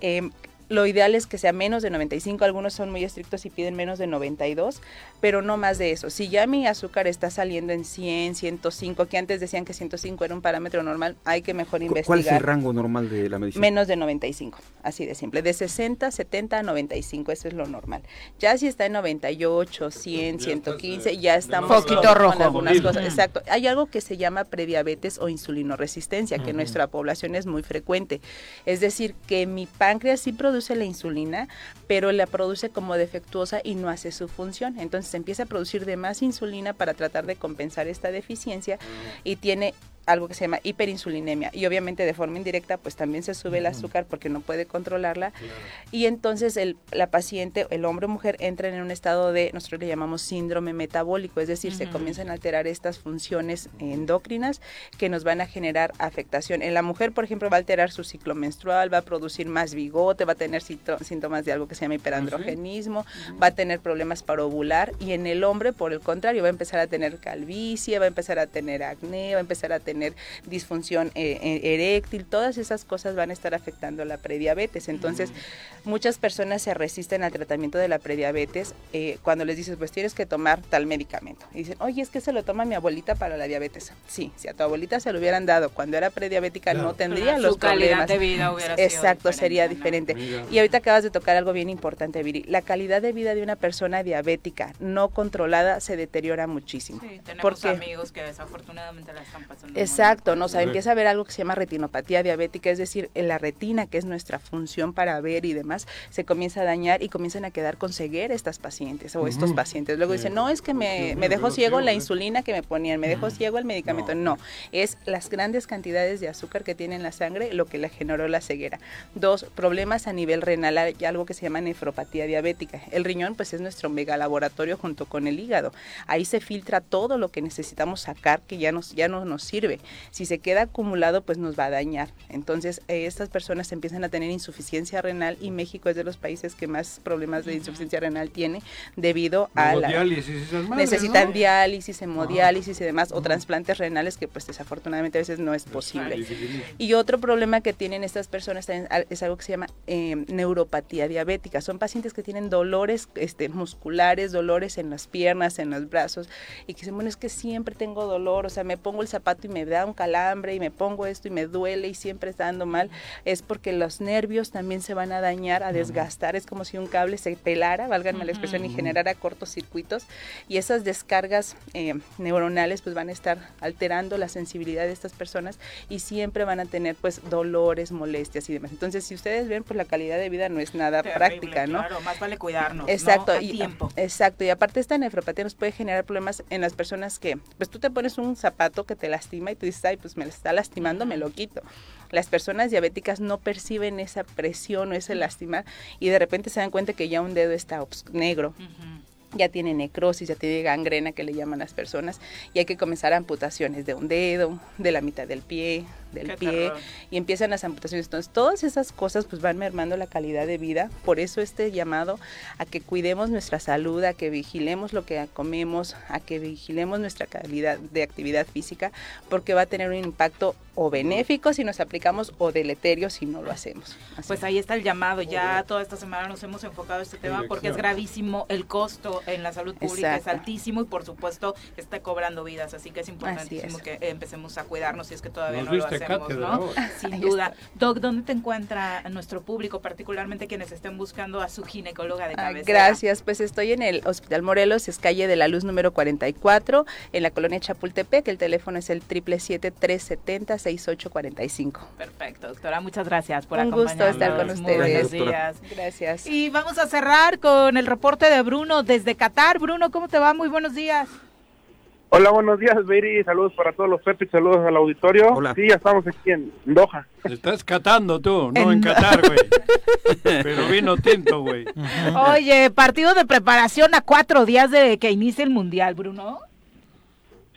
Eh, lo ideal es que sea menos de 95, algunos son muy estrictos y piden menos de 92, pero no más de eso. Si ya mi azúcar está saliendo en 100, 105, que antes decían que 105 era un parámetro normal, hay que mejor ¿Cu- investigar. ¿Cuál es el rango normal de la medicina? Menos de 95, así de simple. De 60, 70 a 95, eso es lo normal. Ya si está en 98, 100, Ya 115, estás, eh, ya estamos Poquito con- con rojo. algunas cosas. Exacto. Hay algo que se llama prediabetes o insulinoresistencia, que en nuestra población es muy frecuente. Es decir, que mi páncreas sí produce la insulina, pero la produce como defectuosa y no hace su función. Entonces empieza a producir de más insulina para tratar de compensar esta deficiencia y tiene algo que se llama hiperinsulinemia y obviamente de forma indirecta pues también se sube el azúcar porque no puede controlarla. Y entonces el, la paciente, el hombre o mujer entran en un estado de, nosotros le llamamos síndrome metabólico, es decir, se comienzan a alterar estas funciones endocrinas que nos van a generar afectación. En la mujer, por ejemplo, va a alterar su ciclo menstrual, va a producir más bigote, va a tener sínto- síntomas de algo que se llama hiperandrogenismo, va a tener problemas para ovular y en el hombre, por el contrario, va a empezar a tener calvicie, va a empezar a tener acné, va a empezar a tener disfunción eh, eh, eréctil, todas esas cosas van a estar afectando la prediabetes. Entonces, muchas personas se resisten al tratamiento de la prediabetes eh, cuando les dices, pues tienes que tomar tal medicamento. Y dicen, oye, es que se lo toma mi abuelita para la diabetes. Sí, si a tu abuelita se lo hubieran dado cuando era prediabética, no tendría Su los calidad problemas. de vida hubiera sido Exacto, diferente, sería diferente. Y ahorita acabas de tocar algo bien importante, Viri. La calidad de vida de una persona diabética no controlada se deteriora muchísimo. Sí, tenemos Porque- amigos que desafortunadamente la están pasando. Exacto, ¿no? O sea, empieza a haber algo que se llama retinopatía diabética, es decir, en la retina, que es nuestra función para ver y demás, se comienza a dañar y comienzan a quedar con ceguera estas pacientes o estos pacientes. Luego dicen, no, es que me, me dejó ciego la insulina que me ponían, me dejó ciego el medicamento. No. No, es las grandes cantidades de azúcar que tiene en la sangre lo que le generó la ceguera. Dos, problemas a nivel renal, hay algo que se llama nefropatía diabética. El riñón, pues es nuestro megalaboratorio junto con el hígado. Ahí se filtra todo lo que necesitamos sacar, que ya, nos, ya no nos sirve. Sirve. Si se queda acumulado, pues nos va a dañar. Entonces, eh, estas personas empiezan a tener insuficiencia renal y México es de los países que más problemas de insuficiencia renal tiene debido a la madres, necesitan ¿no? diálisis, hemodiálisis y demás o trasplantes renales que pues desafortunadamente a veces no es posible. Y otro problema que tienen estas personas es algo que se llama eh, neuropatía diabética. Son pacientes que tienen dolores este, musculares, dolores en las piernas, en los brazos, y que dicen, bueno, es que siempre tengo dolor, o sea, me pongo el zapato y me da un calambre, y me pongo esto y me duele y siempre está dando mal. Es porque los nervios también se van a dañar, a desgastar. Es como si un cable se pelara, válganme la expresión, y generara cortocircuitos. Y esas descargas eh, neuronales pues van a estar alterando la sensibilidad de estas personas y siempre van a tener pues dolores, molestias y demás. Entonces, si ustedes ven, pues la calidad de vida no es nada Terrible, práctica, ¿no? Claro, más vale cuidarnos. Exacto, ¿no? A y, tiempo. exacto, y aparte esta nefropatía nos puede generar problemas en las personas que, pues tú te pones un zapato que te lastima y tú dices, ay, pues me está lastimando, me lo quito. Las personas diabéticas no perciben esa presión o ese lastimar y de repente se dan cuenta que ya un dedo está negro. Ya tiene necrosis, ya tiene gangrena que le llaman las personas y hay que comenzar amputaciones de un dedo, de la mitad del pie, del Qué pie terror. y empiezan las amputaciones. Entonces, todas esas cosas pues van mermando la calidad de vida. Por eso este llamado a que cuidemos nuestra salud, a que vigilemos lo que comemos, a que vigilemos nuestra calidad de actividad física, porque va a tener un impacto o benéfico si nos aplicamos o deleterio si no lo hacemos. Así. Pues ahí está el llamado. Ya toda esta semana nos hemos enfocado a este tema porque es gravísimo. El costo en la salud pública Exacto. es altísimo y por supuesto está cobrando vidas. Así que es importantísimo es. que empecemos a cuidarnos si es que todavía Nos no lo diste hacemos, cátedra ¿no? hoy. Sin Ahí duda. Doc, ¿dónde te encuentra nuestro público, particularmente quienes estén buscando a su ginecóloga de Ah, cabecera? gracias, pues estoy en el Hospital Morelos, es calle de la Luz número 44, en la colonia Chapultepec, el teléfono es el 777-370-6845. Perfecto, doctora, muchas gracias por Un gusto acompañarnos. estar con Muy ustedes. buenos días. Gracias. Y vamos a cerrar con el reporte de Bruno desde Qatar. Bruno, ¿cómo te va? Muy buenos días. Hola, buenos días, Viri. Saludos para todos los Pepis, saludos al auditorio. Sí, ya estamos aquí en Doha. Estás catando tú, no en Qatar, güey. Pero vino tinto, güey. Oye, partido de preparación a cuatro días de que inicie el Mundial, Bruno.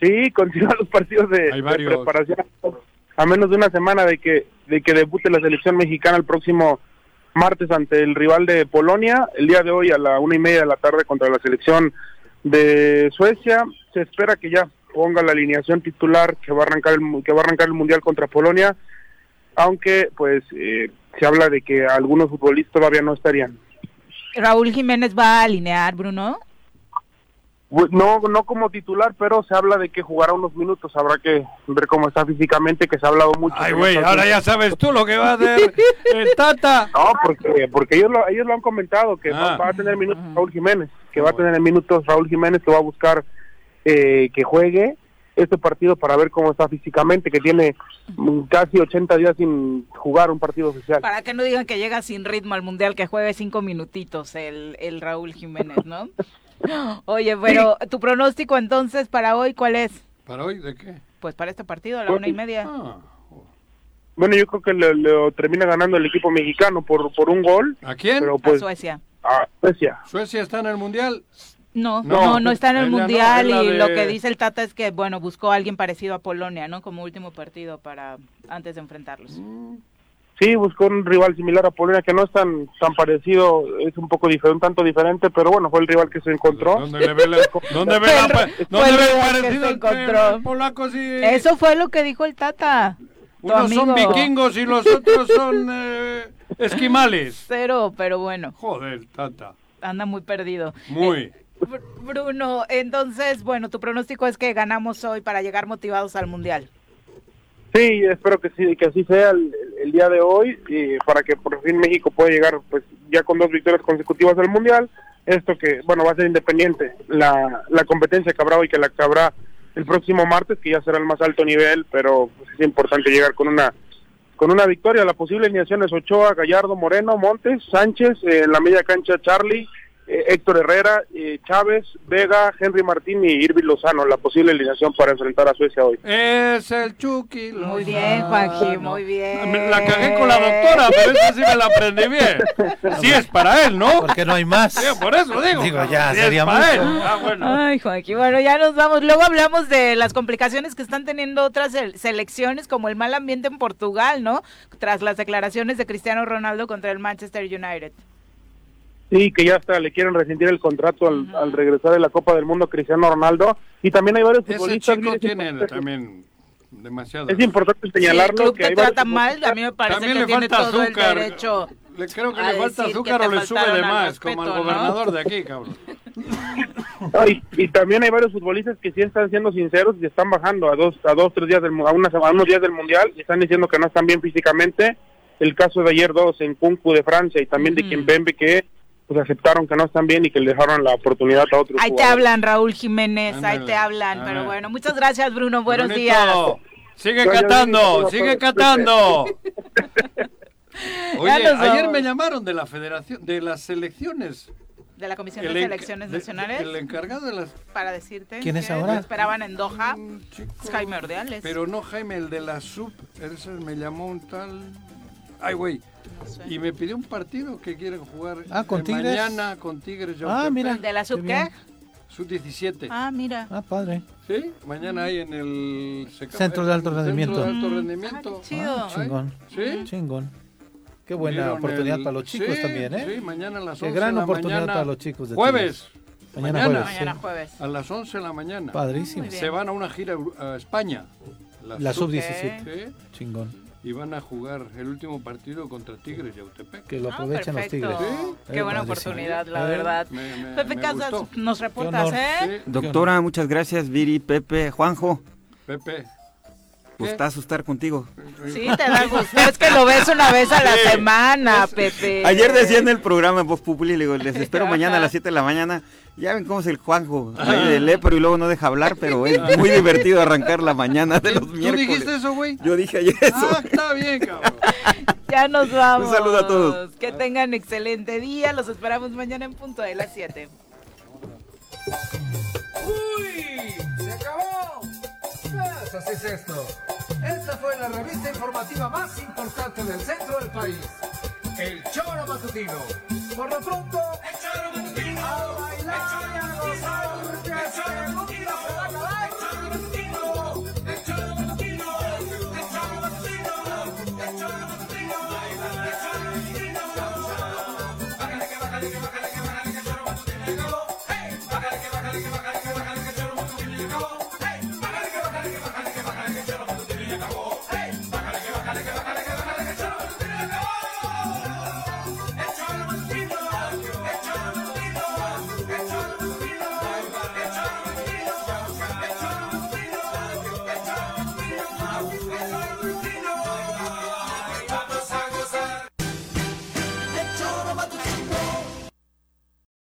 Sí, continúan los partidos de, de preparación a menos de una semana de que de que debute la selección mexicana el próximo martes ante el rival de Polonia. El día de hoy a la una y media de la tarde contra la selección de Suecia. Se espera que ya ponga la alineación titular que va a arrancar el, mu- que va a arrancar el mundial contra Polonia, aunque pues eh, se habla de que algunos futbolistas todavía no estarían. Raúl Jiménez va a alinear, Bruno. No, no como titular, pero se habla de que jugará unos minutos. Habrá que ver cómo está físicamente, que se ha hablado mucho. Ay, que güey, ahora ya sabes tú lo que va a hacer el Tata. No, porque, porque ellos, lo, ellos lo han comentado, que va, Ah. va a tener minutos Raúl Jiménez, que va a tener minutos Raúl Jiménez, que va a buscar eh, que juegue este partido para ver cómo está físicamente, que tiene casi 80 días sin jugar un partido oficial. Para que no digan que llega sin ritmo al Mundial, que juegue cinco minutitos el, el Raúl Jiménez, ¿no? Oye, pero tu pronóstico entonces para hoy, ¿cuál es? ¿Para hoy de qué? Pues para este partido, a la Pues, una y media. Bueno, yo creo que le- lo termina ganando el equipo mexicano por, por un gol. ¿A quién? Pero pues, a Suecia. A Suecia. ¿Suecia está en el Mundial? No, No, no, no, está en el no, Mundial y de- lo que dice el Tata es que, bueno, buscó a alguien parecido a Polonia, ¿no? Como último partido para antes de enfrentarlos. Sí, buscó un rival similar a Polonia que no es tan tan parecido, es un poco diferente, un tanto diferente, pero bueno, fue el rival que se encontró. ¿Dónde le ve la, dónde ve la, dónde el ve el rival que parecido se encontró. los polacos y... Eso fue lo que dijo el Tata. Unos son vikingos y los otros son eh, esquimales. Cero, pero bueno, Joder, Tata. anda muy perdido. Muy. Br- Bruno, entonces, bueno, tu pronóstico es que ganamos hoy para llegar motivados al Mundial. Sí, espero que sí, que así sea el, el día de hoy y para que por fin México pueda llegar pues ya con dos victorias consecutivas al mundial. Esto que bueno va a ser independiente la, la competencia que habrá hoy que la que habrá el próximo martes que ya será el más alto nivel, pero pues, es importante llegar con una con una victoria. La posible alineación es Ochoa, Gallardo, Moreno, Montes, Sánchez, eh, en la media cancha Charlie, eh, Héctor Herrera, eh, Chávez, Vega, Henry Martín y Irving Lozano, la posible alineación para enfrentar a Suecia hoy. Es el Chucky. Muy bien, Juanji, muy bien. Me La cagué con la doctora, pero esta sí me la aprendí bien. Sí es para él, ¿no? Porque no hay más. Sí, por eso digo. Digo, ya sí es sería para mucho. él. Ah, bueno. Ay, Joaquín, bueno, ya nos vamos. Luego hablamos de las complicaciones que están teniendo otras se- selecciones, como el mal ambiente en Portugal, ¿no? Tras las declaraciones de Cristiano Ronaldo contra el Manchester United. Sí, que ya hasta le quieren resentir el contrato al, al regresar de la Copa del Mundo Cristiano Ronaldo. Y también hay varios Ese futbolistas. chico tiene también demasiado. es importante Si el señalarlo. club que te hay trata mal, a mí me parece También que le tiene falta todo azúcar. el derecho. Le creo que le falta azúcar o le sube de más, como al ¿no? gobernador de aquí, cabrón. Ay, y también hay varios futbolistas que sí están siendo sinceros y están bajando a dos, a dos, tres días del, a, una, a unos días del mundial y están diciendo que no están bien físicamente. El caso de ayer dos en Kunku de Francia y también de Kimpembe que pues aceptaron que no están bien y que le dejaron la oportunidad a otros Ahí te jugadores. hablan, Raúl Jiménez, ahí Ándale, te hablan. Pero ándale. bueno, muchas gracias, Bruno. Buenos Brunito, días. Sigue catando, sigue catando. Oye, ayer me llamaron de la federación, de las selecciones. De la Comisión El de Selecciones de- Nacionales, El encargado de las... para decirte ¿Quién es que ahora? lo esperaban en Doha. Es Jaime Ordeales. Pero no Jaime, el de la sub. Ese me llamó un tal... Ay, güey. Y me pidió un partido que quieren jugar Ah, ¿con eh, Tigres? mañana con Tigres. Ah, mira. ¿De la sub Qué qué? Sub 17. Ah, mira. Ah, padre. ¿Sí? Mañana hay en el... Seca- Centro de alto Centro rendimiento. de alto Mm. rendimiento. Ah, qué chido. Ah, chingón. ¿Sí? Chingón. Qué buena oportunidad el- para los chicos Sí, también, ¿eh? Sí, mañana a las Qué 11 gran de la oportunidad mañana. para los chicos de Jueves. Mañana, Mañana. jueves. Mañana sí. jueves. A las 11 de la mañana. Padrísimo. Bien. Se van a una gira a España. La sub-17. Sí, Chingón. Y van a jugar el último partido contra Tigres y Autepec. Que lo Ah, aprovechen los tigres. Qué Eh, buena oportunidad, la Eh, verdad. Me- me- Pepe me Casas, gustó. nos reportas. ¿eh? Sí, Doctora, muchas gracias, Viri, Pepe, Juanjo. Pepe. Gustazo estar contigo. Sí, te da gusto. Es que lo ves una vez a la semana, Pepe. Ayer decía en el programa en Voz Populi, le digo, les espero mañana a las 7 de la mañana. Ya ven cómo es el Juanjo, ahí de lepro y luego no deja hablar, pero es muy divertido arrancar la mañana de los ¿Tú miércoles. dijiste eso, güey? Yo dije ayer eso. Ah, está bien, cabrón. Ya nos vamos. Un saludo a todos. Que tengan excelente día. Los esperamos mañana en punto de las 7. ¡Uy! ¡Se acabó! Así es esto. Esta fue la revista informativa más importante del centro del país. El Choro Matutino. Por lo pronto, el Choro Matutino. A bailar y a gozar, el Choro Matutino